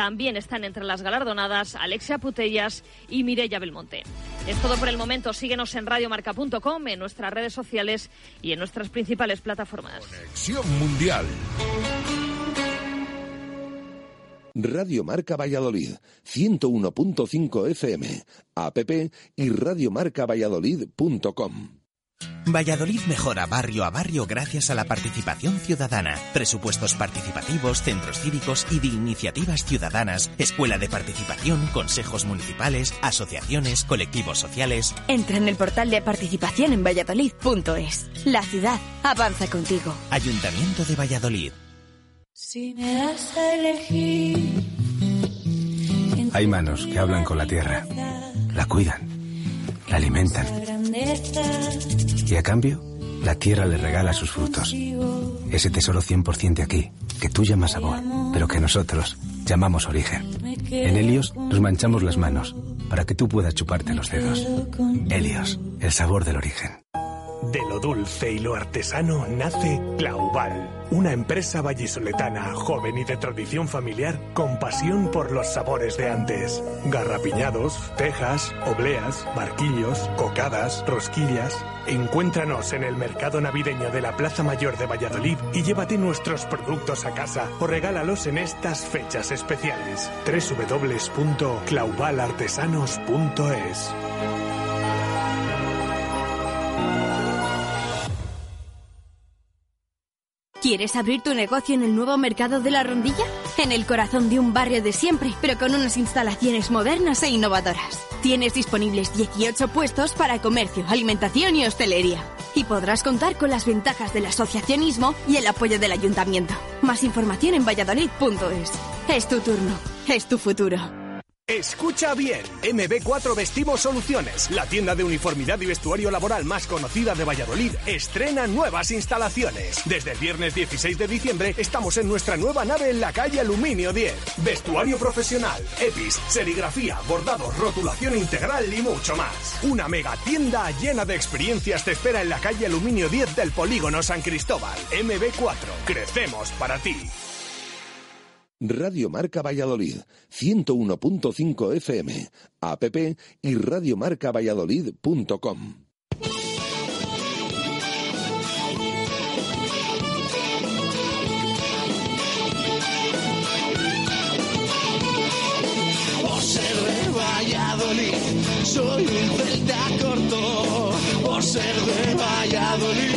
También están entre las galardonadas Alexia Putellas y Mireia Belmonte. Es todo por el momento. Síguenos en radiomarca.com, en nuestras redes sociales y en nuestras principales plataformas. Conexión Mundial. Radio Marca Valladolid, 101.5 FM, app y radiomarcavalladolid.com. Valladolid mejora barrio a barrio gracias a la participación ciudadana, presupuestos participativos, centros cívicos y de iniciativas ciudadanas, escuela de participación, consejos municipales, asociaciones, colectivos sociales. Entra en el portal de participación en valladolid.es. La ciudad avanza contigo. Ayuntamiento de Valladolid. Si me das a elegir. Hay manos que hablan con la tierra, la cuidan, la alimentan. Y a cambio, la tierra le regala sus frutos. Ese tesoro 100% de aquí, que tú llamas sabor, pero que nosotros llamamos origen. En Helios nos manchamos las manos para que tú puedas chuparte los dedos. Helios, el sabor del origen. De lo dulce y lo artesano nace Claubal, una empresa vallisoletana, joven y de tradición familiar, con pasión por los sabores de antes. Garrapiñados, tejas, obleas, barquillos, cocadas, rosquillas. Encuéntranos en el mercado navideño de la Plaza Mayor de Valladolid y llévate nuestros productos a casa o regálalos en estas fechas especiales. www.claubalartesanos.es ¿Quieres abrir tu negocio en el nuevo mercado de la Rondilla? En el corazón de un barrio de siempre, pero con unas instalaciones modernas e innovadoras. Tienes disponibles 18 puestos para comercio, alimentación y hostelería. Y podrás contar con las ventajas del asociacionismo y el apoyo del ayuntamiento. Más información en valladolid.es. Es tu turno, es tu futuro. Escucha bien, MB4 Vestimos Soluciones, la tienda de uniformidad y vestuario laboral más conocida de Valladolid, estrena nuevas instalaciones. Desde el viernes 16 de diciembre estamos en nuestra nueva nave en la calle Aluminio 10. Vestuario profesional, EPIs, serigrafía, bordados, rotulación integral y mucho más. Una mega tienda llena de experiencias te espera en la calle Aluminio 10 del Polígono San Cristóbal. MB4, crecemos para ti. Radio Marca Valladolid, 101.5 FM, app y radiomarcavalladolid.com. Por ser de Valladolid, soy un celta corto. Por ser de Valladolid,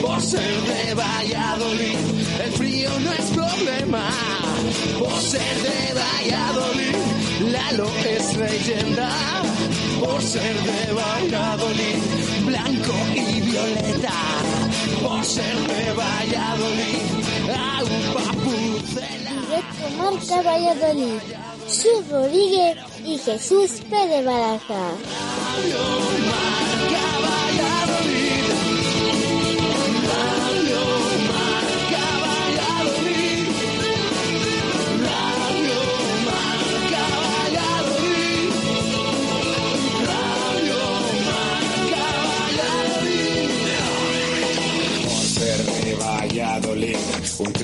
Por ser de Valladolid, el frío no es problema. Por ser de Valladolid, Lalo es leyenda. Por ser de Valladolid, blanco y violeta. Por ser de Valladolid, agua pucela. Directo Marca Valladolid. Sus Rodríguez y Jesús Pérez Baraja.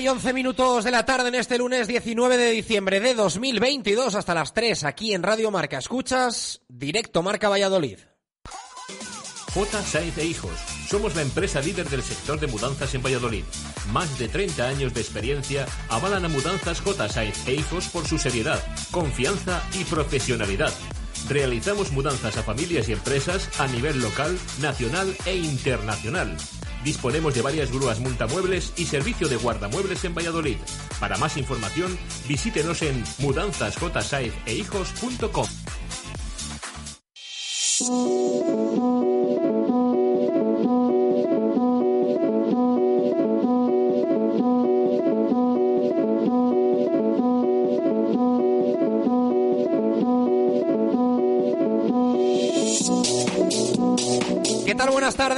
y once minutos de la tarde en este lunes 19 de diciembre de 2022 hasta las 3 aquí en Radio Marca. Escuchas directo Marca Valladolid. J. Sainz e Hijos. Somos la empresa líder del sector de mudanzas en Valladolid. Más de 30 años de experiencia avalan a Mudanzas J. Sainz e Hijos por su seriedad, confianza y profesionalidad. Realizamos mudanzas a familias y empresas a nivel local, nacional e internacional. Disponemos de varias grúas multamuebles y servicio de guardamuebles en Valladolid. Para más información, visítenos en mudanzasjsaezehijos.com.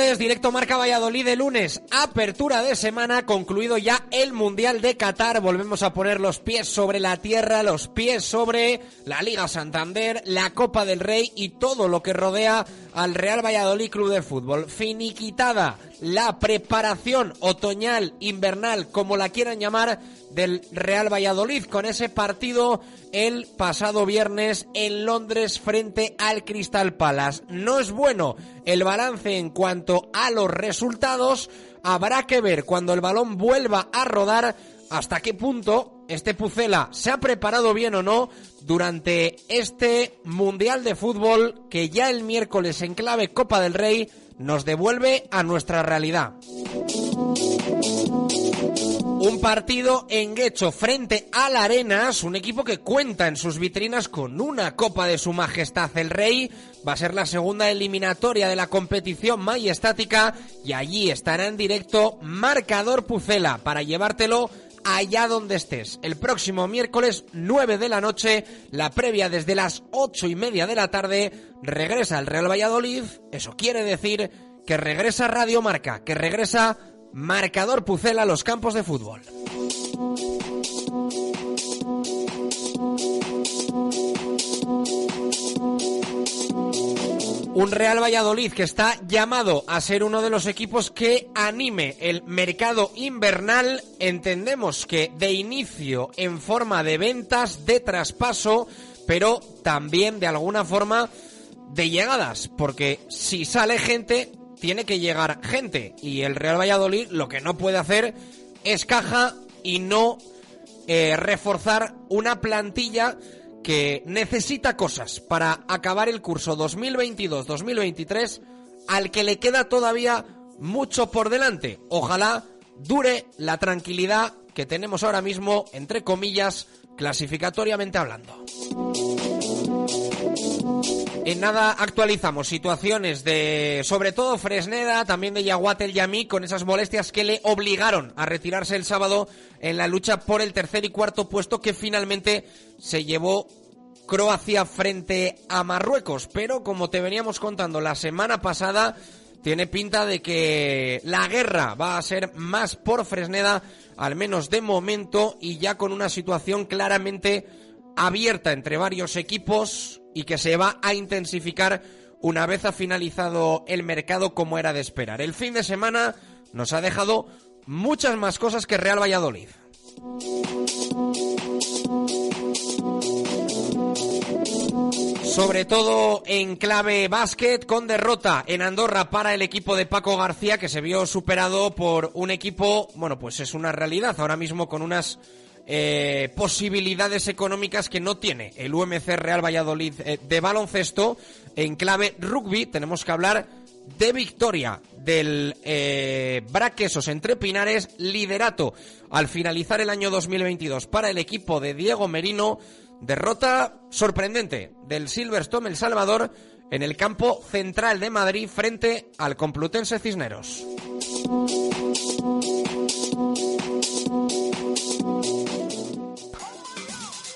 Directo Marca Valladolid de lunes. Apertura de semana. Concluido ya el Mundial de Qatar. Volvemos a poner los pies sobre la tierra, los pies sobre la Liga Santander, la Copa del Rey y todo lo que rodea al Real Valladolid Club de Fútbol. Finiquitada la preparación otoñal, invernal, como la quieran llamar, del Real Valladolid con ese partido el pasado viernes en Londres frente al Crystal Palace. No es bueno el balance en cuanto a los resultados. Habrá que ver cuando el balón vuelva a rodar hasta qué punto este Pucela se ha preparado bien o no durante este Mundial de Fútbol que ya el miércoles en clave Copa del Rey nos devuelve a nuestra realidad. Un partido en Guecho frente al Arenas, un equipo que cuenta en sus vitrinas con una Copa de Su Majestad el Rey. Va a ser la segunda eliminatoria de la competición majestática y allí estará en directo Marcador Pucela para llevártelo allá donde estés. El próximo miércoles 9 de la noche, la previa desde las ocho y media de la tarde, regresa el Real Valladolid. Eso quiere decir que regresa Radio Marca, que regresa Marcador Pucela los campos de fútbol. Un Real Valladolid que está llamado a ser uno de los equipos que anime el mercado invernal. Entendemos que de inicio en forma de ventas, de traspaso, pero también de alguna forma de llegadas, porque si sale gente, tiene que llegar gente. Y el Real Valladolid lo que no puede hacer es caja y no eh, reforzar una plantilla que necesita cosas para acabar el curso 2022-2023 al que le queda todavía mucho por delante. Ojalá dure la tranquilidad que tenemos ahora mismo, entre comillas, clasificatoriamente hablando. En nada actualizamos situaciones de, sobre todo Fresneda, también de Yaguatel Yamí, con esas molestias que le obligaron a retirarse el sábado en la lucha por el tercer y cuarto puesto que finalmente se llevó Croacia frente a Marruecos. Pero como te veníamos contando la semana pasada, tiene pinta de que la guerra va a ser más por Fresneda, al menos de momento, y ya con una situación claramente abierta entre varios equipos y que se va a intensificar una vez ha finalizado el mercado como era de esperar. El fin de semana nos ha dejado muchas más cosas que Real Valladolid. Sobre todo en clave básquet, con derrota en Andorra para el equipo de Paco García, que se vio superado por un equipo, bueno, pues es una realidad ahora mismo con unas eh, posibilidades económicas que no tiene el UMC Real Valladolid eh, de baloncesto. En clave rugby tenemos que hablar de victoria del eh, Braquesos entre Pinares, liderato al finalizar el año 2022 para el equipo de Diego Merino, derrota sorprendente del Silverstone El Salvador en el campo central de Madrid frente al Complutense Cisneros.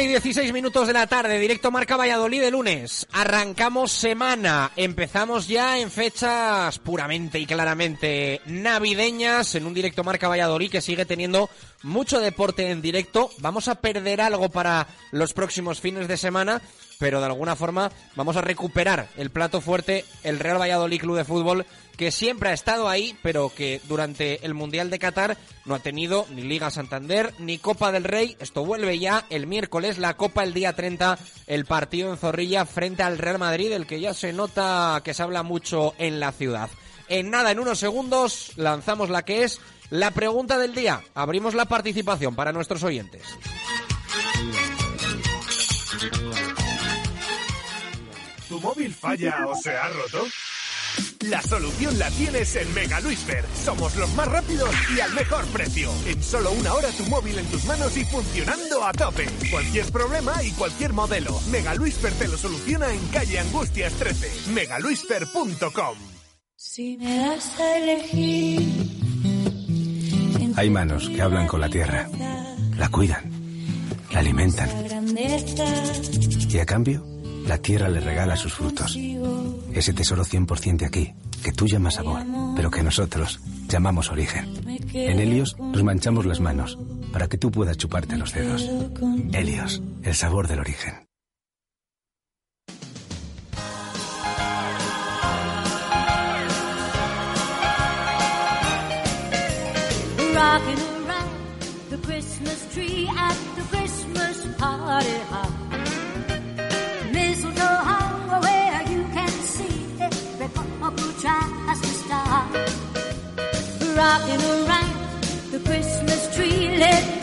y 16 minutos de la tarde, directo Marca Valladolid de lunes. Arrancamos semana, empezamos ya en fechas puramente y claramente navideñas, en un directo Marca Valladolid que sigue teniendo mucho deporte en directo. Vamos a perder algo para los próximos fines de semana, pero de alguna forma vamos a recuperar el plato fuerte, el Real Valladolid Club de Fútbol, que siempre ha estado ahí, pero que durante el Mundial de Qatar no ha tenido ni Liga Santander ni Copa del Rey. Esto vuelve ya el miércoles, la Copa el día 30, el partido en Zorrilla frente al Real Madrid, el que ya se nota que se habla mucho en la ciudad. En nada, en unos segundos, lanzamos la que es la pregunta del día. Abrimos la participación para nuestros oyentes. ¿Tu móvil falla o se ha roto? La solución la tienes en Mega Luisfer. Somos los más rápidos y al mejor precio. En solo una hora tu móvil en tus manos y funcionando a tope. Cualquier problema y cualquier modelo. Mega Luisfer te lo soluciona en calle Angustias 13. megaluisfer.com. Si me das a elegir. Hay manos que hablan con la tierra, la cuidan, la alimentan grandeza y a cambio la tierra le regala sus frutos. Ese tesoro 100% de aquí, que tú llamas sabor, pero que nosotros llamamos origen. En Helios nos manchamos las manos para que tú puedas chuparte los dedos. Helios, el sabor del origen. around the tree at the Christmas party Rocking around. The Christmas tree, let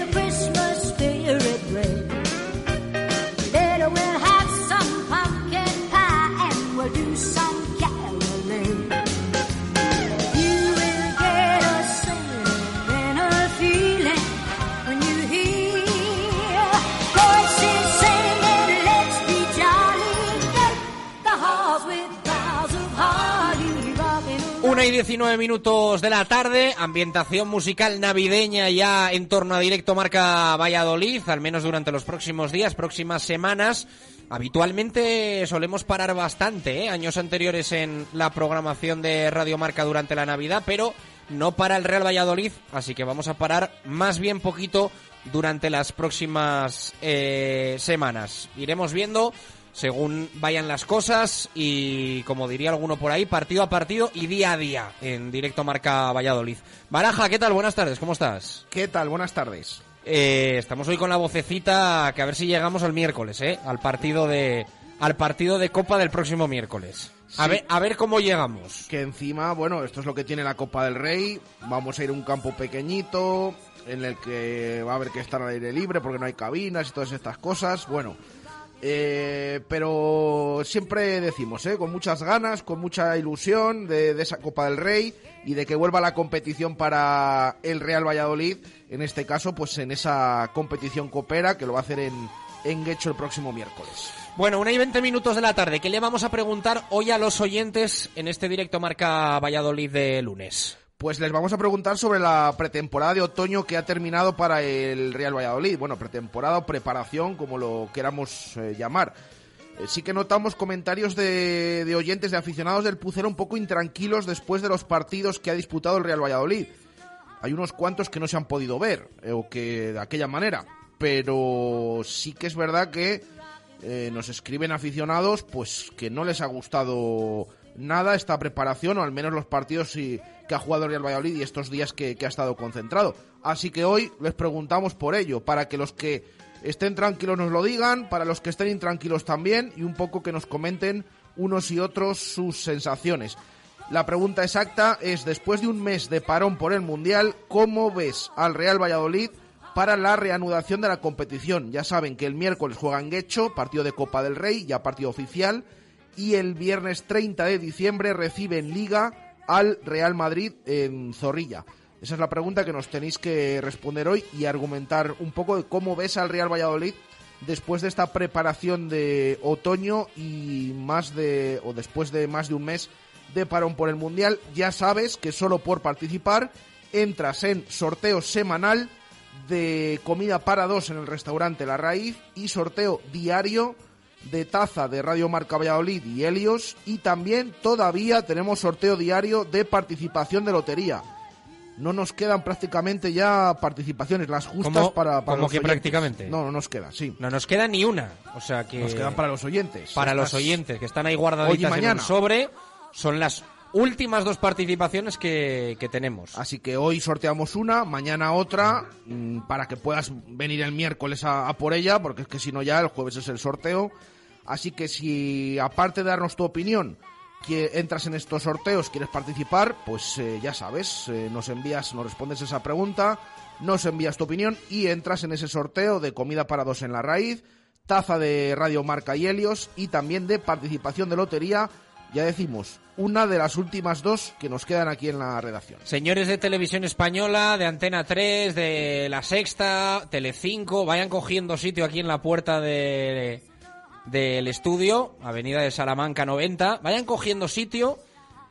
y 19 minutos de la tarde, ambientación musical navideña ya en torno a directo marca Valladolid, al menos durante los próximos días, próximas semanas. Habitualmente solemos parar bastante, ¿eh? años anteriores en la programación de Radio Marca durante la Navidad, pero no para el Real Valladolid, así que vamos a parar más bien poquito durante las próximas eh, semanas. Iremos viendo según vayan las cosas y como diría alguno por ahí, partido a partido y día a día en directo Marca Valladolid. Baraja, ¿qué tal? Buenas tardes, ¿cómo estás? ¿Qué tal? Buenas tardes. Eh, estamos hoy con la vocecita que a ver si llegamos al miércoles, ¿eh? Al partido de al partido de Copa del próximo miércoles. A ver a ver cómo llegamos. Que encima, bueno, esto es lo que tiene la Copa del Rey. Vamos a ir a un campo pequeñito en el que va a haber que estar al aire libre porque no hay cabinas y todas estas cosas. Bueno, eh, pero siempre decimos, ¿eh? con muchas ganas, con mucha ilusión de, esa Copa del Rey y de que vuelva la competición para el Real Valladolid. En este caso, pues en esa competición copera que lo va a hacer en, en Guecho el próximo miércoles. Bueno, una y 20 minutos de la tarde. ¿Qué le vamos a preguntar hoy a los oyentes en este directo Marca Valladolid de lunes? Pues les vamos a preguntar sobre la pretemporada de otoño que ha terminado para el Real Valladolid. Bueno, pretemporada o preparación, como lo queramos eh, llamar. Eh, sí que notamos comentarios de, oyentes, de aficionados del Pucero un poco intranquilos después de los partidos que ha disputado el Real Valladolid. Hay unos cuantos que no se han podido ver, eh, o que de aquella manera. Pero sí que es verdad que nos escriben aficionados pues que no les ha gustado nada esta preparación o al menos los partidos que ha jugado el Real Valladolid y estos días que, que ha estado concentrado. Así que hoy les preguntamos por ello, para que los que estén tranquilos nos lo digan, para los que estén intranquilos también y un poco que nos comenten unos y otros sus sensaciones. La pregunta exacta es, después de un mes de parón por el Mundial, ¿cómo ves al Real Valladolid para la reanudación de la competición? Ya saben que el miércoles juegan Guecho, partido de Copa del Rey, ya partido oficial, y el viernes 30 de diciembre reciben Liga al Real Madrid en Zorrilla. Esa es la pregunta que nos tenéis que responder hoy y argumentar un poco de cómo ves al Real Valladolid después de esta preparación de otoño y más de o después de más de un mes de parón por el Mundial. Ya sabes que solo por participar entras en sorteo semanal de comida para dos en el restaurante La Raíz y sorteo diario de taza de Radio Marca Valladolid y Helios y también todavía tenemos sorteo diario de participación de lotería. No nos quedan prácticamente ya participaciones, las justas ¿Cómo- para, para cómo los que oyentes. prácticamente? No, no nos queda, sí. No nos queda ni una. O sea que. Nos quedan para los oyentes. Para los oyentes que están ahí Hoy y guardaditas en mañana. un sobre. Son las últimas dos participaciones que, que tenemos. Así que hoy sorteamos una, mañana otra, mm, para que puedas venir el miércoles a, a por ella, porque es que si no ya el jueves es el sorteo. Así que si aparte de darnos tu opinión, que entras en estos sorteos, quieres participar, pues eh, ya sabes, eh, nos envías, nos respondes esa pregunta, nos envías tu opinión y entras en ese sorteo de comida para dos en la raíz, taza de Radio Marca y Helios y también de participación de lotería. Ya decimos, una de las últimas dos que nos quedan aquí en la redacción. Señores de Televisión Española, de Antena 3, de La Sexta, Telecinco, vayan cogiendo sitio aquí en la puerta de, del estudio, Avenida de Salamanca 90. Vayan cogiendo sitio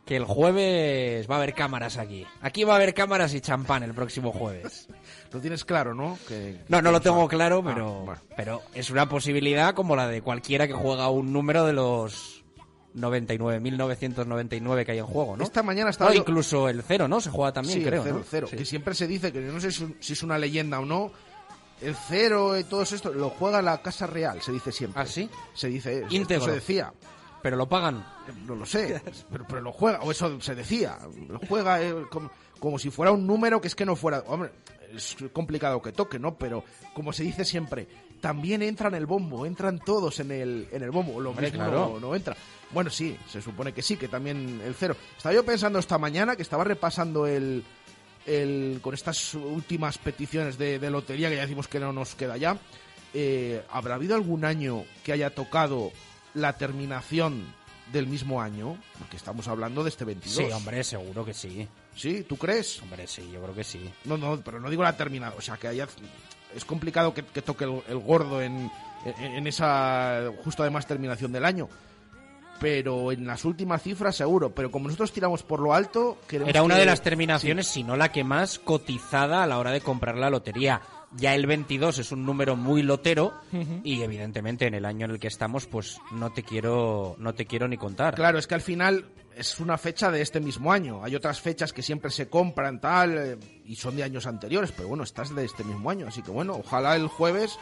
que el jueves va a haber cámaras aquí. Aquí va a haber cámaras y champán el próximo jueves. Lo tienes claro, ¿no? Que- No, no lo tengo claro, Ah, pero, bueno. pero es una posibilidad como la de cualquiera que juega un número de los 99.999 que hay en juego, ¿no? Esta mañana estaba No, yo- incluso el cero, ¿no? Se juega también, sí, creo, el cero, ¿no? el cero. Sí. Que siempre se dice, que no sé si es una leyenda o no, el cero y todo esto lo juega la Casa Real, se dice siempre. ¿Ah, sí? Se dice, Íntegro. se decía. Pero lo pagan. No lo sé, pero, pero lo juega, o eso se decía. Lo juega eh, como, como si fuera un número que es que no fuera. Hombre, es complicado que toque, ¿no? Pero como se dice siempre, también entra en el bombo, entran todos en el, en el bombo. Lo mismo claro. no, no entra. Bueno, sí, se supone que sí, que también el cero. Estaba yo pensando esta mañana que estaba repasando el. El con estas últimas peticiones de, de lotería, que ya decimos que no nos queda ya. eh, ¿Habrá habido algún año que haya tocado la terminación del mismo año? Porque estamos hablando de este 22. Sí, hombre, seguro que sí. ¿Sí? ¿Tú crees? Hombre, sí, yo creo que sí. No, no, pero no digo la terminada. O sea, que haya... Es complicado que, que toque el, el gordo en, en, en esa justo además terminación del año. Pero en las últimas cifras seguro. Pero como nosotros tiramos por lo alto... queremos Era una que- de las terminaciones, si no la que más cotizada a la hora de comprar la lotería. Ya el 22 es un número muy lotero y evidentemente en el año en el que estamos pues no te quiero no te quiero ni contar. Claro, es que al final es una fecha de este mismo año. Hay otras fechas que siempre se compran, tal, eh, y son de años anteriores, pero bueno, esta es de este mismo año. Así que bueno, ojalá el jueves,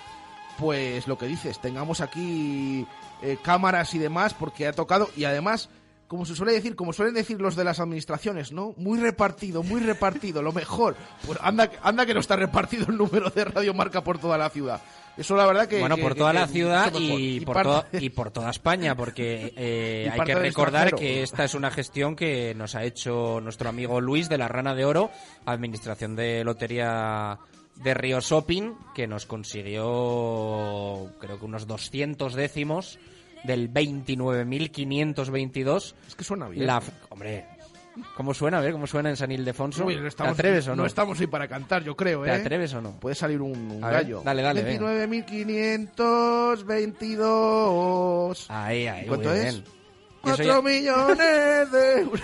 pues lo que dices, tengamos aquí eh, cámaras y demás, porque ha tocado, y además, como se suele decir, como suelen decir los de las administraciones, ¿no? Muy repartido, muy repartido, lo mejor. Pues anda, anda que no está repartido el número de Radio Marca por toda la ciudad. Eso la verdad que... bueno, que- por toda que la ciudad y, por toda, y por toda España, porque eh, hay que recordar que esta es una gestión que nos ha hecho nuestro amigo Luis de la Rana de Oro, Administración de Lotería de Río Shopping, que nos consiguió creo que unos 200 décimos del 29.522. Es que suena bien. La, hombre, ¿cómo suena? A ver, ¿cómo suena en San Ildefonso? Uy, no ¿Te atreves o no? No estamos hoy para cantar, yo creo, ¿eh? ¿Te atreves o no? Puede salir un, un ver, gallo. dale, dale, venga. 29.522. Ahí, ahí, ¿Cuánto muy es? bien. Y eso 4 ya- millones de euros.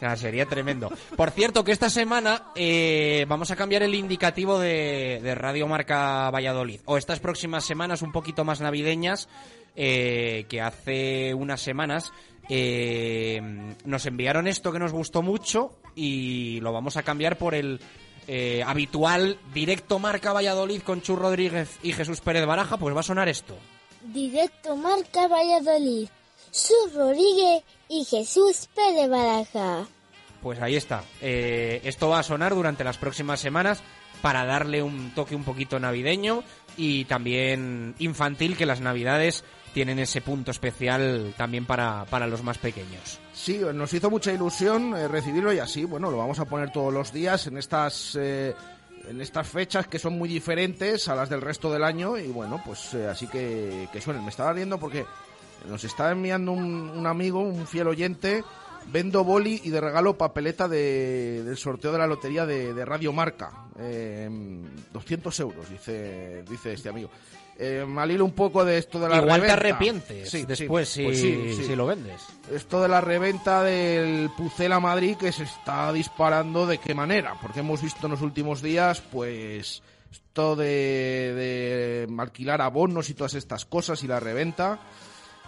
Ah, sería tremendo. Por cierto, que esta semana eh, vamos a cambiar el indicativo de, de Radio Marca Valladolid. O estas próximas semanas un poquito más navideñas, eh, que hace unas semanas eh, nos enviaron esto que nos gustó mucho y lo vamos a cambiar por el eh, habitual directo Marca Valladolid con Chu Rodríguez y Jesús Pérez Baraja. Pues va a sonar esto. Directo Marca Valladolid. Sus Rodríguez y Jesús Pérez Baraja. Pues ahí está. Eh, esto va a sonar durante las próximas semanas para darle un toque un poquito navideño y también infantil, que las navidades tienen ese punto especial también para, para los más pequeños. Sí, nos hizo mucha ilusión eh, recibirlo y así, bueno, lo vamos a poner todos los días en estas eh, en estas fechas que son muy diferentes a las del resto del año y bueno, pues eh, así que, que suenen. Me estaba riendo porque nos está enviando un, un amigo, un fiel oyente, vendo boli y de regalo papeleta de- del sorteo de la lotería de, de Radio Marca. Eh, 200 euros, dice, dice este amigo. Eh, me alilo un poco de esto de la Igual te reventa. arrepientes Sí, sí, después si, pues sí, sí. si lo vendes. Esto de la reventa del Pucela Madrid que se está disparando de qué manera, porque hemos visto en los últimos días, pues Esto de, de alquilar abonos y todas estas cosas y la reventa,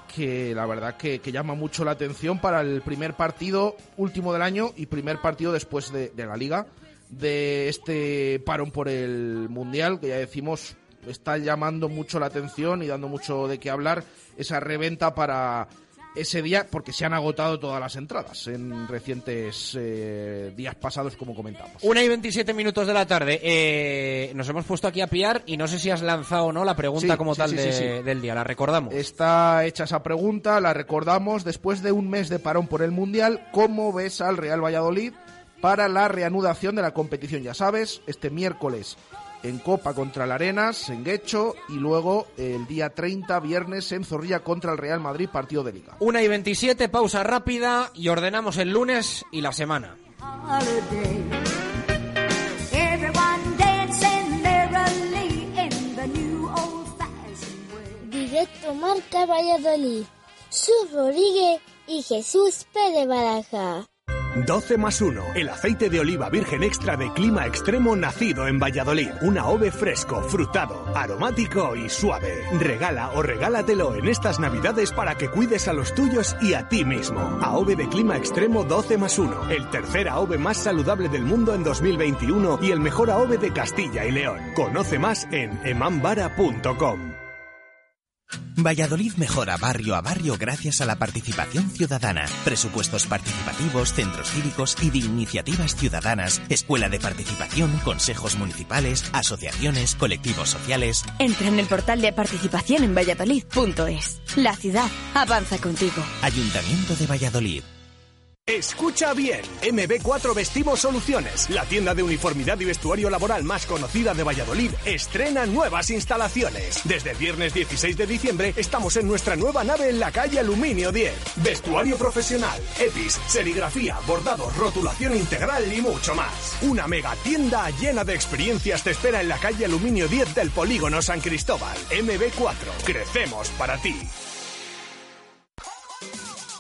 que la verdad que, llama mucho la atención para el primer partido último del año y primer partido después de, de la liga de este parón por el Mundial, que ya decimos está llamando mucho la atención y dando mucho de qué hablar esa reventa para ese día porque se han agotado todas las entradas en recientes eh, días pasados como comentamos. Una y 27 minutos de la tarde. Eh, nos hemos puesto aquí a pillar y no sé si has lanzado o no la pregunta Sí, como sí, tal sí, de- del día. La recordamos. Está hecha esa pregunta, la recordamos después de un mes de parón por el Mundial. ¿Cómo ves al Real Valladolid para la reanudación de la competición? Ya sabes, este miércoles en Copa contra el Arenas, en Guecho, y luego el día 30, viernes, en Zorrilla contra el Real Madrid, partido de Liga. Una y 27, pausa rápida y ordenamos el lunes y la semana. Directo Marca Valladolid. Su Rodríguez y Jesús Pérez Baraja. 12 más 1, el aceite de oliva virgen extra de clima extremo nacido en Valladolid. Un AOVE fresco, frutado, aromático y suave. Regala o regálatelo en estas navidades para que cuides a los tuyos y a ti mismo. AOVE de clima extremo 12 más 1, el tercer AOVE más saludable del mundo en 2021 y el mejor AOVE de Castilla y León. Conoce más en emambara.com. Valladolid mejora barrio a barrio gracias a la participación ciudadana, presupuestos participativos, centros cívicos y de iniciativas ciudadanas, escuela de participación, consejos municipales, asociaciones, colectivos sociales. Entra en el portal de participación en valladolid.es. La ciudad avanza contigo. Ayuntamiento de Valladolid. Escucha bien, MB4 Vestimos Soluciones, la tienda de uniformidad y vestuario laboral más conocida de Valladolid, estrena nuevas instalaciones. Desde el viernes 16 de diciembre estamos en nuestra nueva nave en la calle Aluminio 10. Vestuario profesional, EPIs, serigrafía, bordados, rotulación integral y mucho más. Una mega tienda llena de experiencias te espera en la calle Aluminio 10 del Polígono San Cristóbal. MB4, crecemos para ti.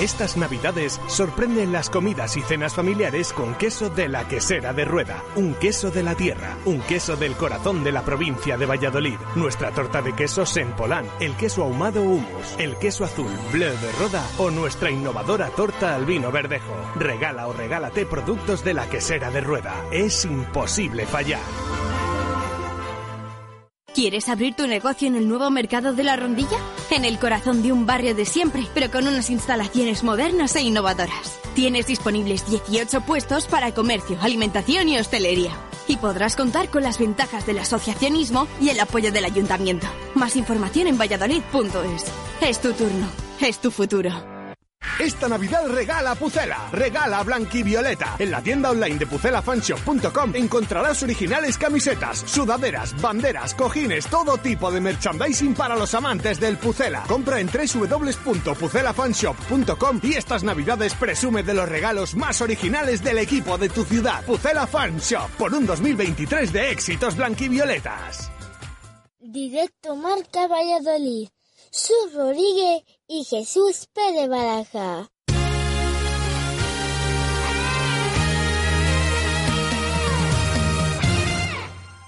Estas navidades sorprenden las comidas y cenas familiares con queso de la quesera de Rueda, un queso de la tierra, un queso del corazón de la provincia de Valladolid, nuestra torta de quesos en Polán, el queso ahumado humus, el queso azul bleu de Roda o nuestra innovadora torta al vino verdejo. Regala o regálate productos de la quesera de Rueda. Es imposible fallar. ¿Quieres abrir tu negocio en el nuevo mercado de la Rondilla? En el corazón de un barrio de siempre, pero con unas instalaciones modernas e innovadoras. Tienes disponibles 18 puestos para comercio, alimentación y hostelería. Y podrás contar con las ventajas del asociacionismo y el apoyo del ayuntamiento. Más información en valladolid.es. Es tu turno, es tu futuro. Esta Navidad regala Pucela, regala Blanquivioleta. En la tienda online de pucelafanshop.com encontrarás originales camisetas, sudaderas, banderas, cojines, todo tipo de merchandising para los amantes del Pucela. Compra en www.pucelafanshop.com y estas Navidades presume de los regalos más originales del equipo de tu ciudad. Pucela Fan Shop, por un 2023 de éxitos blanquivioletas. Directo Marca Valladolid. Su Rodríguez y Jesús Pérez Baraja.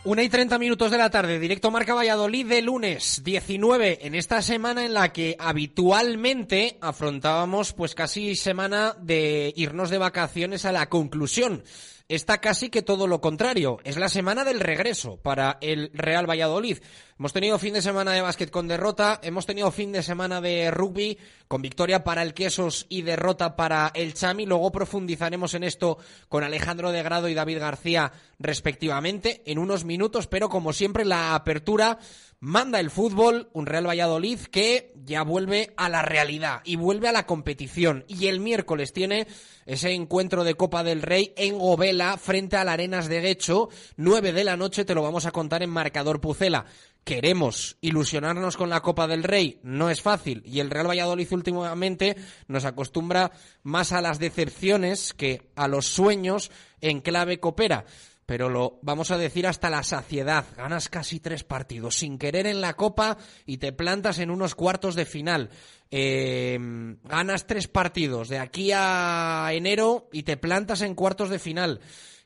Una y 30 minutos de la tarde, directo Marca Valladolid de lunes 19, en esta semana en la que habitualmente afrontábamos pues casi semana de irnos de vacaciones a la conclusión. Está casi que todo lo contrario, es la semana del regreso para el Real Valladolid. Hemos tenido fin de semana de básquet con derrota, hemos tenido fin de semana de rugby con victoria para el Quesos y derrota para el Chami. Luego profundizaremos en esto con Alejandro de Grado y David García respectivamente en unos minutos, pero como siempre la apertura Manda el fútbol, un Real Valladolid que ya vuelve a la realidad y vuelve a la competición. Y el miércoles tiene ese encuentro de Copa del Rey en Govela frente a la Arenas de Guecho. 9 de la noche te lo vamos a contar en Marcador Pucela. Queremos ilusionarnos con la Copa del Rey, no es fácil. Y el Real Valladolid últimamente nos acostumbra más a las decepciones que a los sueños en clave copera pero lo vamos a decir hasta la saciedad. Ganas casi tres partidos sin querer en la Copa y te plantas en unos cuartos de final. Eh, ganas tres partidos de aquí a enero y te plantas en cuartos de final.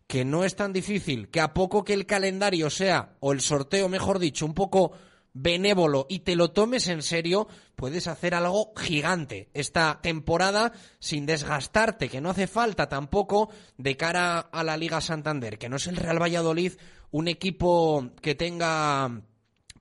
Que no es tan difícil, que a poco que el calendario sea, o el sorteo, mejor dicho, un poco benévolo y te lo tomes en serio, puedes hacer algo gigante esta temporada sin desgastarte, que no hace falta tampoco de cara a la Liga Santander, que no es el Real Valladolid un equipo que tenga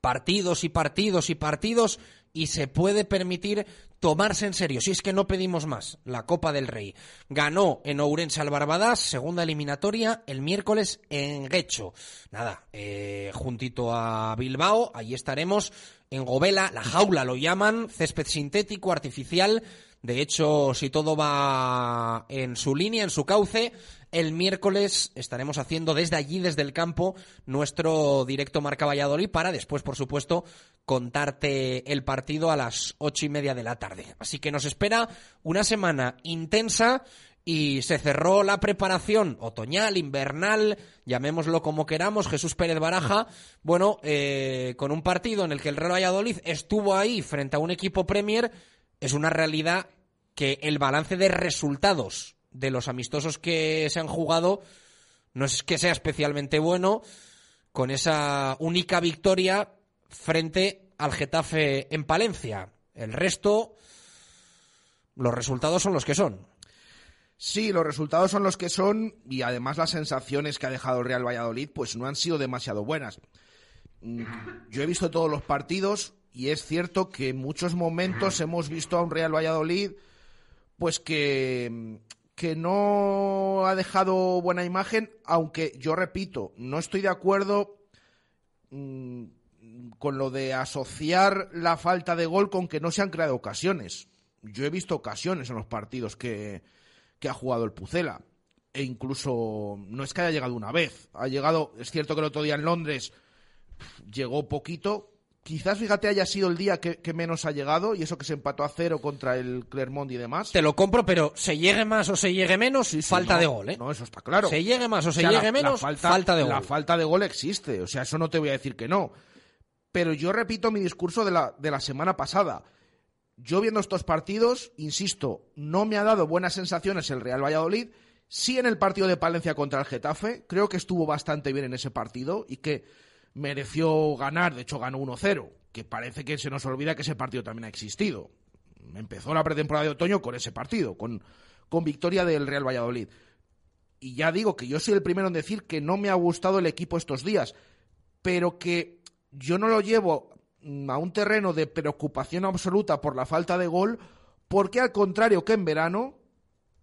partidos y partidos y partidos y se puede permitir tomarse en serio, si es que no pedimos más, la Copa del Rey. Ganó en Ourense al Barbadas, segunda eliminatoria, el miércoles en Guecho. Nada, eh, juntito a Bilbao, allí estaremos en Govela, la jaula lo llaman, césped sintético, artificial. De hecho, si todo va en su línea, en su cauce, el miércoles estaremos haciendo desde allí, desde el campo, nuestro directo Marca Valladolid para después, por supuesto, contarte el partido a las ocho y media de la tarde. Así que nos espera una semana intensa y se cerró la preparación otoñal, invernal, llamémoslo como queramos, Jesús Pérez Baraja, bueno, eh, con un partido en el que el Real Valladolid estuvo ahí frente a un equipo Premier, es una realidad que el balance de resultados de los amistosos que se han jugado no es que sea especialmente bueno, con esa única victoria frente al Getafe en Palencia. El resto, los resultados son los que son. Sí, los resultados son los que son y además las sensaciones que ha dejado el Real Valladolid pues no han sido demasiado buenas. Mm, yo he visto todos los partidos y es cierto que en muchos momentos hemos visto a un Real Valladolid pues que que no ha dejado buena imagen, aunque yo repito, no estoy de acuerdo mm, con lo de asociar la falta de gol con que no se han creado ocasiones. Yo he visto ocasiones en los partidos que, que ha jugado el Pucela. E incluso no es que haya llegado una vez. Ha llegado, es cierto que el otro día en Londres llegó poquito. Quizás, fíjate, haya sido el día que, que, menos ha llegado y eso que se empató a cero contra el Clermont y demás. Te lo compro, pero se llegue más o se llegue menos, sí, sí, falta no, de gol, ¿eh? No, eso está claro. Se llegue más o se o sea, llegue la, menos, la falta, falta de gol. La falta de gol existe, o sea, eso no te voy a decir que no. Pero yo repito mi discurso de la, de la semana pasada. Yo viendo estos partidos, insisto, no me ha dado buenas sensaciones el Real Valladolid. Sí en el partido de Palencia contra el Getafe, creo que estuvo bastante bien en ese partido y que mereció ganar, de hecho ganó 1-0, que parece que se nos olvida que ese partido también ha existido. Empezó la pretemporada de otoño con ese partido, con, con victoria del Real Valladolid. Y ya digo que yo soy el primero en decir que no me ha gustado el equipo estos días, pero que yo no lo llevo a un terreno de preocupación absoluta por la falta de gol, porque al contrario que en verano,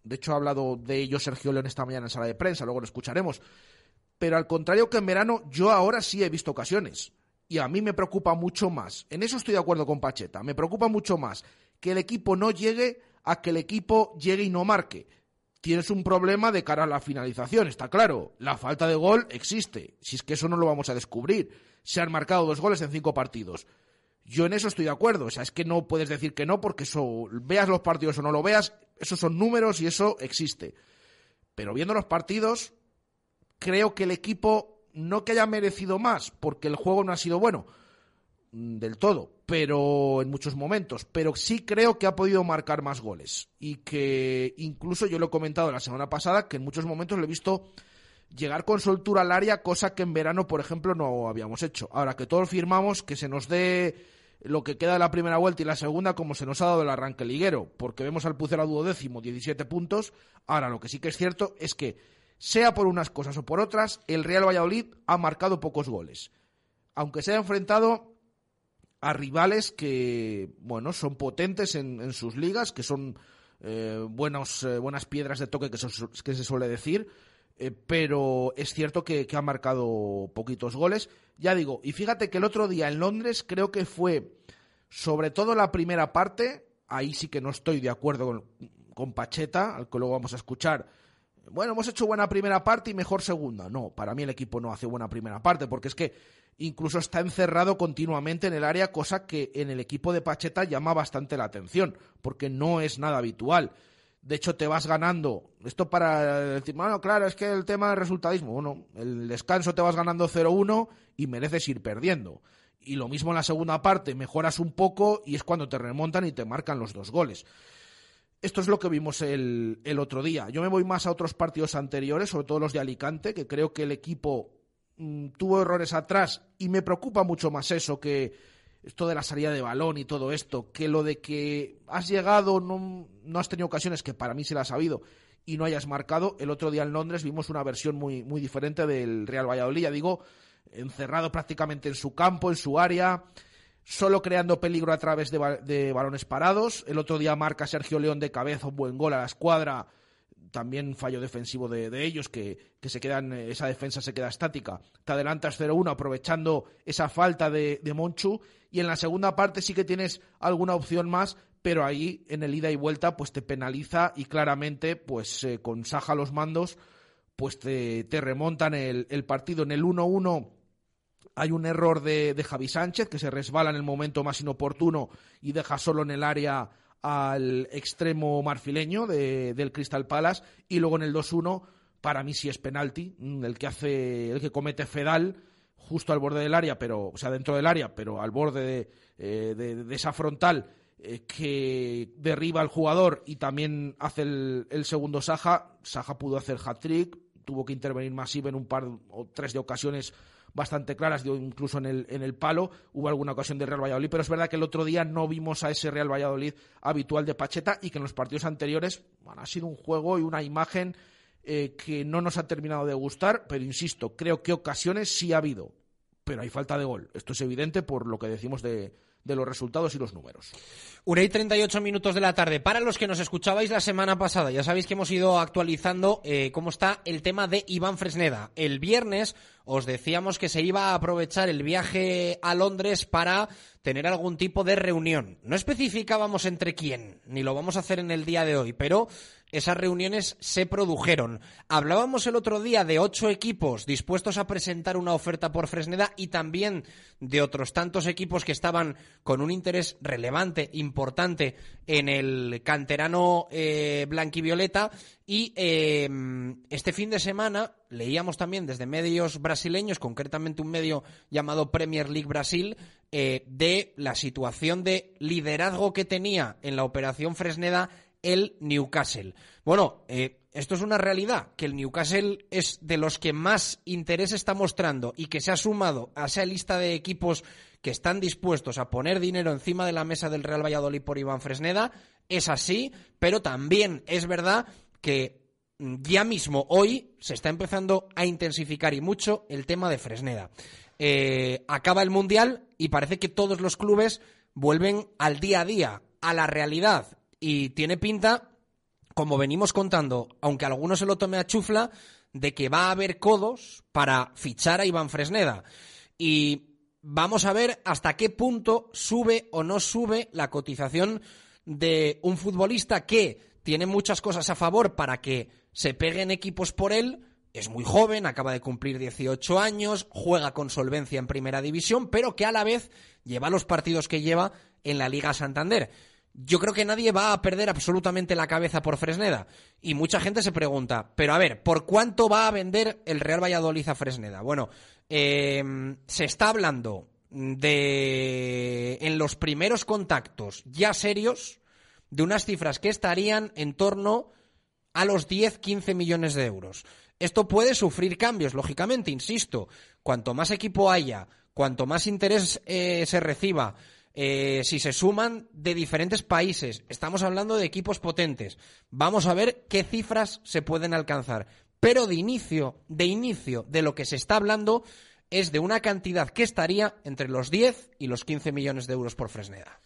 de hecho ha hablado de ello Sergio León esta mañana en sala de prensa, luego lo escucharemos, pero al contrario que en verano, yo ahora sí he visto ocasiones. Y a mí me preocupa mucho más, en eso estoy de acuerdo con Pacheta, me preocupa mucho más que el equipo no llegue a que el equipo llegue y no marque. Tienes un problema de cara a la finalización, está claro. La falta de gol existe, si es que eso no lo vamos a descubrir se han marcado dos goles en cinco partidos. Yo en eso estoy de acuerdo. O sea, es que no puedes decir que no, porque eso, veas los partidos o no lo veas, esos son números y eso existe. Pero viendo los partidos, creo que el equipo no que haya merecido más, porque el juego no ha sido bueno del todo, pero en muchos momentos, pero sí creo que ha podido marcar más goles y que incluso yo lo he comentado la semana pasada que en muchos momentos lo he visto llegar con soltura al área, cosa que en verano, por ejemplo, no habíamos hecho. Ahora que todos firmamos que se nos dé lo que queda de la primera vuelta y la segunda como se nos ha dado el arranque liguero, porque vemos al Pucela duodécimo, 17 puntos. Ahora, lo que sí que es cierto es que, sea por unas cosas o por otras, el Real Valladolid ha marcado pocos goles. Aunque se ha enfrentado a rivales que, bueno, son potentes en, en sus ligas, que son eh, buenos, eh, buenas piedras de toque que, se suele decir, eh, pero es cierto que, que ha marcado poquitos goles. Ya digo, y fíjate que el otro día en Londres creo que fue, sobre todo la primera parte, ahí sí que no estoy de acuerdo con, con Pacheta, al que luego vamos a escuchar. Bueno, hemos hecho buena primera parte y mejor segunda. No, para mí el equipo no hace buena primera parte, porque es que incluso está encerrado continuamente en el área, cosa que en el equipo de Pacheta llama bastante la atención, porque no es nada habitual. De hecho, te vas ganando. Esto para decir, bueno, claro, es que el tema del resultadismo. Bueno, el descanso te vas ganando 0-1 y mereces ir perdiendo. Y lo mismo en la segunda parte, mejoras un poco y es cuando te remontan y te marcan los dos goles. Esto es lo que vimos el, el otro día. Yo me voy más a otros partidos anteriores, sobre todo los de Alicante, que creo que el equipo mm, tuvo errores atrás y me preocupa mucho más eso que esto de la salida de balón y todo esto, que lo de que has llegado, no, no has tenido ocasiones, que para mí se las ha habido, y no hayas marcado. El otro día en Londres vimos una versión muy, muy diferente del Real Valladolid, ya digo, encerrado prácticamente en su campo, en su área, solo creando peligro a través de, ba- de balones parados. El otro día marca Sergio León de cabeza un buen gol a la escuadra. También fallo defensivo de, ellos, que, se quedan, eh, esa defensa se queda estática. Te adelantas 0-1 aprovechando esa falta de, Monchu. Y en la segunda parte sí que tienes alguna opción más, pero ahí en el ida y vuelta pues te penaliza y claramente pues eh, con Saja los mandos pues te, remontan el partido. En el 1-1 hay un error de, Javi Sánchez que se resbala en el momento más inoportuno y deja solo en el área al extremo marfileño de- del Crystal Palace y luego en el 2-1 para mí sí es penalti mm, el que hace el que comete Fedal justo al borde del área pero o sea dentro del área pero al borde de, eh, esa frontal eh, que derriba al jugador y también hace el, el segundo Saja. Saja pudo hacer hat-trick tuvo que intervenir Masive en un par o tres de ocasiones bastante claras, incluso en el, en el palo, hubo alguna ocasión del Real Valladolid, pero es verdad que el otro día no vimos a ese Real Valladolid habitual de Pacheta y que en los partidos anteriores bueno, ha sido un juego y una imagen eh, que no nos ha terminado de gustar, pero insisto, creo que ocasiones sí ha habido, pero hay falta de gol. Esto es evidente por lo que decimos de, de los resultados y los números. Una y 38 minutos de la tarde. Para los que nos escuchabais la semana pasada, ya sabéis que hemos ido actualizando eh, cómo está el tema de Iván Fresneda. El viernes os decíamos que se iba a aprovechar el viaje a Londres para tener algún tipo de reunión. No especificábamos entre quién, ni lo vamos a hacer en el día de hoy, pero esas reuniones se produjeron. Hablábamos el otro día de ocho equipos dispuestos a presentar una oferta por Fresneda y también de otros tantos equipos que estaban con un interés relevante, importante en el canterano eh, blanquivioleta. Y eh, este fin de semana leíamos también desde medios brasileños, concretamente un medio llamado Premier League Brasil, eh, de la situación de liderazgo que tenía en la operación Fresneda el Newcastle. Bueno, eh, esto es una realidad, que el Newcastle es de los que más interés está mostrando y que se ha sumado a esa lista de equipos que están dispuestos a poner dinero encima de la mesa del Real Valladolid por Iván Fresneda. Es así, pero también es verdad que mm, ya mismo hoy se está empezando a intensificar y mucho el tema de Fresneda. Eh, acaba el Mundial y parece que todos los clubes vuelven al día a día, a la realidad. Y tiene pinta, como venimos contando, aunque alguno se lo tome a chufla, de que va a haber codos para fichar a Iván Fresneda. Y vamos a ver hasta qué punto sube o no sube la cotización de un futbolista que tiene muchas cosas a favor para que se peguen equipos por él. Es muy joven, acaba de cumplir 18 años, juega con solvencia en primera división, pero que a la vez lleva los partidos que lleva en la Liga Santander. Yo creo que nadie va a perder absolutamente la cabeza por Fresneda. Y mucha gente se pregunta, pero a ver, ¿por cuánto va a vender el Real Valladolid a Fresneda? Bueno, eh, se está hablando de, en los primeros contactos ya serios, de unas cifras que estarían en torno a los 10-15 millones de euros. Esto puede sufrir cambios, lógicamente, insisto. Cuanto más equipo haya, cuanto más interés eh, se reciba, eh, si se suman de diferentes países, estamos hablando de equipos potentes. Vamos a ver qué cifras se pueden alcanzar. Pero de inicio, de inicio, de lo que se está hablando es de una cantidad que estaría entre los 10 y los 15 millones de euros por Fresneda.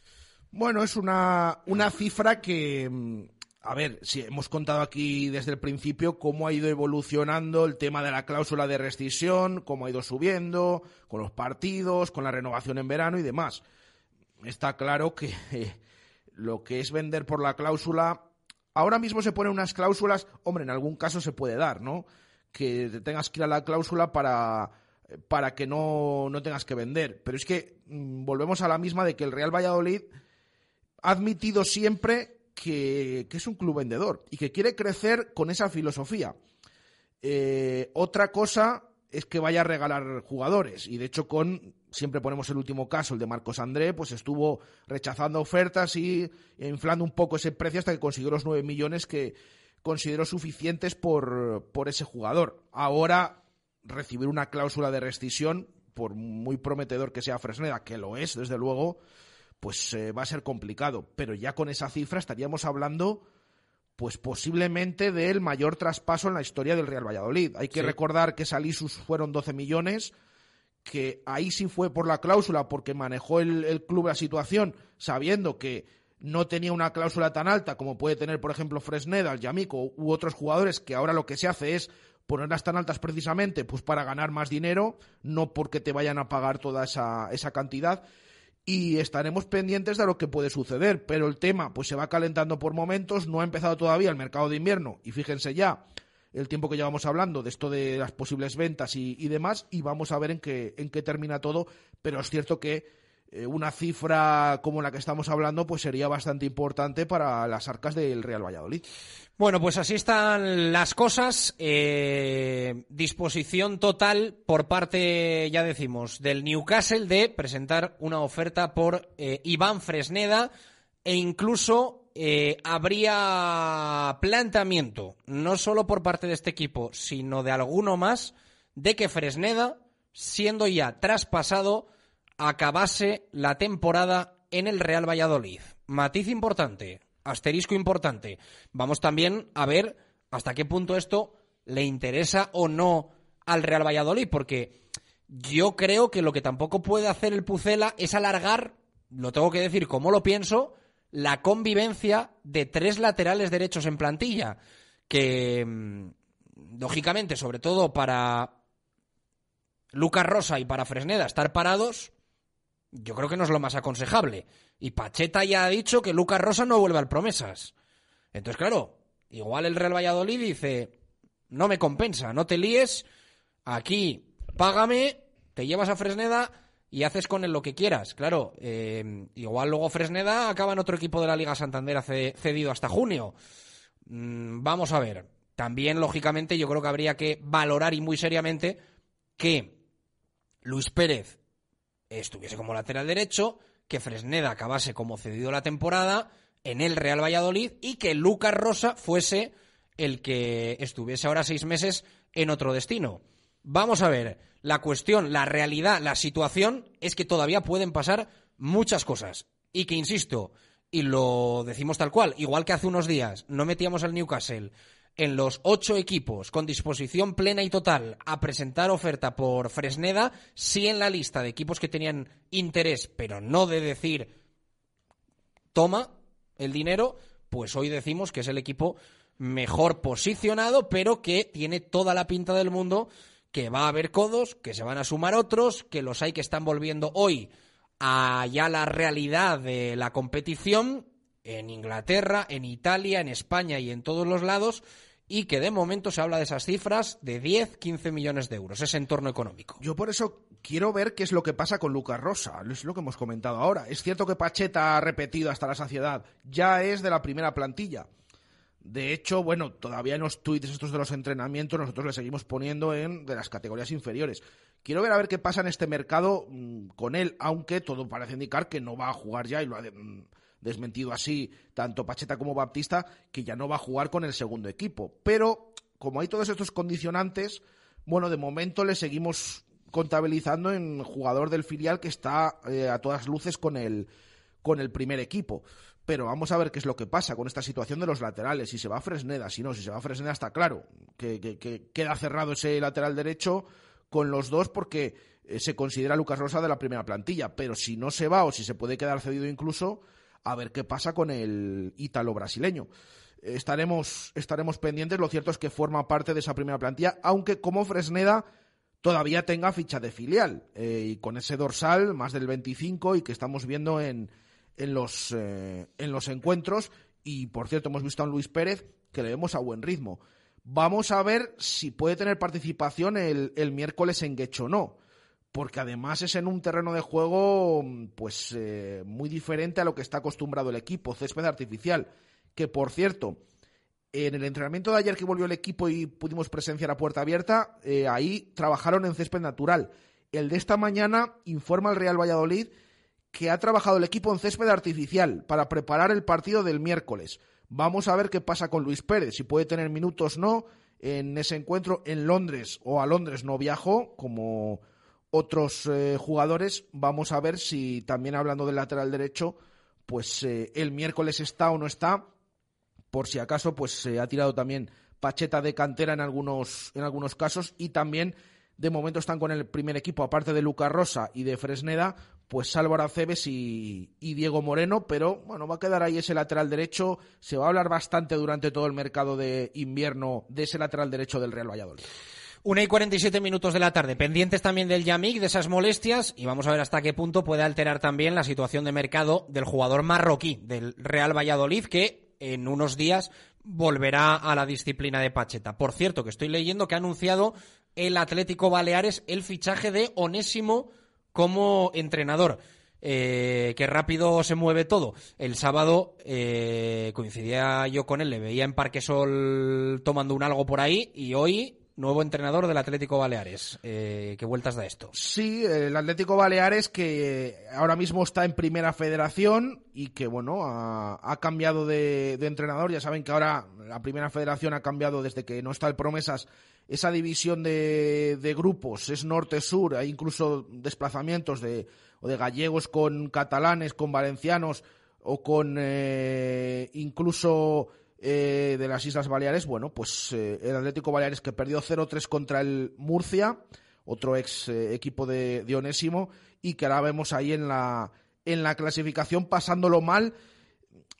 Bueno, es una, una cifra que mm, a ver, si hemos contado aquí desde el principio cómo ha ido evolucionando el tema de la cláusula de rescisión, cómo ha ido subiendo, con los partidos, con la renovación en verano y demás. Está claro que lo que es vender por la cláusula, ahora mismo se ponen unas cláusulas, hombre, en algún caso se puede dar, ¿no? Que te tengas que ir a la cláusula para, para que no, no tengas que vender. Pero es que mm, volvemos a la misma de que el Real Valladolid ha admitido siempre que, que es un club vendedor y que quiere crecer con esa filosofía. Eh, otra cosa es que vaya a regalar jugadores y de hecho con siempre ponemos el último caso, el de Marcos André, pues estuvo rechazando ofertas y inflando un poco ese precio hasta que consiguió los 9 millones que consideró suficientes por, por ese jugador. Ahora recibir una cláusula de rescisión, por muy prometedor que sea Fresneda, que lo es, desde luego, pues eh, va a ser complicado. Pero ya con esa cifra estaríamos hablando, pues posiblemente del mayor traspaso en la historia del Real Valladolid. Hay que Sí. recordar que Salisus fueron 12 millones, que ahí sí fue por la cláusula, porque manejó el, el club la situación sabiendo que no tenía una cláusula tan alta como puede tener, por ejemplo, Fresneda, Yamico u otros jugadores, que ahora lo que se hace es ponerlas tan altas precisamente pues para ganar más dinero, no porque te vayan a pagar toda esa, esa cantidad. Y estaremos pendientes de lo que puede suceder, pero el tema pues se va calentando por momentos, no ha empezado todavía el mercado de invierno y fíjense ya el tiempo que llevamos hablando de esto de las posibles ventas y, y demás y vamos a ver en qué, en qué termina todo, pero es cierto que eh, una cifra como la que estamos hablando pues sería bastante importante para las arcas del Real Valladolid. Bueno, pues así están las cosas. Eh, disposición total por parte, ya decimos, del Newcastle de presentar una oferta por eh, Iván Fresneda e incluso habría planteamiento, no solo por parte de este equipo, sino de alguno más, de que Fresneda, siendo ya traspasado, acabase la temporada en el Real Valladolid. Matiz importante, asterisco importante. Vamos también a ver hasta qué punto esto le interesa o no al Real Valladolid, porque yo creo que lo que tampoco puede hacer el Pucela es alargar, lo tengo que decir como lo pienso, la convivencia de tres laterales derechos en plantilla, que mm, lógicamente, sobre todo para Lucas Rosa y para Fresneda estar parados, yo creo que no es lo más aconsejable. Y Pacheta ya ha dicho que Lucas Rosa no vuelve al promesas. Entonces, claro, igual el Real Valladolid dice, no me compensa, no te líes, aquí págame, te llevas a Fresneda y haces con él lo que quieras. Claro, eh, igual luego Fresneda acaba en otro equipo de la Liga Santander cedido hasta junio. Mm, vamos a ver. También, lógicamente, yo creo que habría que valorar y muy seriamente que Luis Pérez estuviese como lateral derecho, que Fresneda acabase como cedido la temporada en el Real Valladolid y que Lucas Rosa fuese el que estuviese ahora seis meses en otro destino. Vamos a ver, la cuestión, la realidad, la situación es que todavía pueden pasar muchas cosas. Y que, insisto, y lo decimos tal cual, igual que hace unos días no metíamos al Newcastle en los ocho equipos con disposición plena y total a presentar oferta por Fresneda, sí en la lista de equipos que tenían interés, pero no de decir toma el dinero, pues hoy decimos que es el equipo mejor posicionado, pero que tiene toda la pinta del mundo que va a haber codos, que se van a sumar otros, que los hay que están volviendo hoy a ya la realidad de la competición en Inglaterra, en Italia, en España y en todos los lados, y que de momento se habla de esas cifras de 10, 15 millones de euros, ese entorno económico. Yo por eso quiero ver qué es lo que pasa con Lucas Rosa. Es lo que hemos comentado ahora. Es cierto que Pacheta ha repetido hasta la saciedad. Ya es de la primera plantilla. De hecho, bueno, todavía en los tweets estos de los entrenamientos nosotros le seguimos poniendo en de las categorías inferiores. Quiero ver a ver qué pasa en este mercado mm, con él, aunque todo parece indicar que no va a jugar ya y lo ha de- mm, desmentido así tanto Pacheta como Baptista, que ya no va a jugar con el segundo equipo. Pero como hay todos estos condicionantes, bueno, de momento le seguimos contabilizando en jugador del filial que está eh, a todas luces con el, con el primer equipo. Pero vamos a ver qué es lo que pasa con esta situación de los laterales. Si se va a Fresneda, si no, si se va a Fresneda está claro que, que- que queda cerrado ese lateral derecho con los dos porque eh, se considera Lucas Rosa de la primera plantilla. Pero si no se va o si se puede quedar cedido incluso, a ver qué pasa con el ítalo brasileño. estaremos, estaremos pendientes. Lo cierto es que forma parte de esa primera plantilla, aunque como Fresneda todavía tenga ficha de filial eh, y con ese dorsal más del 25 y que estamos viendo en, en, los, eh, en los encuentros. Y por cierto, hemos visto a un Luis Pérez que le vemos a buen ritmo. Vamos a ver si puede tener participación el, el miércoles en Guecho o no porque además es en un terreno de juego pues eh, muy diferente a lo que está acostumbrado el equipo, césped artificial, que por cierto, en el entrenamiento de ayer que volvió el equipo y pudimos presenciar a puerta abierta, eh, ahí trabajaron en césped natural. El de esta mañana informa el Real Valladolid que ha trabajado el equipo en césped artificial para preparar el partido del miércoles. Vamos a ver qué pasa con Luis Pérez, si puede tener minutos no en ese encuentro en Londres o a Londres no viajó, como otros eh, jugadores. Vamos a ver si también hablando del lateral derecho, pues eh, el miércoles está o no está. Por si acaso, pues se ha tirado también Pacheta de cantera en algunos, en algunos casos y también de momento están con el primer equipo, aparte de Lucas Rosa y de Fresneda, pues Álvaro Aceves y, y, Diego Moreno, pero bueno, va a quedar ahí ese lateral derecho. Se va a hablar bastante durante todo el mercado de invierno de ese lateral derecho del Real Valladolid. Una y 47 minutos de la tarde, pendientes también del Yamik, de esas molestias, y vamos a ver hasta qué punto puede alterar también la situación de mercado del jugador marroquí del Real Valladolid, que en unos días volverá a la disciplina de Pacheta. Por cierto, que estoy leyendo que ha anunciado el Atlético Baleares el fichaje de Onésimo como entrenador. Eh, que rápido se mueve todo. El sábado eh, coincidía yo con él, le veía en Parquesol tomando un algo por ahí y hoy nuevo entrenador del Atlético Baleares. Eh, ¿Qué vueltas da esto? Sí, el Atlético Baleares que ahora mismo está en primera federación y que, bueno, ha, cambiado de, entrenador. Ya saben que ahora la primera federación ha cambiado desde que no está el Promesas. Esa división de, grupos es norte-sur, hay incluso desplazamientos de, de gallegos con catalanes, con valencianos o con eh, incluso eh, de las Islas Baleares, bueno, pues eh, el Atlético Baleares que perdió 0-3 contra el Murcia, otro ex eh, equipo de, Onésimo, y que ahora vemos ahí en la, en la clasificación pasándolo mal.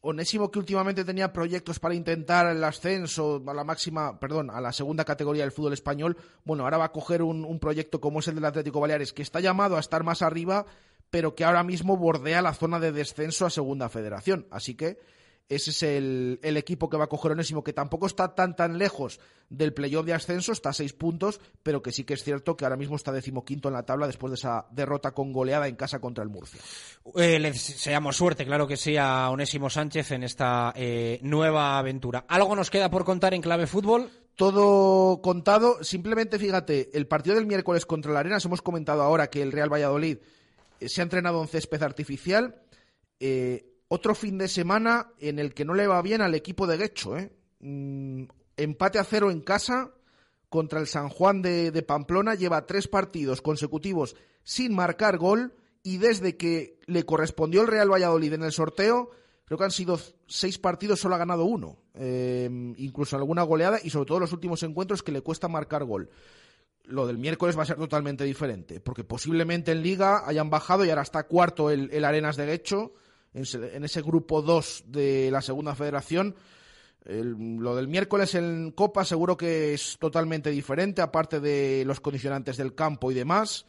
Onésimo que últimamente tenía proyectos para intentar el ascenso a la máxima, perdón, a la segunda categoría del fútbol español, bueno, ahora va a coger un, un proyecto como es el del Atlético Baleares, que está llamado a estar más arriba, pero que ahora mismo bordea la zona de descenso a segunda federación. Así que ese es el, equipo que va a coger Onésimo, que tampoco está tan tan lejos del playoff de ascenso, está a seis puntos, pero que sí que es cierto que ahora mismo está decimoquinto en la tabla después de esa derrota con goleada en casa contra el Murcia. Eh, le deseamos suerte, claro que sí, a Onésimo Sánchez en esta eh, nueva aventura. ¿Algo nos queda por contar en clave fútbol? Todo contado, simplemente fíjate, el partido del miércoles contra la Arenas, hemos comentado ahora que el Real Valladolid eh, se ha entrenado en césped artificial. Eh, otro fin de semana en el que no le va bien al equipo de Guecho. ¿eh? Mm, empate a cero en casa contra el San Juan de, Pamplona. Lleva tres partidos consecutivos sin marcar gol y desde que le correspondió el Real Valladolid en el sorteo, creo que han sido seis partidos, solo ha ganado uno. Eh, incluso alguna goleada y sobre todo los últimos encuentros que le cuesta marcar gol. Lo del miércoles va a ser totalmente diferente, porque posiblemente en Liga hayan bajado y ahora está cuarto el, el Arenas de Guecho en, ese grupo 2 de la segunda federación. lo del miércoles en Copa seguro que es totalmente diferente, aparte de los condicionantes del campo y demás,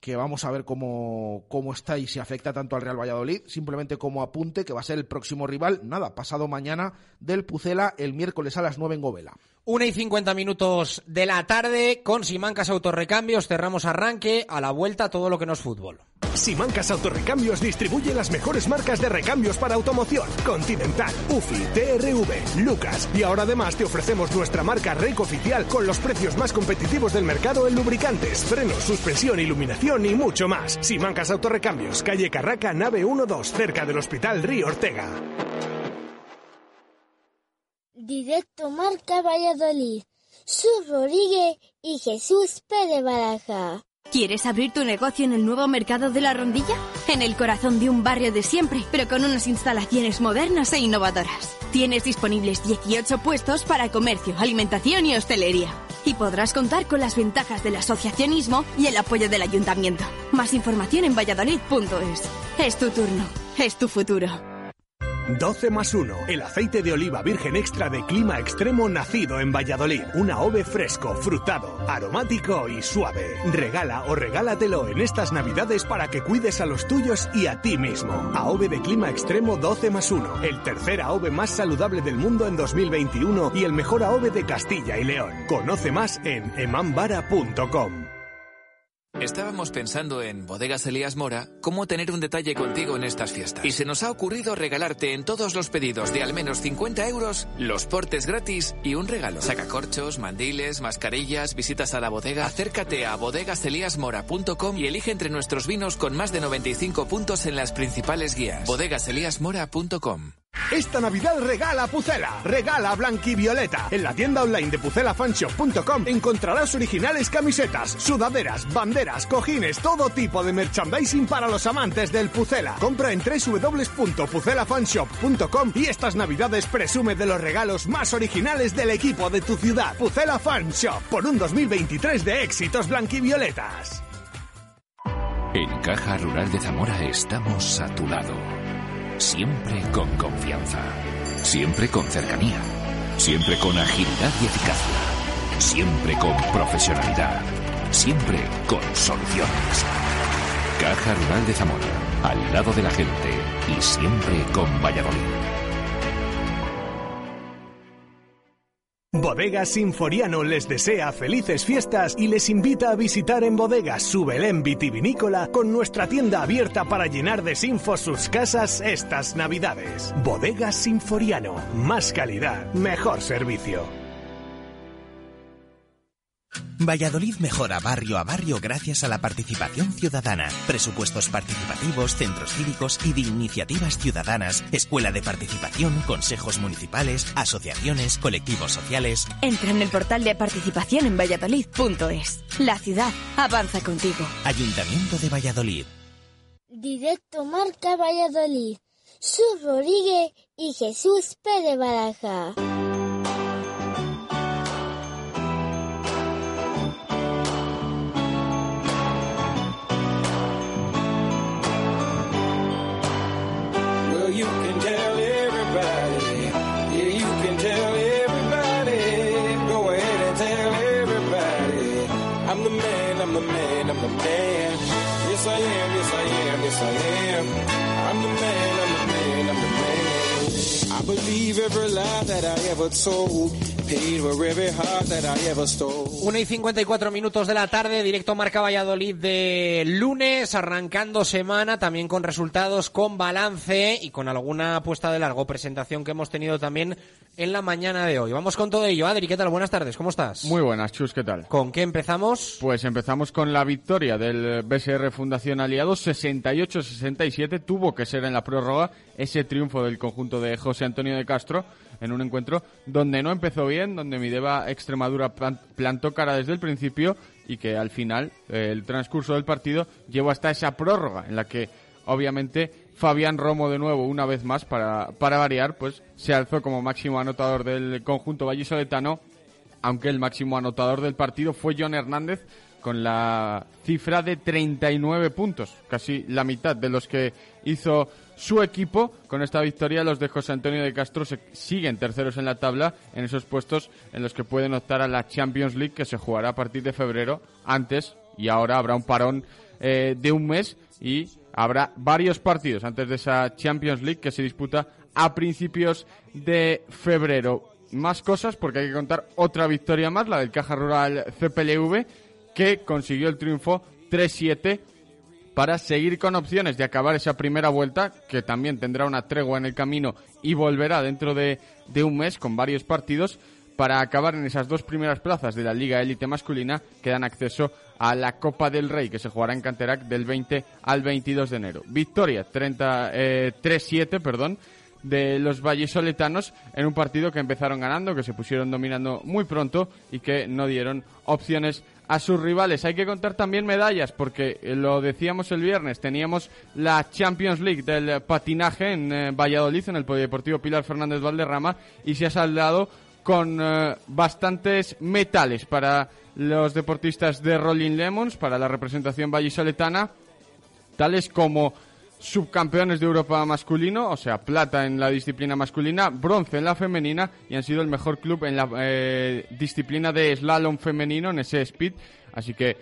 que vamos a ver cómo, cómo está y si afecta tanto al Real Valladolid. Simplemente como apunte que va a ser el próximo rival, nada, pasado mañana del Pucela, el miércoles a las 9 en Govela. Una y 50 minutos de la tarde con Simancas Autorrecambios. Cerramos arranque. A la vuelta todo lo que no es fútbol. Simancas Autorrecambios distribuye las mejores marcas de recambios para automoción. Continental, UFI, TRV, Lucas. Y ahora además te ofrecemos nuestra marca Rec oficial con los precios más competitivos del mercado en lubricantes, frenos, suspensión, iluminación y mucho más. Simancas Autorrecambios, calle Carraca, nave 12, cerca del Hospital Río Ortega. Directo Marca Valladolid. Su Rodríguez y Jesús Pérez Baraja. ¿Quieres abrir tu negocio en el nuevo mercado de la Rondilla? En el corazón de un barrio de siempre, pero con unas instalaciones modernas e innovadoras. Tienes disponibles 18 puestos para comercio, alimentación y hostelería. Y podrás contar con las ventajas del asociacionismo y el apoyo del ayuntamiento. Más información en valladolid.es. Es tu turno, es tu futuro. 12 más 1. El aceite de oliva virgen extra de clima extremo nacido en Valladolid. Una ove fresco, frutado, aromático y suave. Regala o regálatelo en estas navidades para que cuides a los tuyos y a ti mismo. AOVE de clima extremo 12 más 1. El tercer AOVE más saludable del mundo en 2021 y el mejor AOVE de Castilla y León. Conoce más en emambara.com. Estábamos pensando en Bodegas Elías Mora cómo tener un detalle contigo en estas fiestas. Y se nos ha ocurrido regalarte en todos los pedidos de al menos 50 euros los portes gratis y un regalo. Sacacorchos, mandiles, mascarillas, visitas a la bodega. Acércate a bodegaseliasmora.com y elige entre nuestros vinos con más de 95 puntos en las principales guías. bodegaseliasmora.com Esta Navidad regala Pucela, regala Blanquivioleta. En la tienda online de pucelafanshop.com encontrarás originales camisetas, sudaderas, banderas, cojines, todo tipo de merchandising para los amantes del Pucela. Compra en www.pucelafanshop.com y estas Navidades presume de los regalos más originales del equipo de tu ciudad. Pucela Fan Shop, por un 2023 de éxitos blanquivioletas. En Caja Rural de Zamora estamos a tu lado. Siempre con confianza. Siempre con cercanía. Siempre con agilidad y eficacia. Siempre con profesionalidad. Siempre con soluciones. Caja Rural de Zamora. Al lado de la gente. Y siempre con Valladolid. Bodegas Sinforiano les desea felices fiestas y les invita a visitar en Bodegas su Belén vitivinícola con nuestra tienda abierta para llenar de sinfos sus casas estas navidades. Bodegas Sinforiano, más calidad, mejor servicio. Valladolid mejora barrio a barrio gracias a la participación ciudadana, presupuestos participativos, centros cívicos y de iniciativas ciudadanas, escuela de participación, consejos municipales, asociaciones, colectivos sociales. Entra en el portal de participación en valladolid.es. La ciudad avanza contigo. Ayuntamiento de Valladolid. Directo Marca Valladolid. Su Rodríguez y Jesús Pérez Baraja. You can tell everybody. Yeah, you can tell everybody. Go ahead and tell everybody. I'm the man, I'm the man, I'm the man. Yes, I am, yes, I am, yes, I am. I'm the man, I'm the man, I'm the man. I believe every lie that I ever told. Paid for every heart that I ever stole. 1 y 54 minutos de la tarde, directo Marca Valladolid de lunes, arrancando semana, también con resultados, con balance y con alguna apuesta de largo presentación que hemos tenido también en la mañana de hoy. Vamos con todo ello. Adri, ¿qué tal? Buenas tardes, ¿cómo estás? Muy buenas, Chus, ¿qué tal? ¿Con qué empezamos? Pues empezamos con la victoria del BSR Fundación Aliados, 68-67. Tuvo que ser en la prórroga ese triunfo del conjunto de José Antonio de Castro en un encuentro donde no empezó bien, donde Mideva Extremadura plan- plantó cara desde el principio y que al final eh, el transcurso del partido llevó hasta esa prórroga en la que obviamente Fabián Romo de nuevo una vez más para, para variar pues se alzó como máximo anotador del conjunto vallisoletano aunque el máximo anotador del partido fue John Hernández con la cifra de 39 puntos, casi la mitad de los que hizo su equipo. Con esta victoria los de José Antonio de Castro se siguen terceros en la tabla en esos puestos en los que pueden optar a la Champions League que se jugará a partir de febrero. Antes y ahora habrá un parón eh, de un mes y habrá varios partidos antes de esa Champions League que se disputa a principios de febrero más cosas porque hay que contar otra victoria más, la del Caja Rural CPLV, que consiguió el triunfo 3-7 para seguir con opciones de acabar esa primera vuelta, que también tendrá una tregua en el camino y volverá dentro de, de un mes con varios partidos, para acabar en esas dos primeras plazas de la Liga Élite Masculina que dan acceso a la Copa del Rey, que se jugará en Canterac del 20 al 22 de enero. Victoria 30, eh, 3-7, perdón, de los vallisoletanos en un partido que empezaron ganando, que se pusieron dominando muy pronto y que no dieron opciones a sus rivales. Hay que contar también medallas, porque eh, lo decíamos el viernes, teníamos la Champions League del patinaje en eh, Valladolid, en el Polideportivo Pilar Fernández Valderrama, y se ha saldado con eh, bastantes metales para los deportistas de Rolling Lemons, para la representación vallisoletana, tales como subcampeones de Europa masculino, o sea, plata en la disciplina masculina, bronce en la femenina y han sido el mejor club en la eh, disciplina de slalom femenino, en ese speed. Así que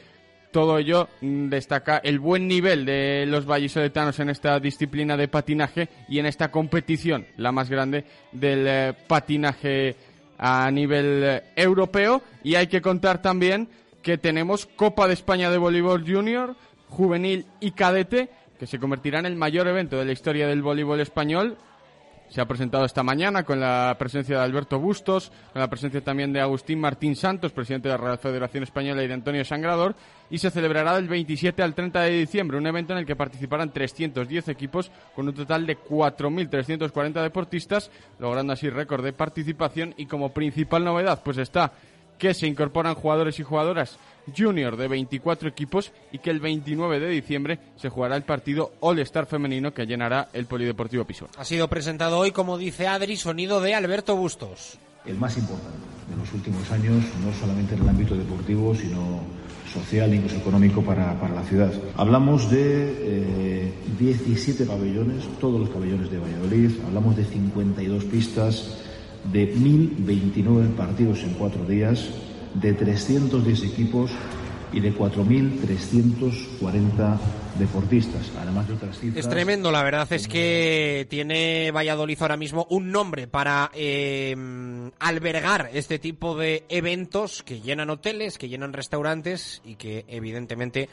todo ello mm, destaca el buen nivel de los vallisoletanos en esta disciplina de patinaje y en esta competición, la más grande del eh, patinaje a nivel eh, europeo. Y hay que contar también que tenemos Copa de España de Voleibol Junior, Juvenil y Cadete, que se convertirá en el mayor evento de la historia del voleibol español. Se ha presentado esta mañana con la presencia de Alberto Bustos, con la presencia también de Agustín Martín Santos, presidente de la Real Federación Española, y de Antonio Sangrador, y se celebrará del 27 al 30 de diciembre, un evento en el que participarán 310 equipos con un total de 4.340 deportistas, logrando así récord de participación y como principal novedad pues está que se incorporan jugadores y jugadoras junior de 24 equipos y que el 29 de diciembre se jugará el partido All-Star femenino que llenará el Polideportivo Pisuerga. Ha sido presentado hoy, como dice Adri, sonido de Alberto Bustos. El más importante de los últimos años, no solamente en el ámbito deportivo, sino social e incluso económico para, para la ciudad. Hablamos de eh, 17 pabellones, todos los pabellones de Valladolid, hablamos de 52 pistas, de 1.029 partidos en cuatro días, de 310 equipos y de 4.340 deportistas, además de otras cifras. Es tremendo, la verdad es que tiene Valladolid ahora mismo un nombre para eh, albergar este tipo de eventos que llenan hoteles, que llenan restaurantes y que evidentemente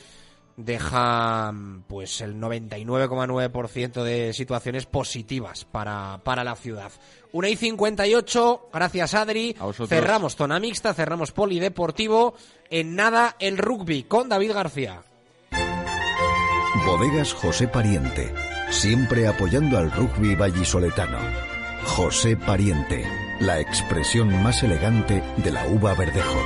deja pues el 99,9% de situaciones positivas para, para la ciudad. Una y 58, gracias Adri. Cerramos zona mixta, cerramos polideportivo. En nada el rugby con David García. Bodegas José Pariente, siempre apoyando al rugby vallisoletano. José Pariente, la expresión más elegante de la uva verdejo.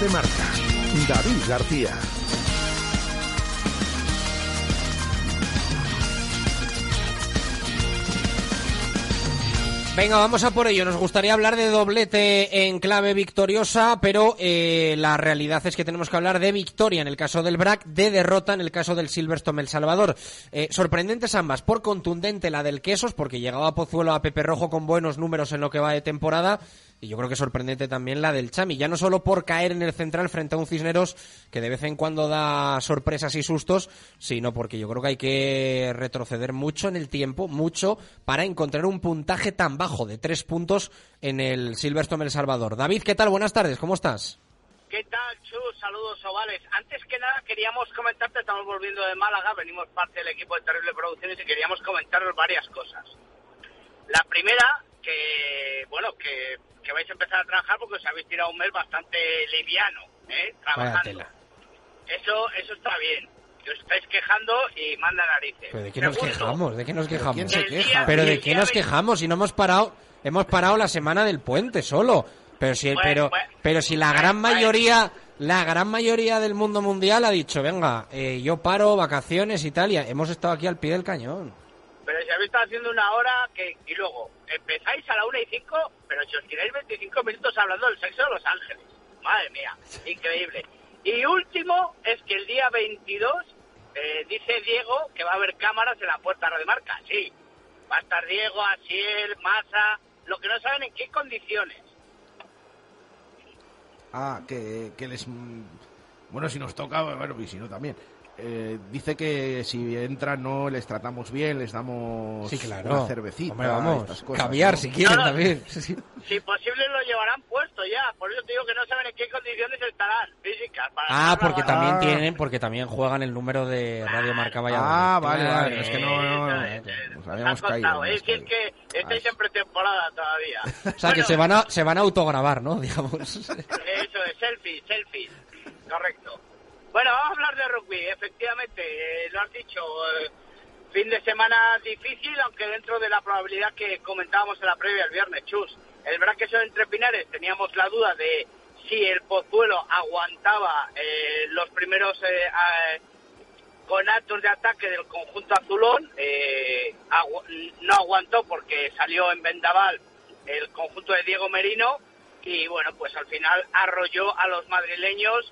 De marca. David García. Venga, vamos a por ello. Nos gustaría hablar de doblete en clave victoriosa, pero eh, la realidad es que tenemos que hablar de victoria en el caso del BRAC, de derrota en el caso del Silverstone El Salvador. Eh, sorprendentes ambas, por contundente la del Quesos, porque llegaba Pozuelo a Pepe Rojo con buenos números en lo que va de temporada, y yo creo que sorprendente también la del Chami, ya no solo por caer en el central frente a un Cisneros que de vez en cuando da sorpresas y sustos, sino porque yo creo que hay que retroceder mucho en el tiempo, mucho, para encontrar un puntaje tan bajo de tres puntos en el Silverstone El Salvador. David, ¿qué tal? Buenas tardes, ¿cómo estás? ¿Qué tal, Chus? Saludos, ovales. Antes que nada, queríamos comentarte, estamos volviendo de Málaga, venimos parte del equipo de Terrible Producciones y queríamos comentaros varias cosas. La primera, que, bueno, que, que vais a empezar a trabajar porque os habéis tirado un mes bastante liviano, ¿eh? Trabajando. Eso, eso está bien. Que os estáis quejando y manda narices. ¿Pero de qué nos Segundo, quejamos? ¿De qué nos quejamos? quién se queja? ¿Pero de qué nos quejamos? Si no hemos parado, hemos parado la semana del puente solo. Pero si, Bueno, pero, bueno. pero si la gran mayoría, la gran mayoría del mundo mundial ha dicho, venga, eh, yo paro, vacaciones, Italia, hemos estado aquí al pie del cañón. Pero si habéis estado haciendo una hora que, y luego empezáis a la una y cinco, pero si os tiráis 25 minutos hablando del sexo de Los Ángeles. Madre mía, increíble. Y último es que el día 22 eh, dice Diego que va a haber cámaras en la puerta de marca. Sí, va a estar Diego, Asiel, Massa, lo que no saben en qué condiciones. Ah, que, que les... mm, Bueno, si nos toca, bueno, y si no también. Eh, dice que si entran no les tratamos bien, les damos Sí, claro. una cervecita, Hombre, vamos, estas cosas, caviar ¿no? si quieren No, también. Si posible lo llevarán puesto ya, por eso te digo que no saben en qué condiciones estarán físicas. Para Ah, porque también barbaridad. tienen, porque también juegan el número de Radio Marca Valladolid. Ah, vale, Claro. vale, es que no, no, no, nos Nos habíamos contado, caído. ¿eh? Si es que estáis en pretemporada todavía. O sea, que se van a, se van a autograbar, ¿no? Digamos. Eso es, selfies, selfies. Correcto. Bueno, vamos a hablar de rugby. efectivamente, eh, lo has dicho. eh, fin de semana difícil, aunque dentro de la probabilidad que comentábamos en la previa el viernes, Chus. El Braqueso entre Pinares teníamos la duda de si el Pozuelo aguantaba eh, los primeros a- con actos de ataque del conjunto azulón. no aguantó porque salió en vendaval el conjunto de Diego Merino y bueno, pues al final arrolló a los madrileños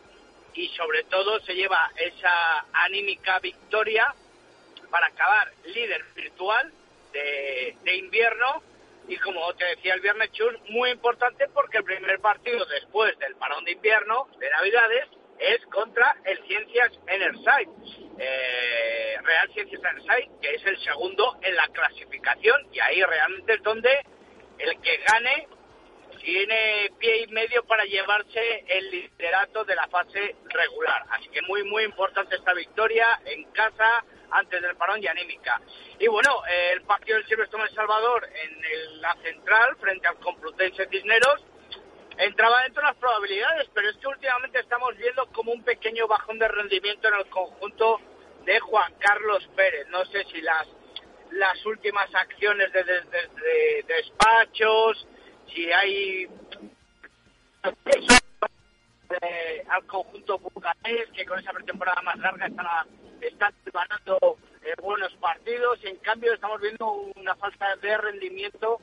y sobre todo se lleva esa anímica victoria para acabar líder virtual de, de invierno. Y como te decía el viernes Chus, muy importante porque el primer partido después del parón de invierno de Navidades es contra el Ciencias Enerside, eh, Real Ciencias Enerside, que es el segundo en la clasificación y ahí realmente es donde el que gane tiene pie y medio para llevarse el liderato de la fase regular. Así que muy, muy importante esta victoria en casa antes del parón y anímica. Y bueno, el partido del Silvestre El Salvador en el- la central frente al Complutense Cisneros entraba dentro de las probabilidades, pero es que últimamente estamos viendo como un pequeño bajón de rendimiento en el conjunto de Juan Carlos Pérez. No sé si las las últimas acciones de, de- de- de despachos, si hay eh, al conjunto bucanés que con esa pretemporada más larga están, a- eh, buenos partidos. En cambio estamos viendo una falta de rendimiento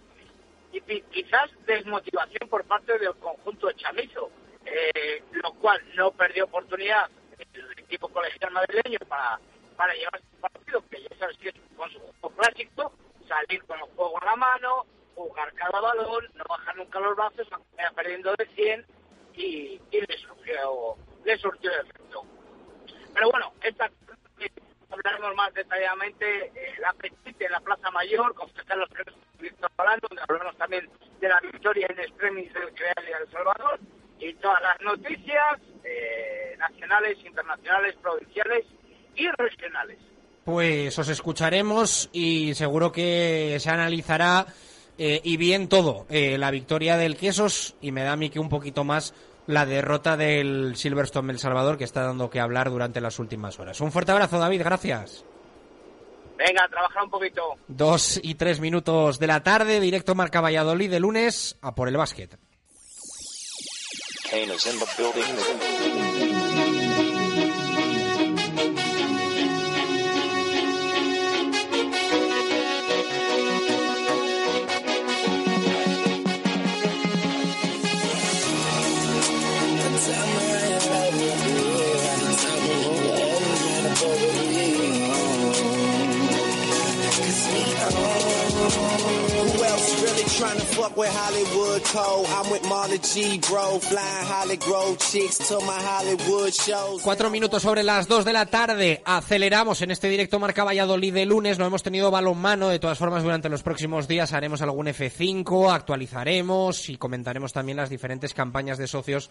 y quizás desmotivación por parte del conjunto chamizo, eh, lo cual no perdió oportunidad el equipo colegial madrileño para, para llevarse el partido, que ya sabes que es con su juego clásico, salir con el juego a la mano, jugar cada balón, no bajar nunca los brazos, vaya perdiendo de 100 y, y le surgió, le surgió efecto. Pero bueno, esta hablaremos más detalladamente eh, la petite en la Plaza Mayor, con Pérez Víctor hablando, donde hablaremos también de la victoria en extremis del Creal y El Salvador, y todas las noticias eh, nacionales, internacionales, provinciales y regionales. Pues os escucharemos y seguro que se analizará eh, y bien todo. Eh, la victoria del Quesos y me da a mí que un poquito más la derrota del Silverstone El Salvador que está dando que hablar durante las últimas horas. Un fuerte abrazo, David, gracias. Venga, a trabajar un poquito. Dos y tres minutos de la tarde, directo Marca Valladolid de lunes a por el básquet. With Hollywood Cole? I'm with Marla G, bro. Flying Holly Grove chicks to my Hollywood shows. Cuatro minutos sobre las dos de la tarde. Aceleramos en este directo Marca Valladolid de lunes. No hemos tenido balonmano. De todas formas, durante los próximos días haremos algún F5, actualizaremos y comentaremos también las diferentes campañas de socios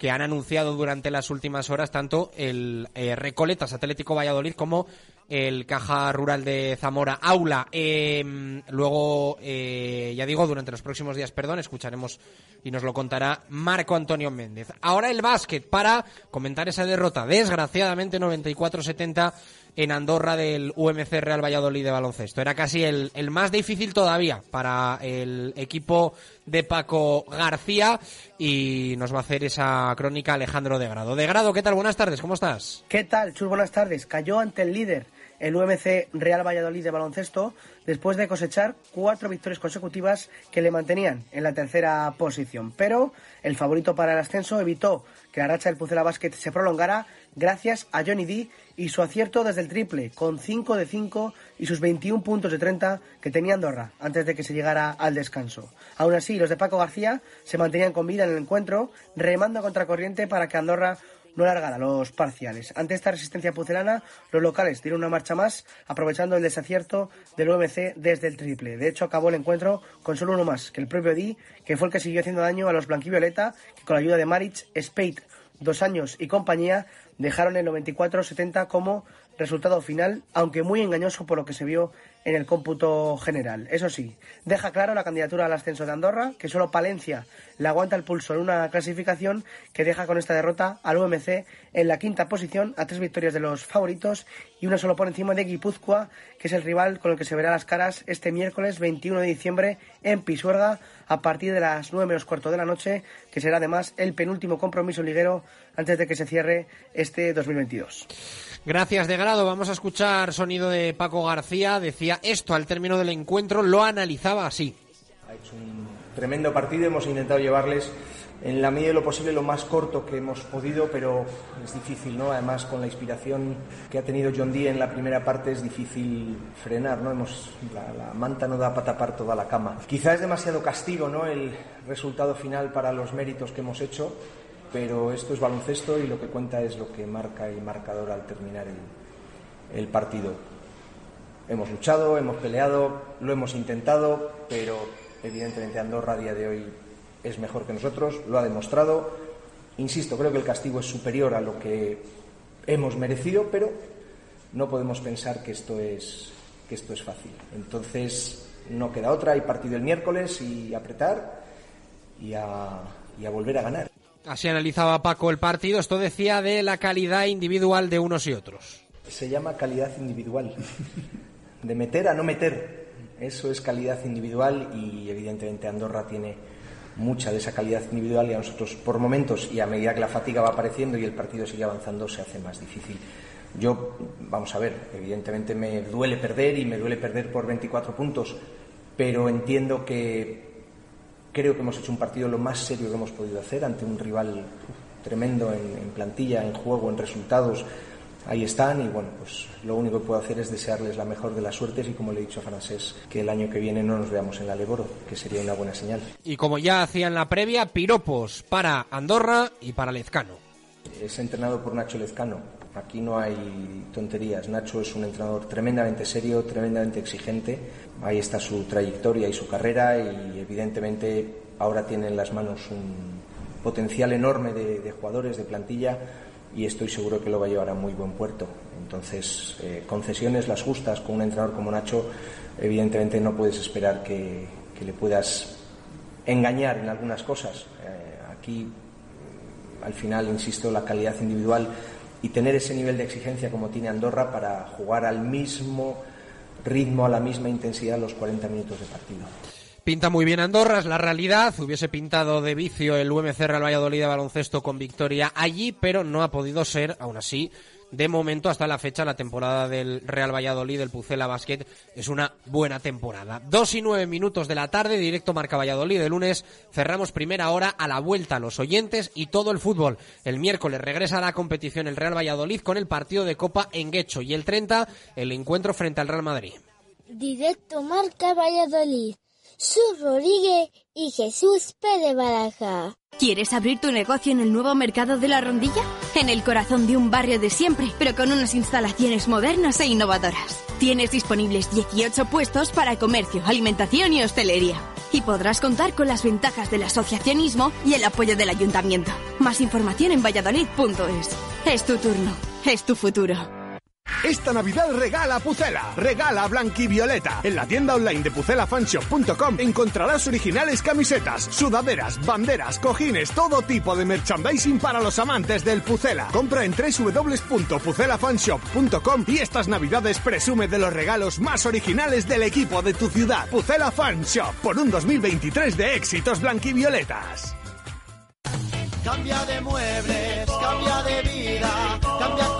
que han anunciado durante las últimas horas tanto el eh, Recoletas Atlético Valladolid como el Caja Rural de Zamora Aula. Eh, luego, eh, ya digo, durante los próximos días, perdón, escucharemos y nos lo contará Marco Antonio Méndez. Ahora el básquet para comentar esa derrota, desgraciadamente 94-70 en Andorra del UMC Real Valladolid de baloncesto. Era casi el, el más difícil todavía para el equipo de Paco García y nos va a hacer esa crónica Alejandro de Grado. De Grado, ¿qué tal? Buenas tardes, ¿cómo estás? ¿Qué tal, Chus? Buenas tardes. Cayó ante el líder, el UMC Real Valladolid de baloncesto, después de cosechar cuatro victorias consecutivas que le mantenían en la tercera posición. Pero el favorito para el ascenso evitó que la racha del Pucela Basket se prolongara gracias a Johnny D y su acierto desde el triple, con 5 de 5 y sus 21 puntos de 30 que tenía Andorra antes de que se llegara al descanso. Aún así, los de Paco García se mantenían con vida en el encuentro, remando a contracorriente para que Andorra no largara los parciales. Ante esta resistencia pucelana, los locales dieron una marcha más, aprovechando el desacierto del UMC desde el triple. De hecho, acabó el encuentro con solo uno más, que el propio Di, que fue el que siguió haciendo daño a los blanquivioleta, que con la ayuda de Maric, Spade, dos años y compañía, dejaron el 94-70 como resultado final, aunque muy engañoso por lo que se vio en el cómputo general. Eso sí, deja claro la candidatura al ascenso de Andorra, que solo Palencia le aguanta el pulso en una clasificación que deja con esta derrota al UMC en la quinta posición a tres victorias de los favoritos y una solo por encima de Guipúzcoa, que es el rival con el que se verá las caras este miércoles 21 de diciembre en Pisuerga a partir de las 9 menos cuarto de la noche, que será además el penúltimo compromiso liguero antes de que se cierre este 2022. Gracias de grado. Vamos a escuchar sonido de Paco García. Decía esto al término del encuentro, lo analizaba así. Ha hecho un tremendo partido, hemos intentado llevarles en la medida de lo posible lo más corto que hemos podido, pero es difícil, ¿no? Además, con la inspiración que ha tenido John Dee en la primera parte es difícil frenar, ¿no? La manta no da para tapar toda la cama. Quizá es demasiado castigo, ¿no? El resultado final para los méritos que hemos hecho, pero esto es baloncesto y lo que cuenta es lo que marca el marcador al terminar el, el partido. Hemos luchado, hemos peleado, lo hemos intentado, pero evidentemente Andorra a día de hoy es mejor que nosotros, lo ha demostrado. Insisto, creo que el castigo es superior a lo que hemos merecido, pero no podemos pensar que esto es, que esto es fácil. Entonces, no queda otra, hay partido el miércoles y apretar y a, y a volver a ganar. Así analizaba Paco el partido. Esto decía de la calidad individual de unos y otros. Se llama calidad individual. De meter a no meter. Eso es calidad individual y evidentemente Andorra tiene mucha de esa calidad individual y a nosotros por momentos y a medida que la fatiga va apareciendo y el partido sigue avanzando se hace más difícil. Yo, vamos a ver, evidentemente me duele perder y me duele perder por 24 puntos, pero entiendo que creo que hemos hecho un partido lo más serio que hemos podido hacer ante un rival tremendo en, en plantilla, en juego, en resultados. Ahí están y bueno, pues lo único que puedo hacer es desearles la mejor de las suertes y como le he dicho a Francés, que el año que viene no nos veamos en la Leboro, que sería una buena señal. Y como ya hacía en la previa, piropos para Andorra y para Lezcano. Es entrenado por Nacho Lezcano. Aquí no hay tonterías. Nacho es un entrenador tremendamente serio, tremendamente exigente. Ahí está su trayectoria y su carrera y evidentemente ahora tiene en las manos un potencial enorme de, de jugadores, de plantilla y estoy seguro que lo va a llevar a muy buen puerto. Entonces, eh, concesiones las justas con un entrenador como Nacho, evidentemente no puedes esperar que, que le puedas engañar en algunas cosas. Eh, aquí, al final, insisto, la calidad individual y tener ese nivel de exigencia como tiene Andorra para jugar al mismo ritmo, a la misma intensidad los 40 minutos de partido. Pinta muy bien Andorra, es la realidad. Hubiese pintado de vicio el UMC Real Valladolid de baloncesto con victoria allí, pero no ha podido ser, aún así, de momento hasta la fecha la temporada del Real Valladolid del Pucela Basket es una buena temporada. Dos y nueve minutos de la tarde, directo Marca Valladolid de lunes. Cerramos primera hora a la vuelta a los oyentes y todo el fútbol. El miércoles regresa a la competición el Real Valladolid con el partido de Copa en Guecho y el 30 el encuentro frente al Real Madrid. Directo Marca Valladolid. Sus Rodríguez y Jesús Pérez Baraja. ¿Quieres abrir tu negocio en el nuevo mercado de la Rondilla? En el corazón de un barrio de siempre, pero con unas instalaciones modernas e innovadoras. Tienes disponibles 18 puestos para comercio, alimentación y hostelería. Y podrás contar con las ventajas del asociacionismo y el apoyo del ayuntamiento. Más información en valladolid.es. Es tu turno, es tu futuro. Esta Navidad regala Pucela, regala Blanquivioleta. En la tienda online de pucelafanshop.com encontrarás originales camisetas, sudaderas, banderas, cojines, todo tipo de merchandising para los amantes del Pucela. Compra en www.pucelafanshop.com y estas Navidades presume de los regalos más originales del equipo de tu ciudad. Pucela Fan Shop, por un 2023 de éxitos blanquivioletas. Cambia de muebles, cambia de vida, cambia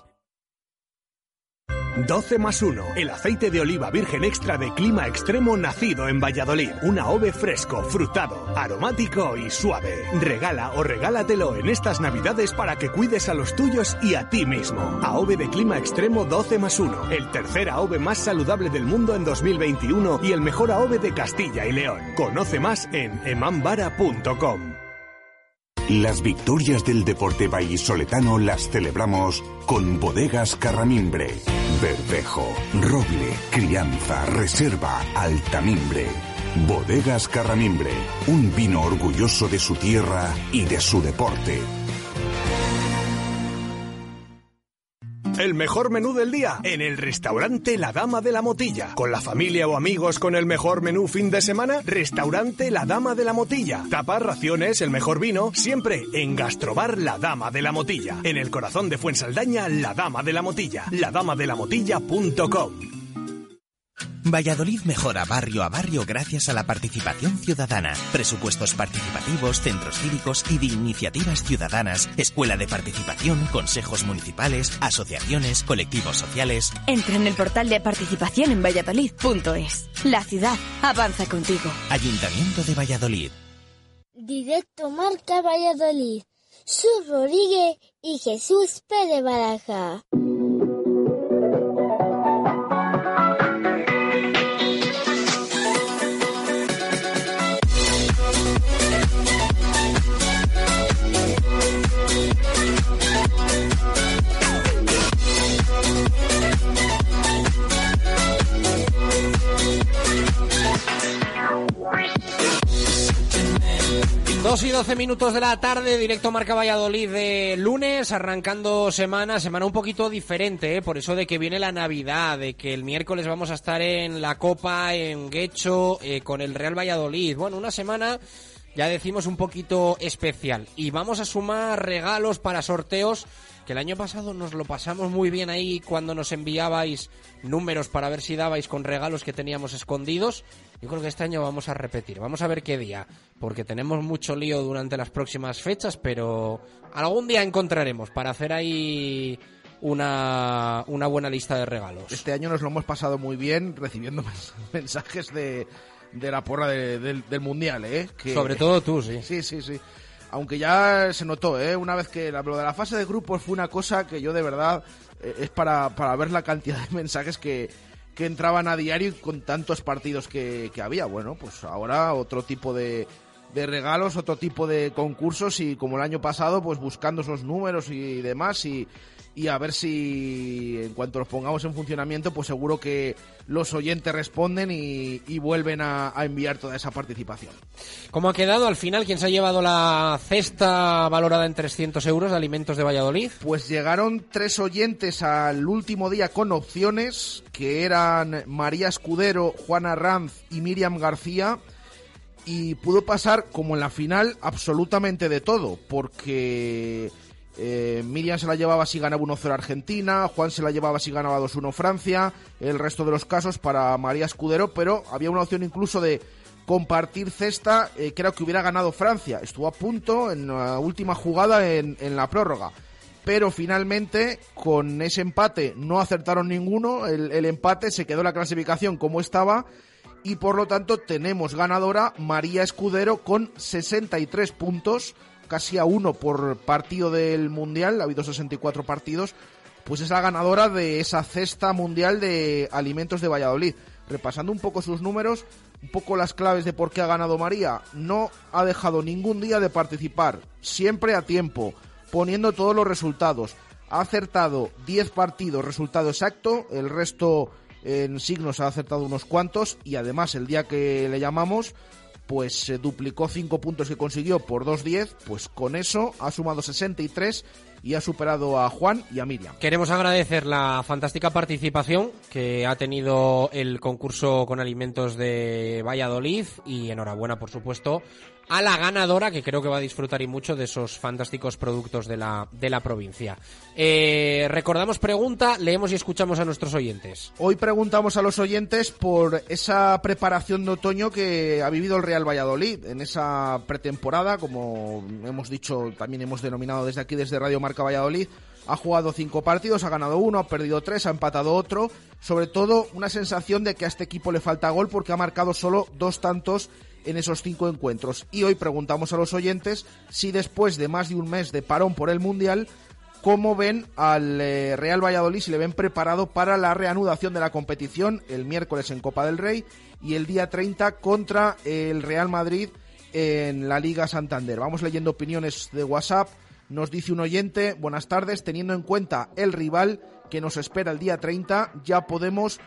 12 más 1. El aceite de oliva virgen extra de clima extremo nacido en Valladolid. Un AOVE fresco, frutado, aromático y suave. Regala o regálatelo en estas navidades para que cuides a los tuyos y a ti mismo. AOVE de clima extremo 12 más 1. El tercer AOVE más saludable del mundo en 2021 y el mejor AOVE de Castilla y León. Conoce más en emambara.com. Las victorias del deporte vallisoletano las celebramos con bodegas Carramimbre. Verdejo, roble, crianza, reserva, altamimbre. Bodegas Carramimbre, un vino orgulloso de su tierra y de su deporte. El mejor menú del día en el restaurante La Dama de la Motilla. Con la familia o amigos con el mejor menú fin de semana, restaurante La Dama de la Motilla. Tapas, raciones, el mejor vino, siempre en Gastrobar La Dama de la Motilla. En el corazón de Fuensaldaña, La Dama de la Motilla. Ladamadelamotilla.com. Valladolid mejora barrio a barrio gracias a la participación ciudadana, presupuestos participativos, centros cívicos y de iniciativas ciudadanas, escuela de participación, consejos municipales, asociaciones, colectivos sociales. Entra en el portal de participación en valladolid.es. La ciudad avanza contigo. Ayuntamiento de Valladolid. Directo Marca Valladolid. Su Rodríguez y Jesús Pérez Baraja. Dos y doce minutos de la tarde, directo Marca Valladolid de lunes, arrancando semana, semana un poquito diferente, ¿eh? por eso de que viene la Navidad, de que el miércoles vamos a estar en la Copa, en Guecho, eh, con el Real Valladolid. Bueno, una semana, ya decimos, un poquito especial. Y vamos a sumar regalos para sorteos, que el año pasado nos lo pasamos muy bien ahí cuando nos enviabais números para ver si dabais con regalos que teníamos escondidos. Yo creo que este año vamos a repetir. Vamos a ver qué día, porque tenemos mucho lío durante las próximas fechas, pero algún día encontraremos para hacer ahí una, una buena lista de regalos. Este año nos lo hemos pasado muy bien recibiendo mens- mensajes de, de la porra de- del, del Mundial, ¿eh? Que- Sobre todo tú, sí. Sí, sí, sí. Aunque ya se notó, ¿eh? Una vez que lo de la fase de grupos fue una cosa que yo de verdad eh, es para, para ver la cantidad de mensajes que, que entraban a diario con tantos partidos que, que había. Bueno, pues ahora otro tipo de, de regalos, otro tipo de concursos y como el año pasado, pues buscando esos números y demás y, y a ver si en cuanto los pongamos en funcionamiento, pues seguro que los oyentes responden y, y vuelven a, a enviar toda esa participación. ¿Cómo ha quedado al final? ¿Quién se ha llevado la cesta valorada en 300 euros de alimentos de Valladolid? Pues llegaron tres oyentes al último día con opciones, que eran María Escudero, Juana Ranz y Miriam García. Y pudo pasar, como en la final, absolutamente de todo, porque eh, Miriam se la llevaba si ganaba 1-0 Argentina, Juan se la llevaba si ganaba 2-1 Francia, el resto de los casos para María Escudero, pero había una opción incluso de compartir cesta, eh, creo que hubiera ganado Francia. Estuvo a punto en la última jugada en, la prórroga. Pero finalmente, con ese empate, no acertaron ninguno. El, el empate se quedó la clasificación como estaba. Y por lo tanto, tenemos ganadora María Escudero con 63 puntos, casi a uno por partido del Mundial. Ha habido 64 partidos. Pues es la ganadora de esa cesta mundial de alimentos de Valladolid. Repasando un poco sus números, un poco las claves de por qué ha ganado María. No ha dejado ningún día de participar, siempre a tiempo, poniendo todos los resultados. Ha acertado 10 partidos, resultado exacto, el resto en signos ha acertado unos cuantos y además el día que le llamamos pues se duplicó 5 puntos que consiguió por 2-10, pues con eso ha sumado 63 y ha superado a Juan y a Miriam. Queremos agradecer la fantástica participación que ha tenido el concurso con alimentos de Valladolid y enhorabuena, por supuesto, a la ganadora que creo que va a disfrutar y mucho de esos fantásticos productos de la, de la provincia. Eh, recordamos pregunta, leemos y escuchamos a nuestros oyentes. Hoy preguntamos a los oyentes por esa preparación de otoño que ha vivido el Real Valladolid en esa pretemporada, como hemos dicho, también hemos denominado desde aquí, desde Radio Marca Valladolid. Ha jugado cinco partidos, ha ganado uno, ha perdido tres, ha empatado otro. Sobre todo, una sensación de que a este equipo le falta gol porque ha marcado solo dos tantos en esos cinco encuentros. Y hoy preguntamos a los oyentes si después de más de un mes de parón por el Mundial, cómo ven al eh, Real Valladolid, si le ven preparado para la reanudación de la competición el miércoles en Copa del Rey y el día 30 contra el Real Madrid en la Liga Santander. Vamos leyendo opiniones de WhatsApp. Nos dice un oyente, buenas tardes, teniendo en cuenta el rival que nos espera el día 30, ya podemos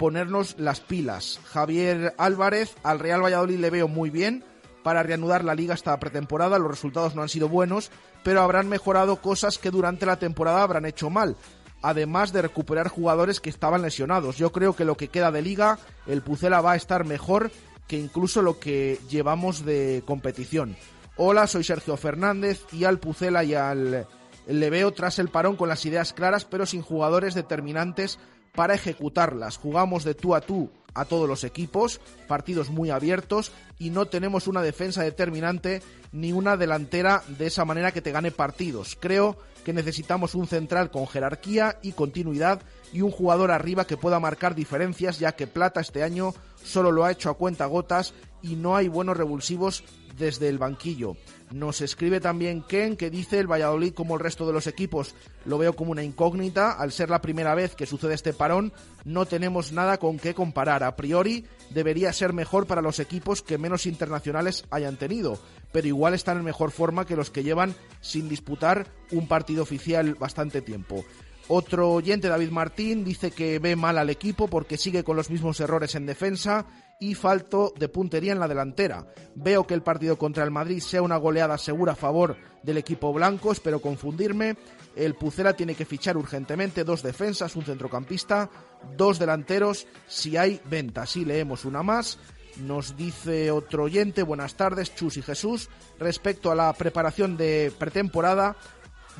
ponernos las pilas. Javier Álvarez, al Real Valladolid le veo muy bien para reanudar la liga esta pretemporada. Los resultados no han sido buenos, pero habrán mejorado cosas que durante la temporada habrán hecho mal. Además de recuperar jugadores que estaban lesionados. Yo creo que lo que queda de liga, el Pucela va a estar mejor que incluso lo que llevamos de competición. Hola, soy Sergio Fernández y al Pucela y al le veo tras el parón con las ideas claras pero sin jugadores determinantes para ejecutarlas. Jugamos de tú a tú a todos los equipos, partidos muy abiertos y no tenemos una defensa determinante ni una delantera de esa manera que te gane partidos. Creo que necesitamos un central con jerarquía y continuidad y un jugador arriba que pueda marcar diferencias ya que Plata este año solo lo ha hecho a cuenta gotas y no hay buenos revulsivos desde el banquillo. Nos escribe también Ken que dice el Valladolid como el resto de los equipos lo veo como una incógnita. Al ser la primera vez que sucede este parón no tenemos nada con qué comparar. A priori debería ser mejor para los equipos que menos internacionales hayan tenido, pero igual están en mejor forma que los que llevan sin disputar un partido oficial bastante tiempo. Otro oyente, David Martín, dice que ve mal al equipo porque sigue con los mismos errores en defensa y falto de puntería en la delantera. Veo que el partido contra el Madrid sea una goleada segura a favor del equipo blanco, espero confundirme. El Pucela tiene que fichar urgentemente dos defensas, un centrocampista, dos delanteros, si hay venta. Si leemos una más. Nos dice otro oyente, buenas tardes, Chus y Jesús. Respecto a la preparación de pretemporada,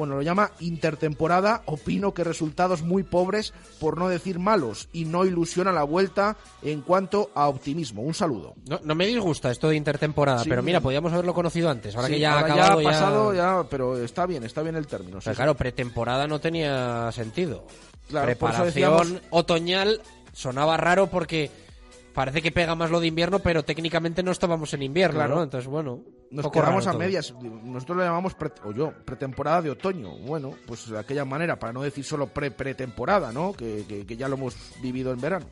bueno, lo llama intertemporada, opino que resultados muy pobres, por no decir malos, y no ilusiona la vuelta en cuanto a optimismo. Un saludo. No, no me disgusta esto de intertemporada, Sí. pero mira, podíamos haberlo conocido antes. Ahora Sí, que ya ahora ha acabado, ya ha pasado, ya, pero está bien, está bien el término. Pero sí. claro, pretemporada no tenía sentido. Claro, Preparación decíamos- otoñal sonaba raro porque parece que pega más lo de invierno, pero técnicamente no estábamos en invierno, Claro. ¿no? Entonces, bueno, Nos poco quedamos a todo. medias. Nosotros lo llamamos, pre- o yo, pretemporada de otoño. Bueno, pues de aquella manera, para no decir solo pre-pretemporada, ¿no? Que, que- que ya lo hemos vivido en verano.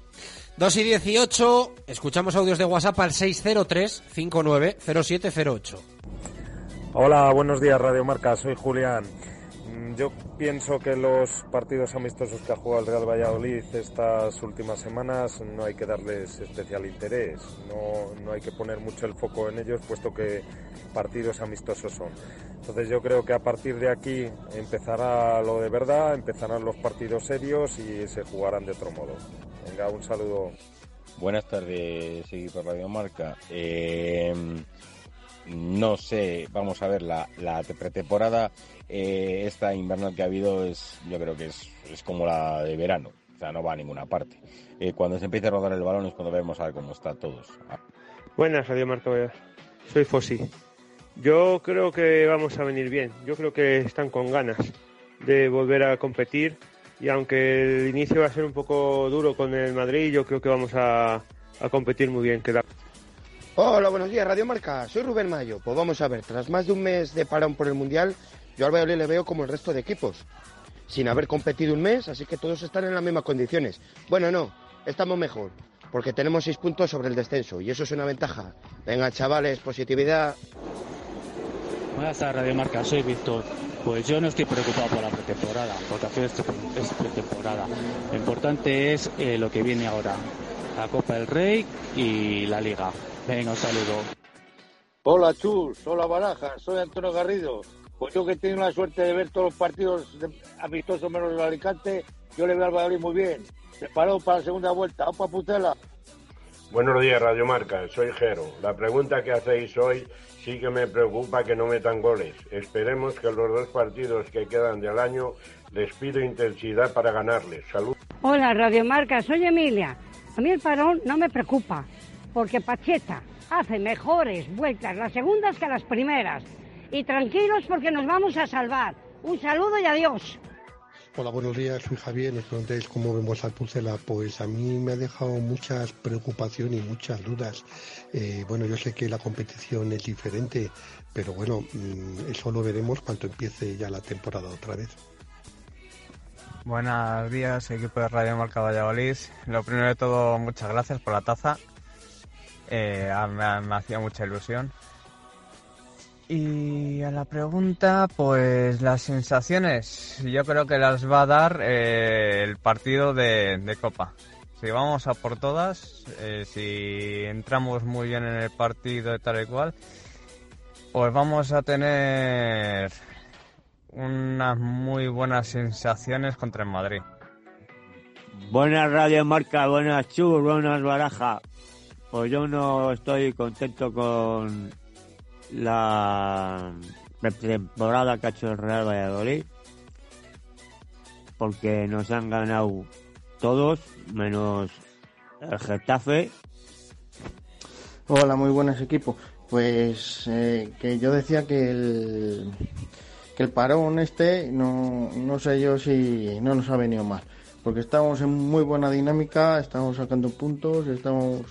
2 y 18, escuchamos audios de WhatsApp al 603-590708. Hola, buenos días Radio Marca, soy Julián. Mm, Yo pienso que los partidos amistosos que ha jugado el Real Valladolid estas últimas semanas no hay que darles especial interés, no, no hay que poner mucho el foco en ellos puesto que partidos amistosos son. Entonces yo creo que a partir de aquí empezará lo de verdad, empezarán los partidos serios y se jugarán de otro modo. Venga, un saludo. Buenas tardes, equipo Radio Marca. Eh, no sé, vamos a ver, la pretemporada, eh, esta invernal que ha habido, es yo creo que es, es como la de verano, o sea, no va a ninguna parte. Eh, cuando se empiece a rodar el balón es cuando veremos a ver cómo está todos. Buenas, Radio Marca. Soy Fossi. Yo creo que vamos a venir bien. Yo creo que están con ganas de volver a competir y aunque el inicio va a ser un poco duro con el Madrid, yo creo que vamos a, a competir muy bien. Queda. Hola, buenos días, Radio Marca. Soy Rubén Mayo. Pues vamos a ver, tras más de un mes de parón por el Mundial, yo al Valladolid le veo como el resto de equipos. Sin haber competido un mes, así que todos están en las mismas condiciones. Bueno, no, estamos mejor, porque tenemos seis puntos sobre el descenso, y eso es una ventaja. Venga, chavales, positividad. Buenas tardes, Radio Marca, soy Víctor. Pues yo no estoy preocupado por la pretemporada, porque al final es pre- es pretemporada. Lo importante es eh, lo que viene ahora, la Copa del Rey y la Liga. Venga, un saludo. Hola Chus, hola Barajas, soy Antonio Garrido. Pues yo que he tenido la suerte de ver todos los partidos de- amistosos menos el Alicante, yo le veo al Valladolid muy bien. Preparado para la segunda vuelta, ¡opa putela! Buenos días, Radio Marca. Soy Jero. La pregunta que hacéis hoy sí que me preocupa que no metan goles. Esperemos que los dos partidos que quedan del año les pido intensidad para ganarles. Salud. Hola, Radio Marca, soy Emilia. A mí el parón no me preocupa, porque Pacheta hace mejores vueltas las segundas que las primeras. Y tranquilos porque nos vamos a salvar. Un saludo y adiós. Hola, buenos días, soy Javier. Nos preguntáis cómo vemos al Pucela. Pues a mí me ha dejado muchas preocupaciones y muchas dudas. Eh, bueno, yo sé que la competición es diferente, pero bueno, mm, eso lo veremos cuando empiece ya la temporada otra vez. Buenos días, equipo de Radio Marca Valladolid. Lo primero de todo, muchas gracias por la taza. Eh, me hacía mucha ilusión. Y a la pregunta, pues las sensaciones, yo creo que las va a dar eh, el partido de, Copa. Si vamos a por todas, eh, si entramos muy bien en el partido y tal y cual, pues vamos a tener unas muy buenas sensaciones contra el Madrid. Buenas Radio Marca, buenas Chur, buenas Baraja. Pues yo no estoy contento con la temporada que ha hecho el Real Valladolid porque nos han ganado todos menos el Getafe. Hola, muy buenas equipo. Pues eh, que yo decía que el, que el parón este no, no sé yo si no nos ha venido mal. Porque estamos en muy buena dinámica, estamos sacando puntos, estamos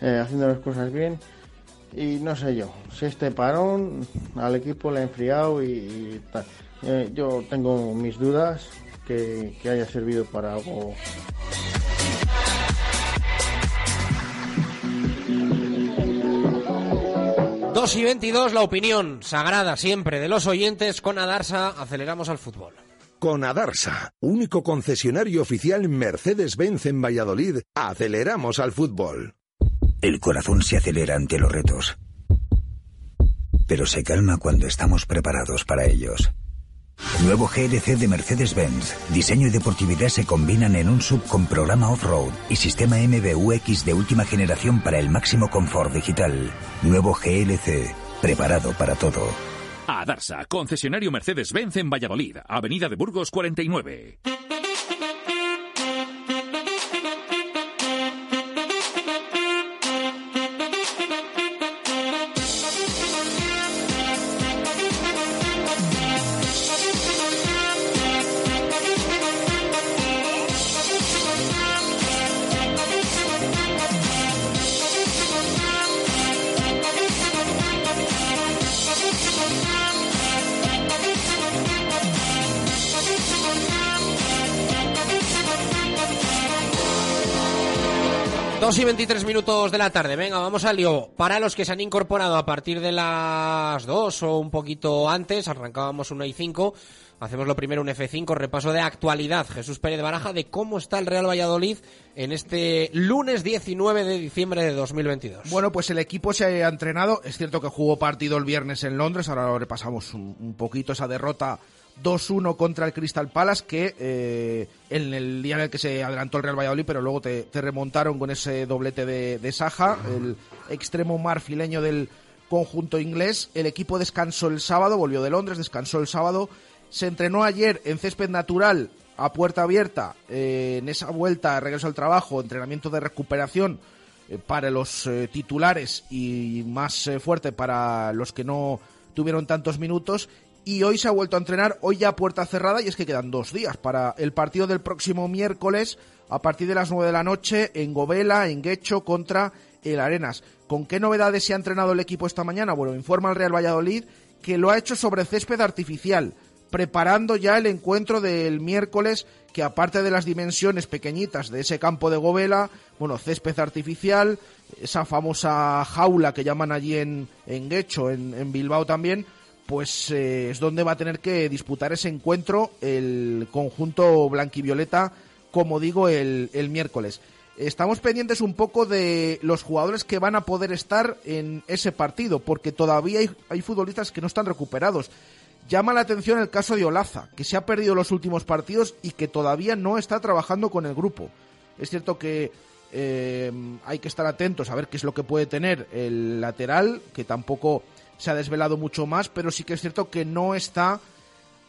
eh, haciendo las cosas bien. Y no sé yo, si este parón al equipo le ha enfriado y, y tal. Eh, yo tengo mis dudas que, que haya servido para algo. 2 y 22, la opinión sagrada siempre de los oyentes. Con Adarsa aceleramos al fútbol. Con Adarsa, único concesionario oficial Mercedes-Benz en Valladolid, aceleramos al fútbol. El corazón se acelera ante los retos, pero se calma cuando estamos preparados para ellos. Nuevo GLC de Mercedes-Benz. Diseño y deportividad se combinan en un sub con programa off-road y sistema MBUX de última generación para el máximo confort digital. Nuevo GLC. Preparado para todo. A Darsa, concesionario Mercedes-Benz en Valladolid, Avenida de Burgos 49. Dos y 23 minutos de la tarde. Venga, vamos al lío. Para los que se han incorporado a partir de las 2 o un poquito antes, arrancábamos una y 5. Hacemos lo primero un F5, repaso de actualidad. Jesús Pérez Baraja de cómo está el Real Valladolid en este lunes 19 de diciembre de 2022. Bueno, pues el equipo se ha entrenado. Es cierto que jugó partido el viernes en Londres. Ahora lo repasamos un poquito esa derrota 2-1 contra el Crystal Palace, que eh, en el día en el que se adelantó el Real Valladolid, pero luego te, remontaron con ese doblete de, de Saja, el extremo marfileño del conjunto inglés. El equipo descansó el sábado, volvió de Londres, descansó el sábado. Se entrenó ayer en césped natural, a puerta abierta, eh, en esa vuelta, regreso al trabajo, entrenamiento de recuperación eh, para los eh, titulares y más fuerte para los que no tuvieron tantos minutos y hoy se ha vuelto a entrenar, hoy ya puerta cerrada y es que quedan dos días para el partido del próximo miércoles a partir de las 9 de la noche en Govela, en Guecho contra el Arenas. ¿Con qué novedades se ha entrenado el equipo esta mañana? Bueno, informa el Real Valladolid que lo ha hecho sobre césped artificial, preparando ya el encuentro del miércoles que aparte de las dimensiones pequeñitas de ese campo de Govela, bueno, césped artificial, esa famosa jaula que llaman allí en, en Guecho, en Bilbao también, pues eh, es donde va a tener que disputar ese encuentro el conjunto blanquivioleta, como digo, el, el, miércoles. Estamos pendientes un poco de los jugadores que van a poder estar en ese partido, porque todavía hay, hay futbolistas que no están recuperados. Llama la atención el caso de Olaza, que se ha perdido los últimos partidos y que todavía no está trabajando con el grupo. Es cierto que eh, hay que estar atentos a ver qué es lo que puede tener el lateral, que tampoco se ha desvelado mucho más, pero sí que es cierto que no está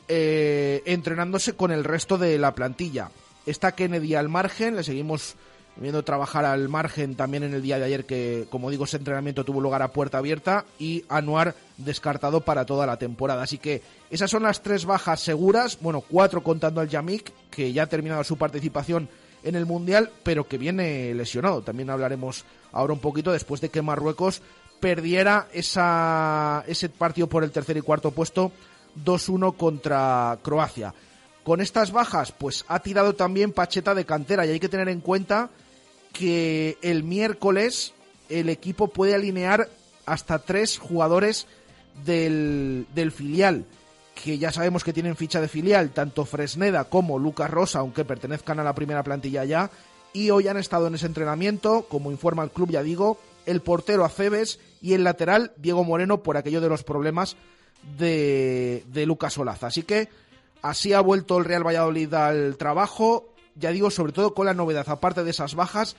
eh, entrenándose con el resto de la plantilla. Está Kennedy al margen, le seguimos viendo trabajar al margen también en el día de ayer que, como digo, ese entrenamiento tuvo lugar a puerta abierta y Anuar descartado para toda la temporada. Así que esas son las tres bajas seguras, bueno, cuatro contando al Yamik, que ya ha terminado su participación en el Mundial, pero que viene lesionado. También hablaremos ahora un poquito después de que Marruecos perdiera esa, ese partido por el tercer y cuarto puesto 2-1 contra Croacia. Con estas bajas, pues ha tirado también Pacheta de cantera y hay que tener en cuenta que el miércoles el equipo puede alinear hasta tres jugadores del, del filial, que ya sabemos que tienen ficha de filial, tanto Fresneda como Lucas Rosa, aunque pertenezcan a la primera plantilla ya, y hoy han estado en ese entrenamiento, como informa el club, ya digo, el portero Aceves y el lateral Diego Moreno por aquello de los problemas de, de Lucas Olaza. Así que así ha vuelto el Real Valladolid al trabajo, ya digo, sobre todo con la novedad, aparte de esas bajas,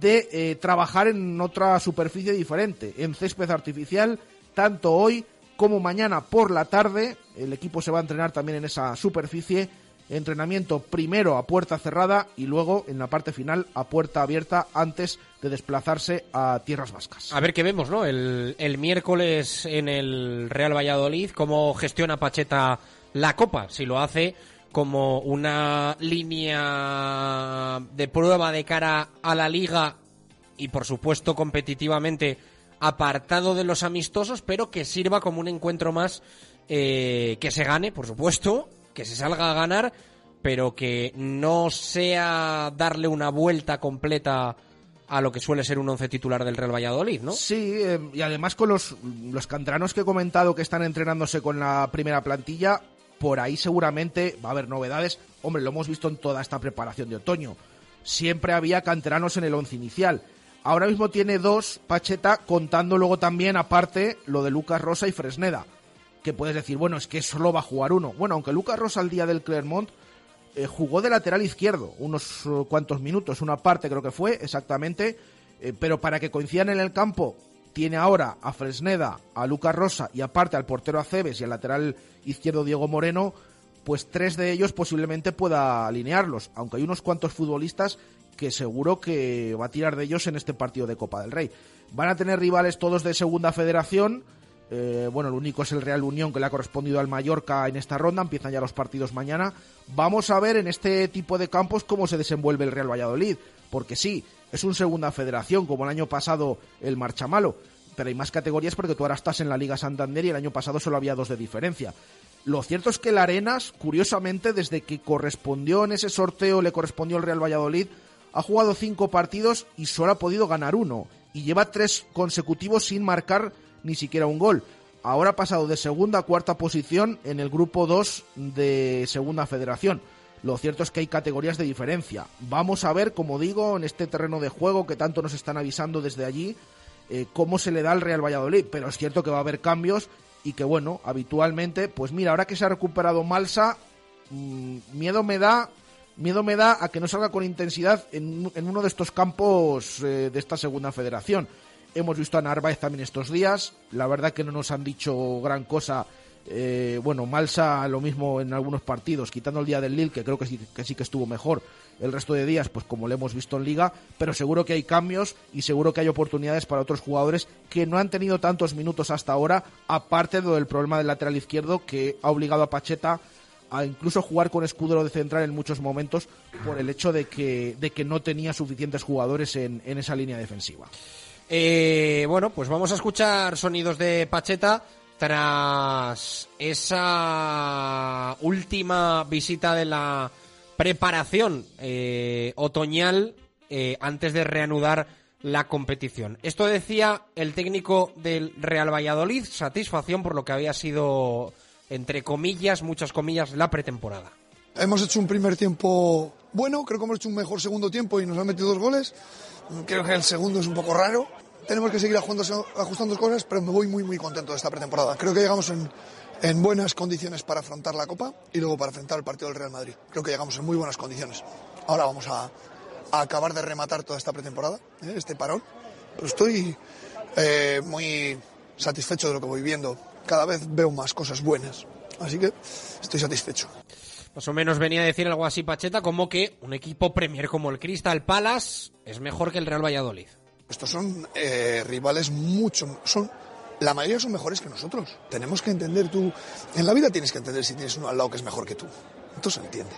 de eh, trabajar en otra superficie diferente, en césped artificial, tanto hoy como mañana por la tarde. El equipo se va a entrenar también en esa superficie. Entrenamiento primero a puerta cerrada y luego en la parte final a puerta abierta antes de desplazarse a tierras vascas. A ver qué vemos, ¿no? El, miércoles en el Real Valladolid, cómo gestiona Pacheta la Copa, si lo hace como una línea de prueba de cara a la liga y por supuesto competitivamente apartado de los amistosos, pero que sirva como un encuentro más eh, que se gane, por supuesto, que se salga a ganar, pero que no sea darle una vuelta completa a lo que suele ser un once titular del Real Valladolid, ¿no? Sí, eh, y además con los, los canteranos que he comentado que están entrenándose con la primera plantilla, por ahí seguramente va a haber novedades. Hombre, lo hemos visto en toda esta preparación de otoño. Siempre había canteranos en el once inicial. Ahora mismo tiene dos Pacheta, contando luego también aparte lo de Lucas Rosa y Fresneda. Que puedes decir, bueno, es que solo va a jugar uno. Bueno, aunque Lucas Rosa al día del Clermont eh, jugó de lateral izquierdo unos uh, cuantos minutos, una parte creo que fue exactamente, eh, pero para que coincidan en el campo, tiene ahora a Fresneda, a Lucas Rosa y aparte al portero Aceves y al lateral izquierdo Diego Moreno, pues tres de ellos posiblemente pueda alinearlos, aunque hay unos cuantos futbolistas que seguro que va a tirar de ellos en este partido de Copa del Rey. Van a tener rivales todos de segunda federación. Eh, bueno, el único es el Real Unión que le ha correspondido al Mallorca en esta ronda. Empiezan ya los partidos mañana. Vamos a ver en este tipo de campos cómo se desenvuelve el Real Valladolid. Porque sí, es un segunda federación, como el año pasado el Marchamalo. Pero hay más categorías porque tú ahora estás en la Liga Santander y el año pasado solo había dos de diferencia. Lo cierto es que el Arenas, curiosamente, desde que correspondió en ese sorteo, le correspondió al Real Valladolid, ha jugado cinco partidos y solo ha podido ganar uno. Y lleva tres consecutivos sin marcar ni siquiera un gol. Ahora ha pasado de segunda a cuarta posición en el grupo 2 de Segunda Federación. Lo cierto es que hay categorías de diferencia. Vamos a ver, como digo, en este terreno de juego que tanto nos están avisando desde allí, eh, cómo se le da al Real Valladolid. Pero es cierto que va a haber cambios y que, bueno, habitualmente, pues mira, ahora que se ha recuperado Malsa, mmm, miedo me da miedo me da a que no salga con intensidad en, en uno de estos campos eh, de esta segunda federación. Hemos visto a Narváez también estos días. La verdad que no nos han dicho gran cosa. Eh, bueno, Malsa lo mismo en algunos partidos, quitando el día del Lille, que creo que sí, que sí que estuvo mejor. El resto de días, pues como lo hemos visto en Liga, pero seguro que hay cambios y seguro que hay oportunidades para otros jugadores que no han tenido tantos minutos hasta ahora, aparte del problema del lateral izquierdo que ha obligado a Pacheta a incluso jugar con Escudero de central en muchos momentos por el hecho de que, de que no tenía suficientes jugadores en, en esa línea defensiva. Eh, bueno, pues vamos a escuchar sonidos de Pacheta tras esa última visita de la preparación eh, otoñal eh, antes de reanudar la competición. Esto decía el técnico del Real Valladolid, satisfacción por lo que había sido, entre comillas, muchas comillas, la pretemporada. Hemos hecho un primer tiempo bueno, creo que hemos hecho un mejor segundo tiempo y nos han metido dos goles. Creo que el segundo es un poco raro. Tenemos que seguir ajustando, cosas, pero me voy muy, muy contento de esta pretemporada. Creo que llegamos en, en buenas condiciones para afrontar la Copa y luego para enfrentar el partido del Real Madrid. Creo que llegamos en muy buenas condiciones. Ahora vamos a, a acabar de rematar toda esta pretemporada, ¿eh? este parón. Pero estoy eh, muy satisfecho de lo que voy viendo. Cada vez veo más cosas buenas. Así que estoy satisfecho. Más o menos venía a decir algo así Pacheta como que un equipo Premier como el Crystal Palace es mejor que el Real Valladolid. Estos son eh, rivales mucho, son la mayoría son mejores que nosotros. Tenemos que entender tú, en la vida tienes que entender si tienes uno al lado que es mejor que tú. Entonces se entiende.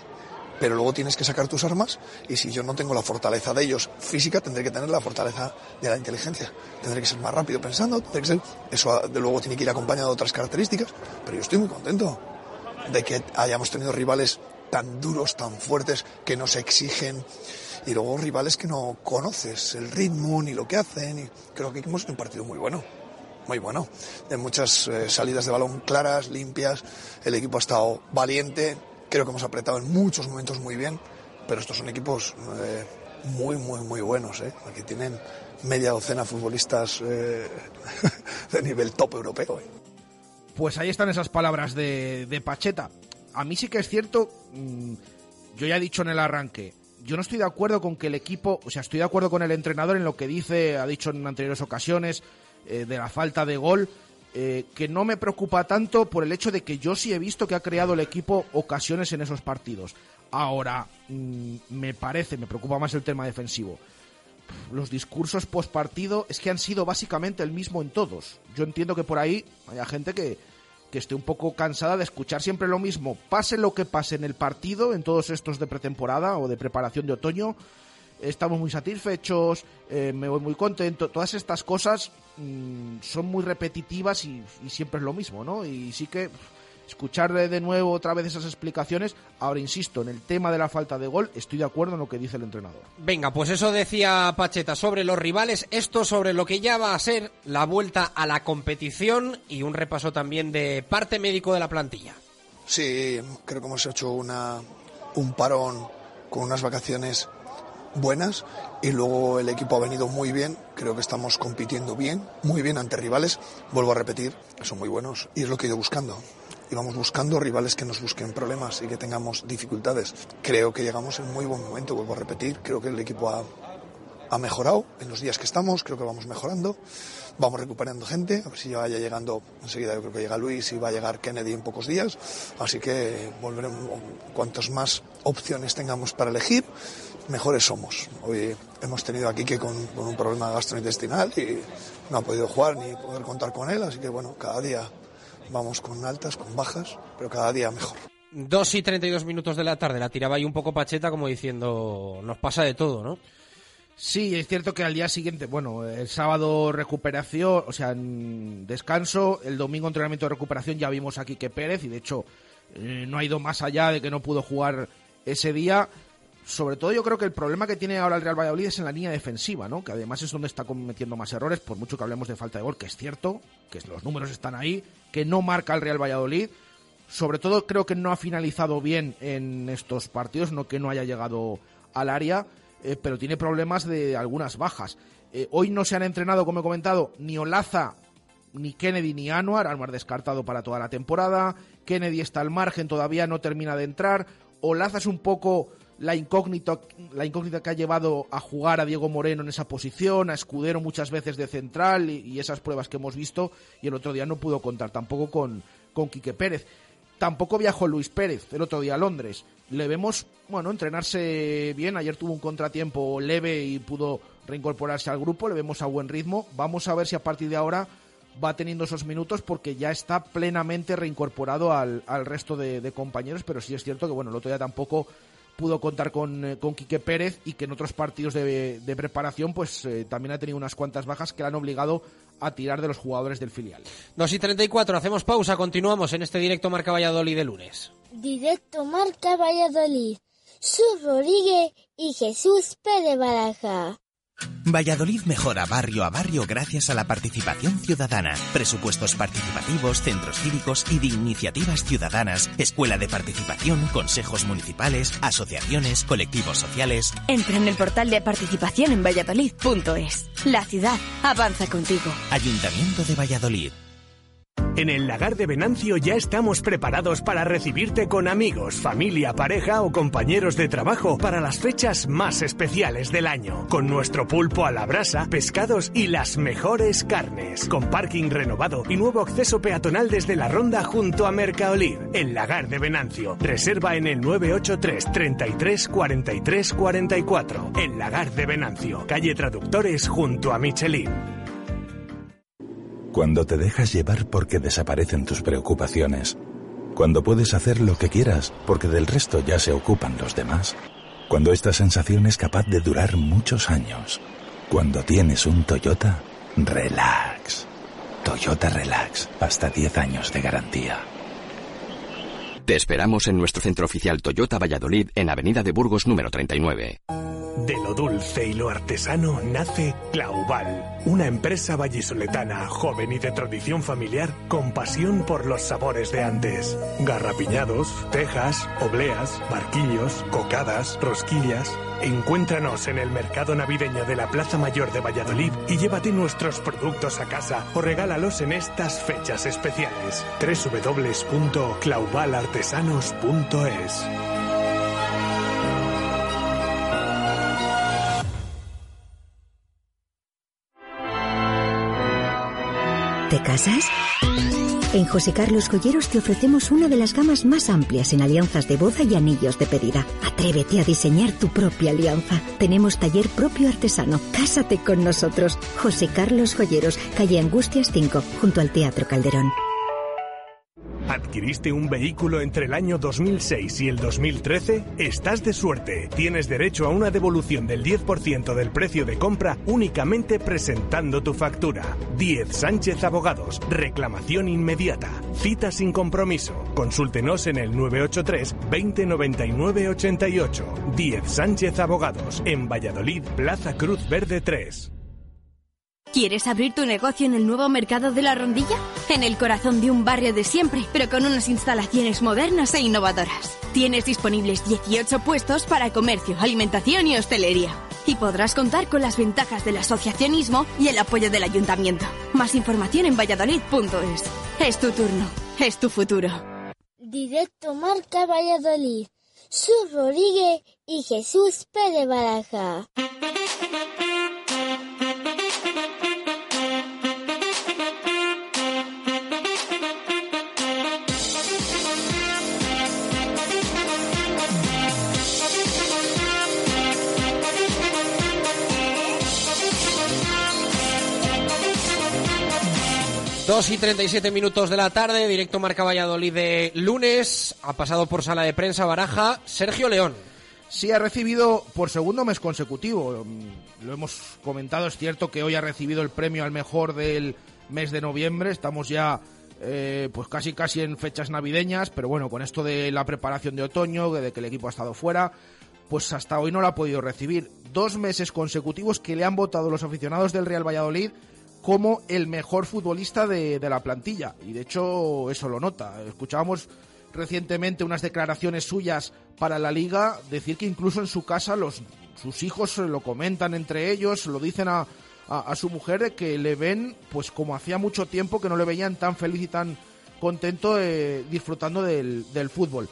Pero luego tienes que sacar tus armas y si yo no tengo la fortaleza de ellos física, tendré que tener la fortaleza de la inteligencia. Tendré que ser más rápido pensando, tendré que ser, eso de luego tiene que ir acompañado de otras características, pero yo estoy muy contento de que hayamos tenido rivales tan duros, tan fuertes, que nos exigen, y luego rivales que no conoces el ritmo ni lo que hacen, creo que hemos un partido muy bueno. muy bueno, de muchas eh, salidas de balón claras, limpias, el equipo ha estado valiente, creo que hemos apretado en muchos momentos muy bien, pero estos son equipos eh, muy, muy, muy buenos, ¿eh? aquí tienen media docena futbolistas eh, de nivel top europeo. Pues ahí están esas palabras de, de Pacheta. A mí sí que es cierto, mm, yo ya he dicho en el arranque, yo no estoy de acuerdo con que el equipo, o sea, estoy de acuerdo con el entrenador en lo que dice, ha dicho en anteriores ocasiones, eh, de la falta de gol, eh, que no me preocupa tanto por el hecho de que yo sí he visto que ha creado el equipo ocasiones en esos partidos. Ahora, mm, me parece, me preocupa más el tema defensivo. Los discursos post partido es que han sido básicamente el mismo en todos. Yo entiendo que por ahí haya gente que, que esté un poco cansada de escuchar siempre lo mismo. Pase lo que pase en el partido, en todos estos de pretemporada o de preparación de otoño, estamos muy satisfechos, eh, me voy muy contento. Todas estas cosas mm, son muy repetitivas y, y siempre es lo mismo, ¿no? Y sí que escuchar de nuevo otra vez esas explicaciones. Ahora insisto, en el tema de la falta de gol, estoy de acuerdo en lo que dice el entrenador. Venga, pues eso decía Pacheta sobre los rivales, esto sobre lo que ya va a ser la vuelta a la competición y un repaso también de parte médico de la plantilla. Sí, creo que hemos hecho una, un parón con unas vacaciones buenas y luego el equipo ha venido muy bien, creo que estamos compitiendo bien, muy bien ante rivales, vuelvo a repetir, son muy buenos y es lo que he ido buscando. Y vamos buscando rivales que nos busquen problemas y que tengamos dificultades. Creo que llegamos en muy buen momento, vuelvo a repetir, creo que el equipo ha, mejorado en los días que estamos, creo que vamos mejorando, vamos recuperando gente, a ver si ya vaya llegando, enseguida yo creo que llega Luis y va a llegar Kennedy en pocos días, así que volveremos, cuantos más opciones tengamos para elegir, mejores somos. Hoy hemos tenido aquí que con un problema gastrointestinal y no ha podido jugar ni poder contar con él, así que bueno, cada día vamos con altas, con bajas, pero cada día mejor. 2 y 32 minutos de la tarde, la tiraba ahí un poco Pacheta como diciendo, nos pasa de todo, ¿no? Sí, es cierto que al día siguiente, bueno, el sábado recuperación, o sea, descanso, el domingo entrenamiento de recuperación ya vimos aquí que Pérez y de hecho eh, no ha ido más allá de que no pudo jugar ese día. Sobre todo yo creo que el problema que tiene ahora el Real Valladolid es en la línea defensiva, ¿no? Que además es donde está cometiendo más errores, por mucho que hablemos de falta de gol, que es cierto, que los números están ahí, que no marca el Real Valladolid. Sobre todo creo que no ha finalizado bien en estos partidos, no que no haya llegado al área eh, pero tiene problemas de algunas bajas. Eh, hoy no se han entrenado, como he comentado, ni Olaza, ni Kennedy, ni Anuar. Anuar descartado para toda la temporada. Kennedy está al margen, todavía no termina de entrar. Olaza es un poco la incógnita, la incógnita que ha llevado a jugar a Diego Moreno en esa posición, a Escudero muchas veces de central y, esas pruebas que hemos visto. Y el otro día no pudo contar tampoco con, con Quique Pérez. Tampoco viajó Luis Pérez el otro día a Londres. Le vemos, bueno, entrenarse bien. Ayer tuvo un contratiempo leve y pudo reincorporarse al grupo. Le vemos a buen ritmo. Vamos a ver si a partir de ahora va teniendo esos minutos porque ya está plenamente reincorporado al, al resto de, de, compañeros. Pero sí es cierto que, bueno, el otro día tampoco pudo contar con, eh, con Quique Pérez y que en otros partidos de, de preparación pues eh, también ha tenido unas cuantas bajas que le han obligado a tirar de los jugadores del filial. 2 y 34, hacemos pausa, continuamos en este directo Marca Valladolid de lunes. Directo Marca Valladolid. Sus Rodríguez y Jesús Pérez Baraja. Valladolid mejora barrio a barrio gracias a la participación ciudadana, presupuestos participativos, centros cívicos y de iniciativas ciudadanas, escuela de participación, consejos municipales, asociaciones, colectivos sociales. Entra en el portal de participación en valladolid.es. La ciudad avanza contigo. Ayuntamiento de Valladolid. En el lagar de Venancio ya estamos preparados para recibirte con amigos, familia, pareja o compañeros de trabajo para las fechas más especiales del año. Con nuestro pulpo a la brasa, pescados y las mejores carnes. Con parking renovado y nuevo acceso peatonal desde la ronda junto a Mercaolid. El lagar de Venancio. Reserva en el 983 33 43 44. El lagar de Venancio. Calle Traductores junto a Michelin. Cuando te dejas llevar porque desaparecen tus preocupaciones. Cuando puedes hacer lo que quieras porque del resto ya se ocupan los demás. Cuando esta sensación es capaz de durar muchos años. Cuando tienes un Toyota, relax. Toyota Relax, hasta 10 años de garantía. Te esperamos en nuestro centro oficial Toyota Valladolid en Avenida de Burgos número 39. De lo dulce y lo artesano nace Clauval, una empresa vallisoletana, joven y de tradición familiar, con pasión por los sabores de antes. Garrapiñados, tejas, obleas, barquillos, cocadas, rosquillas. Encuéntranos en el mercado navideño de la Plaza Mayor de Valladolid y llévate nuestros productos a casa o regálalos en estas fechas especiales. www.clauvalartesanos.es ¿Te casas? En José Carlos Joyeros te ofrecemos una de las gamas más amplias en alianzas de boda y anillos de pedida. Atrévete a diseñar tu propia alianza. Tenemos taller propio artesano. Cásate con nosotros. José Carlos Joyeros, calle Angustias 5, junto al Teatro Calderón. ¿Adquiriste un vehículo entre el año 2006 y el 2013? Estás de suerte. Tienes derecho a una devolución del 10% del precio de compra únicamente presentando tu factura. 10 Sánchez Abogados. Reclamación inmediata. Cita sin compromiso. Consúltenos en el 983 2099 88. 10 Sánchez Abogados. En Valladolid, Plaza Cruz Verde 3. ¿Quieres abrir tu negocio en el nuevo mercado de la rondilla? En el corazón de un barrio de siempre, pero con unas instalaciones modernas e innovadoras. Tienes disponibles 18 puestos para comercio, alimentación y hostelería. Y podrás contar con las ventajas del asociacionismo y el apoyo del ayuntamiento. Más información en valladolid.es. Es tu turno, es tu futuro. Directo Marca Valladolid. Sus Rodríguez y Jesús Pérez Baraja. Dos y 37 minutos de la tarde, directo Marca Valladolid de lunes. Ha pasado por sala de prensa Baraja Sergio León. Sí, ha recibido por segundo mes consecutivo. mm, Lo hemos comentado, es cierto que hoy ha recibido el premio al mejor del mes de noviembre. Estamos ya eh, pues casi casi en fechas navideñas, pero bueno, con esto de la preparación de otoño, de que el equipo ha estado fuera, pues hasta hoy no lo ha podido recibir. Dos meses consecutivos que le han votado los aficionados del Real Valladolid como el mejor futbolista de, de la plantilla. Y de hecho eso lo nota. Escuchábamos recientemente unas declaraciones suyas para la liga, decir que incluso en su casa los, sus hijos lo comentan entre ellos, lo dicen a, a, su mujer de que le ven pues como hacía mucho tiempo que no le veían tan feliz y tan contento eh, disfrutando del, del fútbol.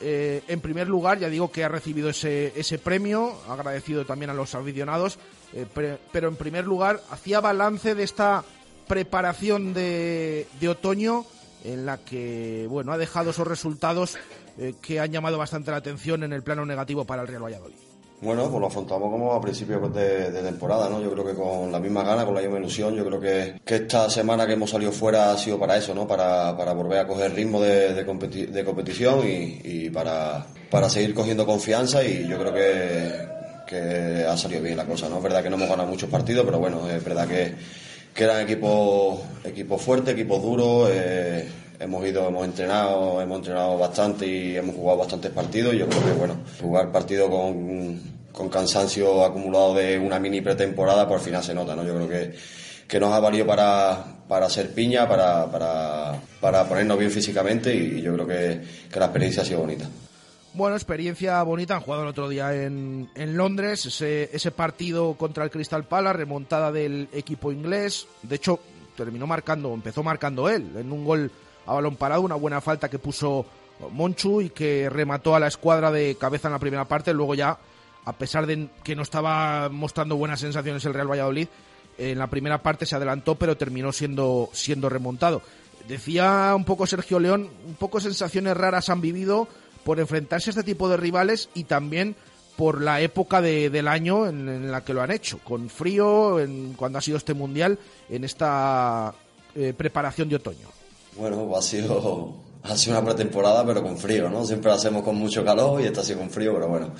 Eh, en primer lugar, ya digo que ha recibido ese, ese premio, agradecido también a los aficionados, eh, pre- pero en primer lugar hacía balance de esta preparación de, de otoño en la que bueno ha dejado esos resultados eh, que han llamado bastante la atención en el plano negativo para el Real Valladolid. Bueno, pues lo afrontamos como a principios de, de temporada, ¿no? Yo creo que con la misma gana, con la misma ilusión, yo creo que, que esta semana que hemos salido fuera ha sido para eso, ¿no? Para, para volver a coger ritmo de, de, competi- de competición y, y para, para seguir cogiendo confianza y yo creo que, que ha salido bien la cosa, ¿no? Es verdad que no hemos ganado muchos partidos, pero bueno, es verdad que, que eran equipos, equipos fuertes, equipos duros, eh, hemos ido, hemos entrenado, hemos entrenado bastante y hemos jugado bastantes partidos y yo creo que bueno, jugar partido con, con cansancio acumulado de una mini pretemporada, por final se nota, ¿no? Yo creo que, que nos ha valido para, para ser piña, para, para, para ponernos bien físicamente y yo creo que, que la experiencia ha sido bonita. Bueno, experiencia bonita. Han jugado el otro día en, en Londres. Ese, ese partido contra el Crystal Palace, remontada del equipo inglés. De hecho, terminó marcando, empezó marcando él en un gol a balón parado, una buena falta que puso Monchu y que remató a la escuadra de cabeza en la primera parte. Luego ya, a pesar de que no estaba mostrando buenas sensaciones el Real Valladolid, en la primera parte se adelantó, pero terminó siendo, siendo remontado. Decía un poco Sergio León, un poco sensaciones raras han vivido por enfrentarse a este tipo de rivales y también por la época de- del año en, la que lo han hecho, con frío, en, cuando ha sido este mundial, en esta eh, preparación de otoño. Bueno, ha sido, ha sido una pretemporada, pero con frío, ¿no? Siempre la hacemos con mucho calor y esta ha sido con frío, pero bueno,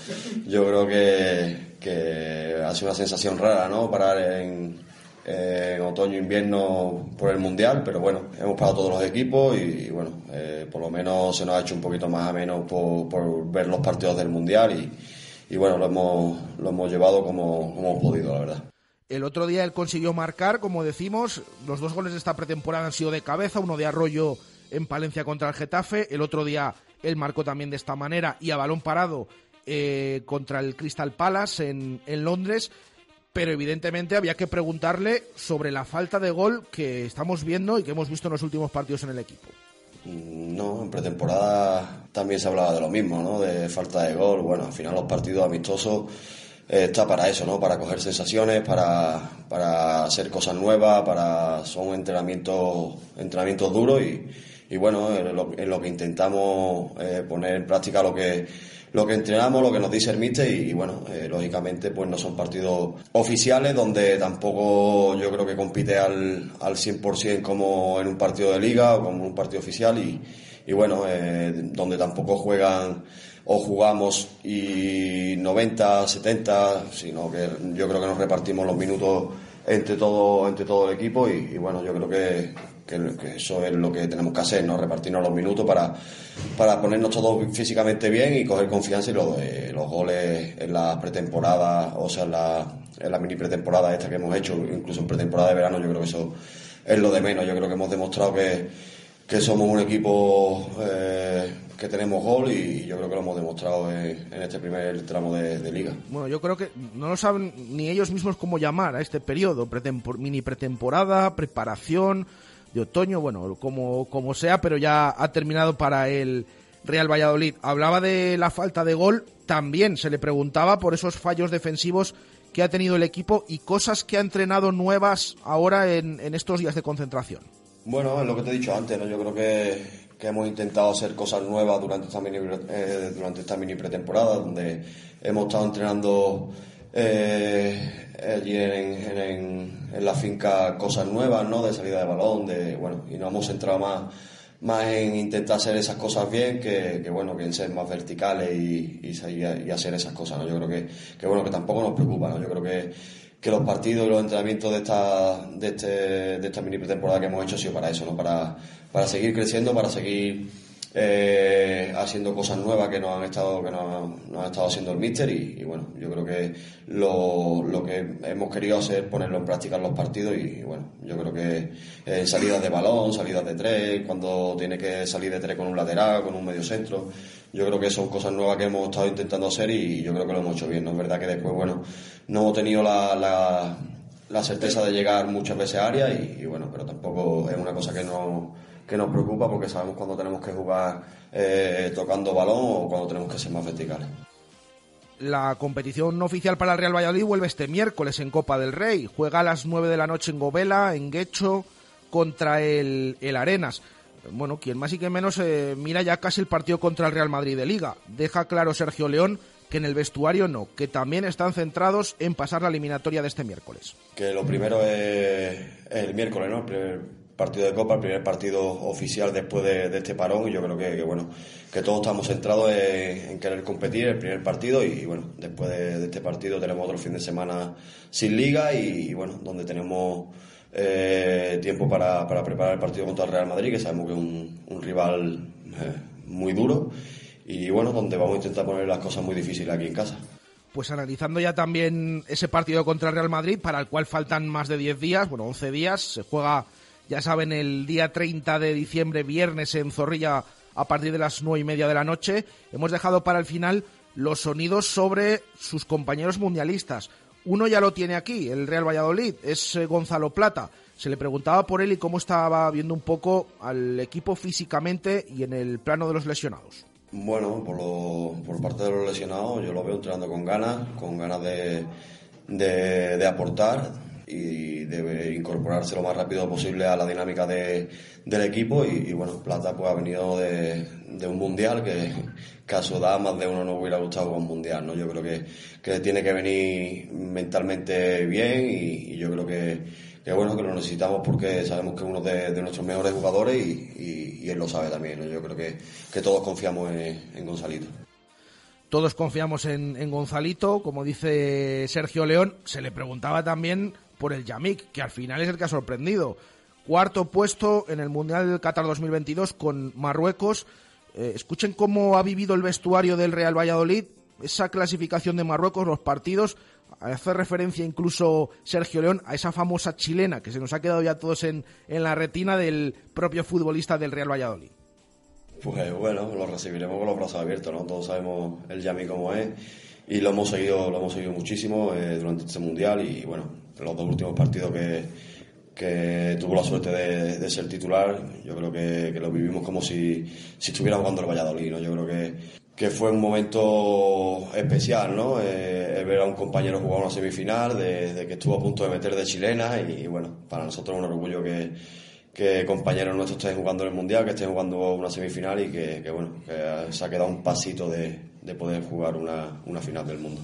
yo creo que, que ha sido una sensación rara, ¿no? Parar en, en otoño, invierno por el Mundial, pero bueno, hemos parado todos los equipos y, bueno, eh, por lo menos se nos ha hecho un poquito más ameno por, por ver los partidos del Mundial y, bueno, lo hemos, lo hemos llevado como, como hemos podido, la verdad. El otro día él consiguió marcar, como decimos, los dos goles de esta pretemporada han sido de cabeza, uno de Arroyo en Palencia contra el Getafe, el otro día él marcó también de esta manera y a balón parado eh, contra el Crystal Palace en, en Londres pero evidentemente había que preguntarle sobre la falta de gol que estamos viendo y que hemos visto en los últimos partidos en el equipo. Mm, no, en pretemporada también se hablaba de lo mismo, ¿no? De falta de gol. Bueno, al final los partidos amistosos eh, está para eso, ¿no? Para coger sensaciones, para, para hacer cosas nuevas, para son entrenamientos, entrenamientos duros y, y bueno, en lo, que intentamos eh, poner en práctica lo que lo que entrenamos, lo que nos dice el y, bueno, eh, lógicamente pues no son partidos oficiales donde tampoco yo creo que compite al, al 100% como en un partido de liga o como un partido oficial y, y bueno, eh, donde tampoco juegan o jugamos y 90, 70, sino que yo creo que nos repartimos los minutos entre todo, entre todo el equipo y bueno, yo creo que, que, eso es lo que tenemos que hacer, ¿no? Repartirnos los minutos para, para ponernos todos físicamente bien y coger confianza y los, eh, los goles en la pretemporada, o sea, en la, en la mini pretemporada esta que hemos hecho, incluso en pretemporada de verano, yo creo que eso es lo de menos. Yo creo que hemos demostrado que, que somos un equipo eh, que tenemos gol y yo creo que lo hemos demostrado en, en este primer tramo de, de, liga. Bueno, yo creo que no lo saben ni ellos mismos cómo llamar a este periodo, pretempor mini pretemporada, preparación de otoño, bueno, como, como sea, pero ya ha terminado para el Real Valladolid. Hablaba de la falta de gol, también se le preguntaba por esos fallos defensivos que ha tenido el equipo y cosas que ha entrenado nuevas ahora en, en estos días de concentración. Bueno, es lo que te he dicho antes, ¿no? Yo creo que, que hemos intentado hacer cosas nuevas durante esta mini, eh, durante esta mini pretemporada, donde hemos estado entrenando eh, allí en, en, en, la finca cosas nuevas, ¿no? De salida de balón, de, bueno, y nos hemos centrado más, más en intentar hacer esas cosas bien que, que bueno, que en ser más verticales y, y, y, hacer esas cosas, ¿no? Yo creo que, que, bueno, que tampoco nos preocupa, ¿no? Yo creo que, que los partidos y los entrenamientos de esta, de este, de esta mini pretemporada que hemos hecho ha sido para eso, ¿no? Para, para seguir creciendo, para seguir eh, haciendo cosas nuevas que nos han estado que nos, nos ha estado haciendo el míster y, bueno yo creo que lo, lo, que hemos querido hacer es ponerlo en práctica en los partidos y, bueno yo creo que eh, salidas de balón salidas de tres cuando tiene que salir de tres con un lateral con un medio centro yo creo que son cosas nuevas que hemos estado intentando hacer y yo creo que lo hemos hecho bien no es verdad que después bueno no hemos tenido la, la, certeza de llegar muchas veces a área y bueno pero tampoco es una cosa que no que nos preocupa porque sabemos cuando tenemos que jugar eh, tocando balón o cuando tenemos que ser más verticales. La competición oficial para el Real Valladolid vuelve este miércoles en Copa del Rey. Juega a las 9 de la noche en Govela, en Guecho, contra el, el Arenas. Bueno, quien más y quien menos eh, mira ya casi el partido contra el Real Madrid de Liga. Deja claro Sergio León que en el vestuario no, que también están centrados en pasar la eliminatoria de este miércoles. Que lo primero es el miércoles, ¿no? El primer partido de Copa, el primer partido oficial después de, este parón y yo creo que, que, bueno que todos estamos centrados en, querer competir el primer partido y, bueno después de, este partido tenemos otro fin de semana sin liga y, bueno donde tenemos eh, tiempo para, para, preparar el partido contra el Real Madrid que sabemos que es un, un rival eh, muy duro y bueno donde vamos a intentar poner las cosas muy difíciles aquí en casa. Pues analizando ya también ese partido contra el Real Madrid, para el cual faltan más de 10 días, bueno, 11 días, se juega ya saben, el día 30 de diciembre, viernes, en Zorrilla, a partir de las nueve y media de la noche. Hemos dejado para el final los sonidos sobre sus compañeros mundialistas. Uno ya lo tiene aquí, el Real Valladolid, es eh, Gonzalo Plata. Se le preguntaba por él y cómo estaba viendo un poco al equipo físicamente y en el plano de los lesionados. Bueno, por, lo, por parte de los lesionados, yo lo veo entrenando con ganas, con ganas de, de, de aportar, y debe incorporarse lo más rápido posible a la dinámica de, del equipo y, bueno, Plata pues ha venido de, de, un mundial que, que a su edad más de uno no hubiera gustado un mundial, ¿no? Yo creo que, que tiene que venir mentalmente bien y, yo creo que, que bueno, que lo necesitamos porque sabemos que es uno de, de nuestros mejores jugadores y, y, él lo sabe también, ¿no? Yo creo que, que todos confiamos en, en Gonzalito. Todos confiamos en, en Gonzalito, como dice Sergio León, se le preguntaba también por el Yamik, que al final es el que ha sorprendido. Cuarto puesto en el Mundial del Qatar 2022 con Marruecos. Eh, escuchen cómo ha vivido el vestuario del Real Valladolid esa clasificación de Marruecos, los partidos, hace referencia incluso Sergio León a esa famosa chilena que se nos ha quedado ya todos en, en la retina del propio futbolista del Real Valladolid. Pues bueno, lo recibiremos con los brazos abiertos, ¿no? Todos sabemos el Yami como es y lo hemos seguido, lo hemos seguido muchísimo eh, durante este mundial y bueno, los dos últimos partidos que, que tuvo la suerte de, ser titular, yo creo que, lo vivimos como si, si estuviera jugando el Valladolid, ¿no? Yo creo que, que fue un momento especial, ¿no? Eh, ver a un compañero jugar una semifinal, de, que estuvo a punto de meter de chilena y, bueno, para nosotros es un orgullo que que compañeros nuestros estén jugando en el Mundial, que estén jugando una semifinal y que, bueno, que se ha quedado un pasito de, poder jugar una, una, final del mundo.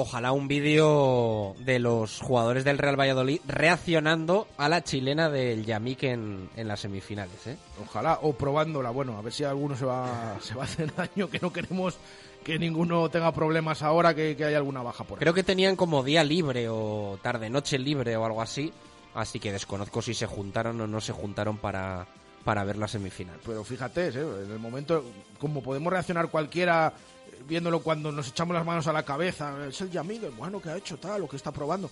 Ojalá un vídeo de los jugadores del Real Valladolid reaccionando a la chilena del Yamik en, en las semifinales. ¿eh? Ojalá, o probándola, bueno, a ver si alguno se va, se va a hacer daño, que no queremos que ninguno tenga problemas ahora, que, que haya alguna baja por ahí. Creo que tenían como día libre o tarde-noche libre o algo así así que desconozco si se juntaron o no se juntaron para, para ver la semifinal. Pero fíjate, ¿eh? en el momento, como podemos reaccionar cualquiera viéndolo cuando nos echamos las manos a la cabeza, es el Yamil, bueno, que ha hecho tal, lo que está probando.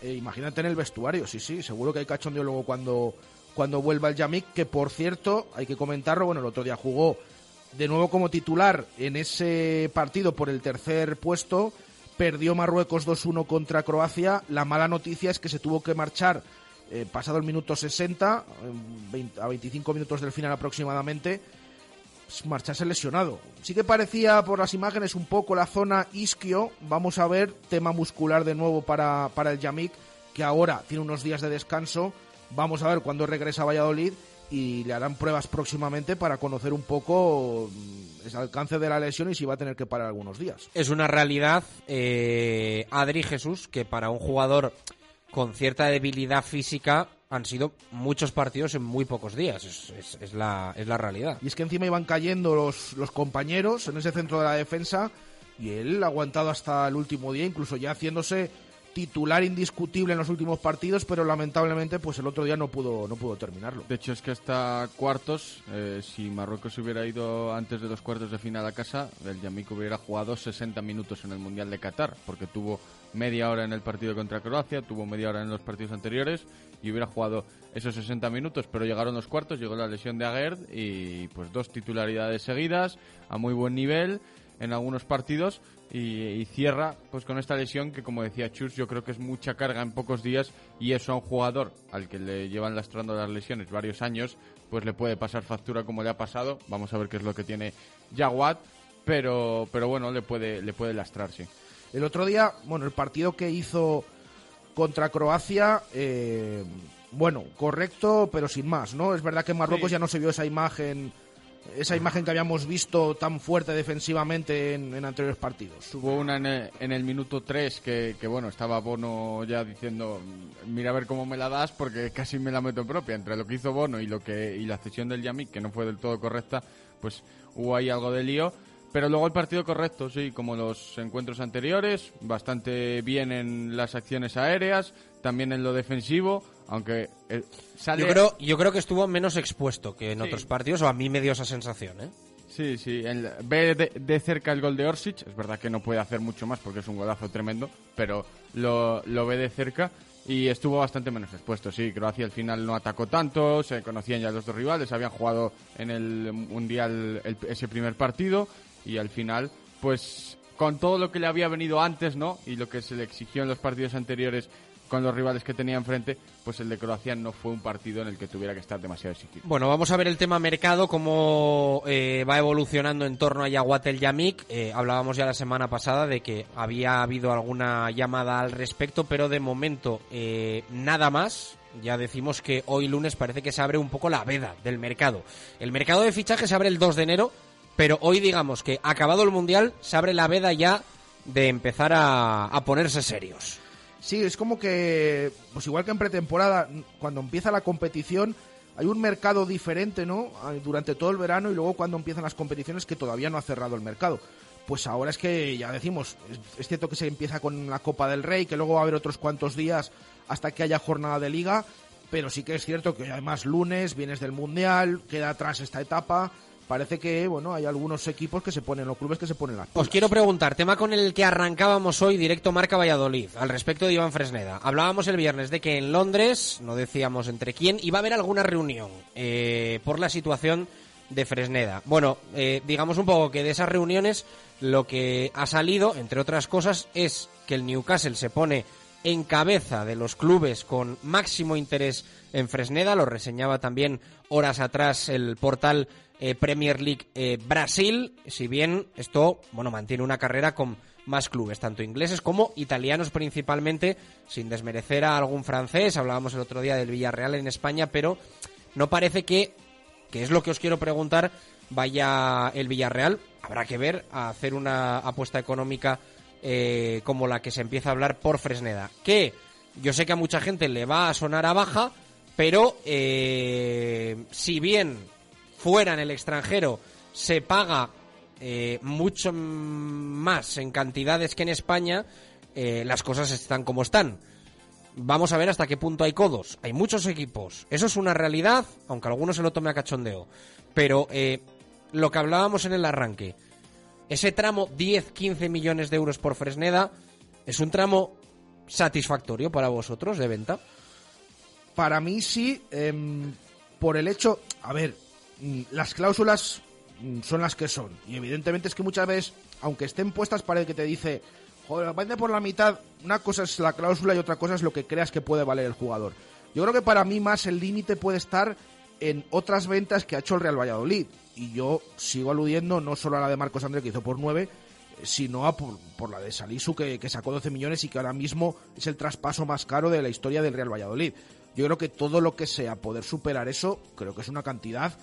Eh, imagínate en el vestuario, sí, sí, seguro que hay cachondeo luego cuando, cuando vuelva el Yamik, que por cierto, hay que comentarlo, bueno, el otro día jugó de nuevo como titular en ese partido por el tercer puesto, perdió Marruecos 2-1 contra Croacia, la mala noticia es que se tuvo que marchar eh, pasado el minuto 60, a 25 minutos del final aproximadamente, marcharse lesionado. Sí que parecía por las imágenes un poco la zona isquio. Vamos a ver tema muscular de nuevo para, para el Yamik, que ahora tiene unos días de descanso. Vamos a ver cuándo regresa a Valladolid y le harán pruebas próximamente para conocer un poco mm, el alcance de la lesión y si va a tener que parar algunos días. Es una realidad, eh, Adri Jesús, que para un jugador con cierta debilidad física han sido muchos partidos en muy pocos días. Es, la, es la realidad. Y es que encima iban cayendo los, los compañeros en ese centro de la defensa y él ha aguantado hasta el último día, incluso ya haciéndose titular indiscutible en los últimos partidos, pero lamentablemente pues el otro día no pudo no pudo terminarlo. De hecho es que hasta cuartos, eh, si Marruecos hubiera ido antes de los cuartos de final a casa, el Yamik hubiera jugado 60 minutos en el Mundial de Qatar, porque tuvo media hora en el partido contra Croacia, tuvo media hora en los partidos anteriores y hubiera jugado esos 60 minutos, pero llegaron los cuartos, llegó la lesión de Aguerd y pues dos titularidades seguidas a muy buen nivel en algunos partidos y, cierra pues con esta lesión que como decía Chus yo creo que es mucha carga en pocos días y eso a un jugador al que le llevan lastrando las lesiones varios años pues le puede pasar factura como le ha pasado. Vamos a ver qué es lo que tiene Jaguat pero pero bueno le puede le puede lastrar sí. El otro día, bueno, el partido que hizo contra Croacia, eh, bueno, correcto, pero sin más, ¿no? Es verdad que en Marruecos ya no se vio esa imagen esa imagen que habíamos visto tan fuerte defensivamente en, anteriores partidos. Hubo una en el, minuto 3 que, bueno, estaba Bono ya diciendo, mira a ver cómo me la das porque casi me la meto propia. Entre lo que hizo Bono y, lo que, y la cesión del Yamik, que no fue del todo correcta, pues hubo ahí algo de lío. Pero luego el partido correcto, sí, como los encuentros anteriores, bastante bien en las acciones aéreas, también en lo defensivo, aunque eh, sale... Yo creo, yo creo que estuvo menos expuesto que en otros partidos, o a mí me dio esa sensación, ¿eh? Sí, sí, ve de, cerca el gol de Orsic, es verdad que no puede hacer mucho más porque es un golazo tremendo, pero lo, lo ve de cerca y estuvo bastante menos expuesto. Sí, Croacia al final no atacó tanto, se conocían ya los dos rivales, habían jugado en el Mundial ese primer partido y al final, pues con todo lo que le había venido antes, ¿no? Y lo que se le exigió en los partidos anteriores con los rivales que tenía enfrente, pues el de Croacia no fue un partido en el que tuviera que estar demasiado exigido. Bueno, vamos a ver el tema mercado, cómo eh, va evolucionando en torno a Yaguatel Yamik. Eh, hablábamos ya la semana pasada de que había habido alguna llamada al respecto, pero de momento eh, nada más. Ya decimos que hoy lunes parece que se abre un poco la veda del mercado. El mercado de fichaje se abre el 2 de enero, pero hoy digamos que acabado el Mundial se abre la veda ya de empezar a, ponerse serios. Sí, es como que, pues igual que en pretemporada, cuando empieza la competición, hay un mercado diferente, ¿no? Ah, durante todo el verano y luego cuando empiezan las competiciones que todavía no ha cerrado el mercado. Pues ahora es que, ya decimos, es, cierto que se empieza con la Copa del Rey, que luego va a haber otros cuantos días hasta que haya jornada de liga, pero sí que es cierto que además lunes vienes del Mundial, queda atrás esta etapa, parece que bueno hay algunos equipos que se ponen, los clubes que se ponen las Os quiero preguntar, tema con el que arrancábamos hoy, directo Marca Valladolid, al respecto de Iván Fresneda. Hablábamos el viernes de que en Londres, no decíamos entre quién, iba a haber alguna reunión eh, por la situación de Fresneda. Bueno, eh, digamos un poco que de esas reuniones lo que ha salido, entre otras cosas, es que el Newcastle se pone en cabeza de los clubes con máximo interés en Fresneda, lo reseñaba también horas atrás el portal eh, Premier League eh, Brasil, si bien esto, bueno, mantiene una carrera con más clubes, tanto ingleses como italianos principalmente, sin desmerecer a algún francés, hablábamos el otro día del Villarreal en España, pero no parece que, que es lo que os quiero preguntar, vaya el Villarreal, habrá que ver, a hacer una apuesta económica eh, como la que se empieza a hablar por Fresneda, que yo sé que a mucha gente le va a sonar a baja, pero si bien fuera en el extranjero se paga eh, mucho más en cantidades que en España, eh, las cosas están como están. Vamos a ver hasta qué punto hay codos. Hay muchos equipos. Eso es una realidad, aunque algunos se lo tome a cachondeo. Pero eh, lo que hablábamos en el arranque, ese tramo 10-15 millones de euros por Fresneda, ¿es un tramo satisfactorio para vosotros de venta? Para mí sí, em, por el hecho, a ver, las cláusulas mm, son las que son. Y evidentemente es que muchas veces, aunque estén puestas, parece que te dice, joder, vende por la mitad. Una cosa es la cláusula y otra cosa es lo que creas que puede valer el jugador. Yo creo que para mí más el límite puede estar en otras ventas que ha hecho el Real Valladolid. Y yo sigo aludiendo no solo a la de Marcos André que hizo por 9, sino a por, la de Salisu que, que sacó 12 millones y que ahora mismo es el traspaso más caro de la historia del Real Valladolid. Yo creo que todo lo que sea poder superar eso, creo que es una cantidad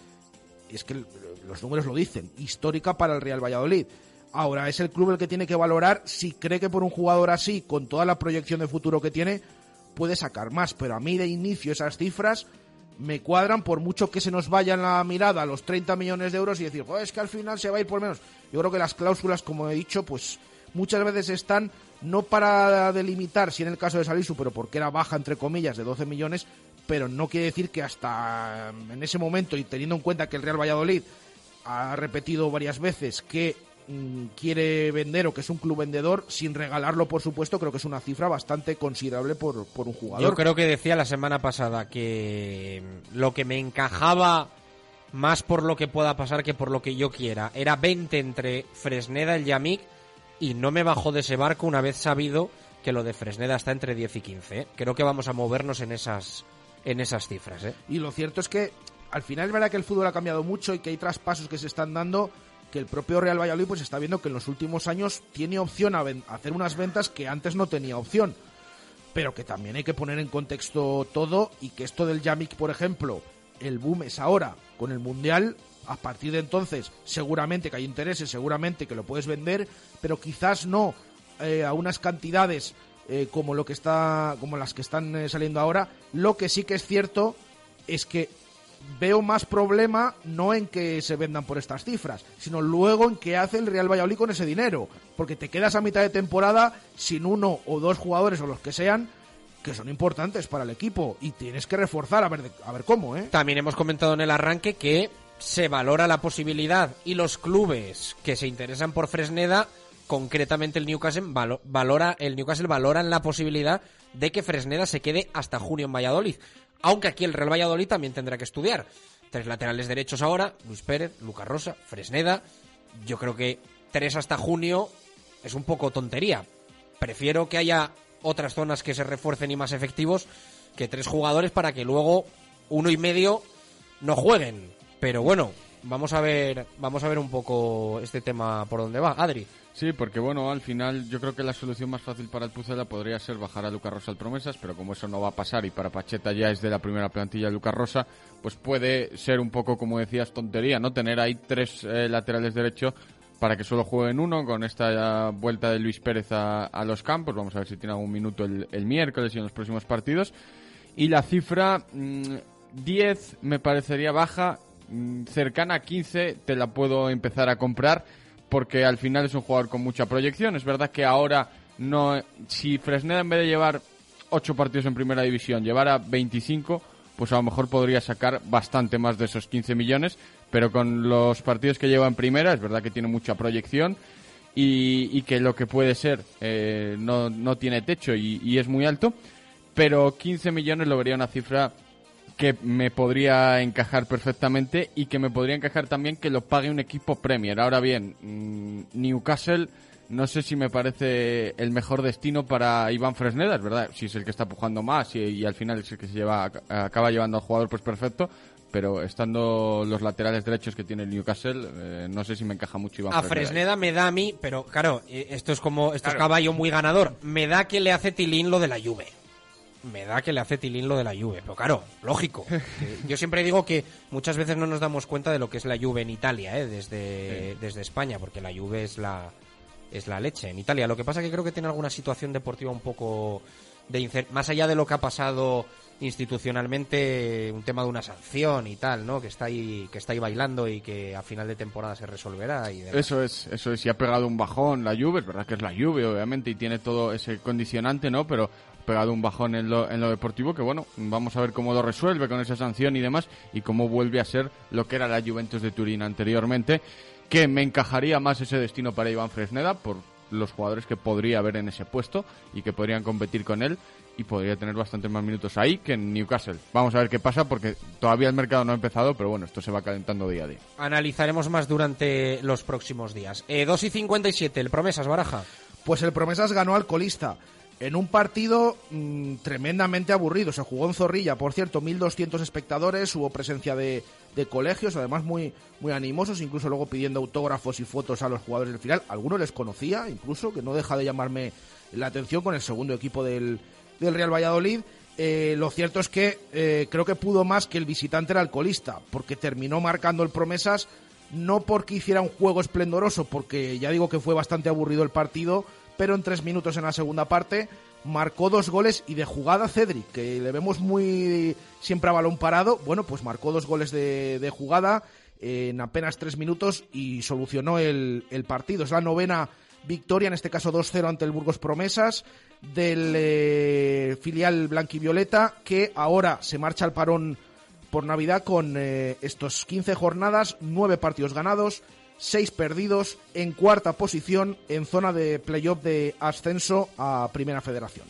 es que los números lo dicen, histórica para el Real Valladolid. Ahora, es el club el que tiene que valorar si cree que por un jugador así, con toda la proyección de futuro que tiene, puede sacar más. Pero a mí de inicio esas cifras me cuadran por mucho que se nos vaya en la mirada los 30 millones de euros y decir, es que al final se va a ir por menos. Yo creo que las cláusulas, como he dicho, pues muchas veces están no para delimitar, si en el caso de Salisu, pero porque era baja, entre comillas, de 12 millones, pero no quiere decir que hasta en ese momento, y teniendo en cuenta que el Real Valladolid ha repetido varias veces que mm, quiere vender o que es un club vendedor, sin regalarlo, por supuesto, creo que es una cifra bastante considerable por, por un jugador. Yo creo que decía la semana pasada que lo que me encajaba más por lo que pueda pasar que por lo que yo quiera era 20 entre Fresneda y Yamik y no me bajó de ese barco una vez sabido que lo de Fresneda está entre 10 y 15. ¿eh? Creo que vamos a movernos en esas en esas cifras. ¿eh? Y lo cierto es que al final es verdad que el fútbol ha cambiado mucho y que hay traspasos que se están dando que el propio Real Valladolid pues está viendo que en los últimos años tiene opción a, hacer unas ventas que antes no tenía opción. Pero que también hay que poner en contexto todo y que esto del Yamik, por ejemplo, el boom es ahora con el Mundial. A partir de entonces, seguramente que hay intereses, seguramente que lo puedes vender, pero quizás no eh, a unas cantidades eh, como lo que está como las que están eh, saliendo ahora. Lo que sí que es cierto es que veo más problema no en que se vendan por estas cifras sino luego en qué hace el Real Valladolid con ese dinero. Porque te quedas a mitad de temporada sin uno o dos jugadores o los que sean que son importantes para el equipo. Y tienes que reforzar a ver a ver cómo eh también hemos comentado en el arranque que se valora la posibilidad y los clubes que se interesan por Fresneda concretamente el Newcastle valora el Newcastle valora la posibilidad de que Fresneda se quede hasta junio en Valladolid, aunque aquí el Real Valladolid también tendrá que estudiar. Tres laterales derechos ahora, Luis Pérez, Lucas Rosa, Fresneda. Yo creo que tres hasta junio es un poco tontería. Prefiero que haya otras zonas que se refuercen y más efectivos que tres jugadores para que luego uno y medio no jueguen. Pero bueno, vamos a ver, vamos a ver un poco este tema por dónde va. Adri. Sí, porque bueno, al final yo creo que la solución más fácil para el Pucela podría ser bajar a Lucas Rosa al Promesas, pero como eso no va a pasar y para Pacheta ya es de la primera plantilla Lucas Rosa, pues puede ser un poco, como decías, tontería, ¿no? Tener ahí tres eh, laterales derechos para que solo jueguen uno con esta vuelta de Luis Pérez a, los campos. Vamos a ver si tiene algún minuto el, miércoles y en los próximos partidos. Y la cifra 10 mm, me parecería baja, mm, cercana a 15 te la puedo empezar a comprar porque al final es un jugador con mucha proyección. Es verdad que ahora no, si Fresneda en vez de llevar 8 partidos en primera división llevara 25, pues a lo mejor podría sacar bastante más de esos 15 millones, pero con los partidos que lleva en primera, es verdad que tiene mucha proyección y, que lo que puede ser eh, no, no, tiene techo y, y, es muy alto, pero 15 millones lo vería una cifra que me podría encajar perfectamente y que me podría encajar también que lo pague un equipo Premier. Ahora bien, mm, Newcastle no sé si me parece el mejor destino para Iván Fresneda, es verdad, si es el que está pujando más y, al final es el que se lleva, acaba llevando al jugador, pues perfecto, pero estando los laterales derechos que tiene el Newcastle, eh, no sé si me encaja mucho Iván A Fresneda me da a mí, pero claro, eh, esto es como, esto es caballo muy ganador, me da que le hace tilín lo de la Juve. Me da que le hace tilín lo de la Juve, pero claro, lógico. Yo siempre digo que muchas veces no nos damos cuenta de lo que es la Juve en Italia, ¿eh? desde, desde España, porque la Juve es la, es la leche en Italia. Lo que pasa es que creo que tiene alguna situación deportiva un poco de más allá de lo que ha pasado institucionalmente un tema de una sanción y tal, ¿no? Que está ahí que está ahí bailando y que a final de temporada se resolverá y Eso es, eso es, y ha pegado un bajón la Juve, es verdad que es la Juve obviamente y tiene todo ese condicionante, ¿no? Pero pegado un bajón en lo, en lo deportivo que bueno, vamos a ver cómo lo resuelve con esa sanción y demás y cómo vuelve a ser lo que era la Juventus de Turín anteriormente que me encajaría más ese destino para Iván Fresneda por los jugadores que podría haber en ese puesto y que podrían competir con él y podría tener bastantes más minutos ahí que en Newcastle. Vamos a ver qué pasa porque todavía el mercado no ha empezado, pero bueno, esto se va calentando día a día. Analizaremos más durante los próximos días. Eh, 2 y 57, el Promesas, Baraja. Pues el Promesas ganó al colista en un partido mm, tremendamente aburrido. Se jugó en Zorrilla, por cierto, 1.200 espectadores, hubo presencia de, colegios, además muy, muy animosos, incluso luego pidiendo autógrafos y fotos a los jugadores del final. Algunos les conocía, incluso, que no deja de llamarme la atención con el segundo equipo del, del Real Valladolid. Eh, lo cierto es que eh, creo que pudo más que el visitante era alcoholista, porque terminó marcando el promesas, no porque hiciera un juego esplendoroso, porque ya digo que fue bastante aburrido el partido, pero en tres minutos en la segunda parte marcó dos goles y de jugada Cedric, que le vemos muy siempre a balón parado, bueno, pues marcó dos goles de, jugada en apenas tres minutos y solucionó el, partido. Es la novena victoria, en este caso 2-0 ante el Burgos Promesas, del eh, filial blanquivioleta, que ahora se marcha al parón por Navidad con eh, estos 15 jornadas, nueve partidos ganados, seis perdidos, en cuarta posición en zona de playoff de ascenso a Primera Federación.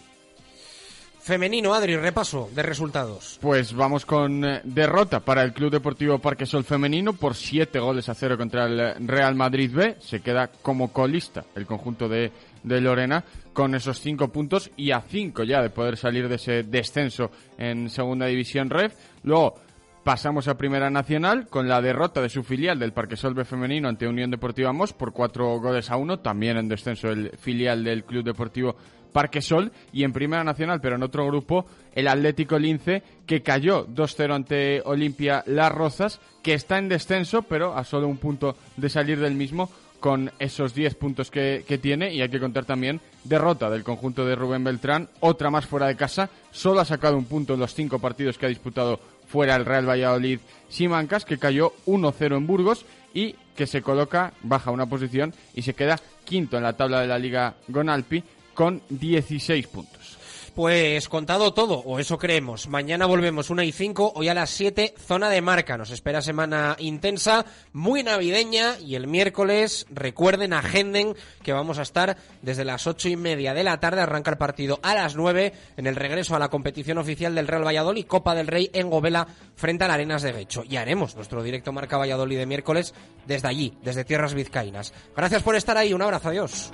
Femenino, Adri, repaso de resultados. Pues vamos con eh, derrota para el Club Deportivo Parque Sol Femenino por siete goles a cero contra el Real Madrid B. Se queda como colista el conjunto de, de Lorena con esos cinco puntos y a cinco ya de poder salir de ese descenso en Segunda División Ref. Luego Pasamos a Primera Nacional con la derrota de su filial del Parque Solve femenino ante Unión Deportiva Mos por cuatro goles a uno, también en descenso el filial del Club Deportivo Parque Sol y en Primera Nacional, pero en otro grupo, el Atlético Lince que cayó 2-0 ante Olimpia Las Rozas, que está en descenso, pero a solo un punto de salir del mismo con esos 10 puntos que, que, tiene. Y hay que contar también derrota del conjunto de Rubén Beltrán, otra más fuera de casa, solo ha sacado un punto en los cinco partidos que ha disputado fuera el Real Valladolid Simancas, que cayó 1-0 en Burgos y que se coloca, baja una posición y se queda quinto en la tabla de la Liga Gonalpi con 16 puntos. Pues contado todo, o eso creemos. Mañana volvemos una y 5, hoy a las 7, zona de marca. Nos espera semana intensa, muy navideña, y el miércoles, recuerden, agenden que vamos a estar desde las ocho y media de la tarde, arranca el partido a las 9, en el regreso a la competición oficial del Real Valladolid, Copa del Rey en Govela, frente a las Arenas de Becho. Y haremos nuestro directo marca Valladolid de miércoles desde allí, desde Tierras Vizcaínas. Gracias por estar ahí, un abrazo, adiós.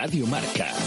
Radio Marca,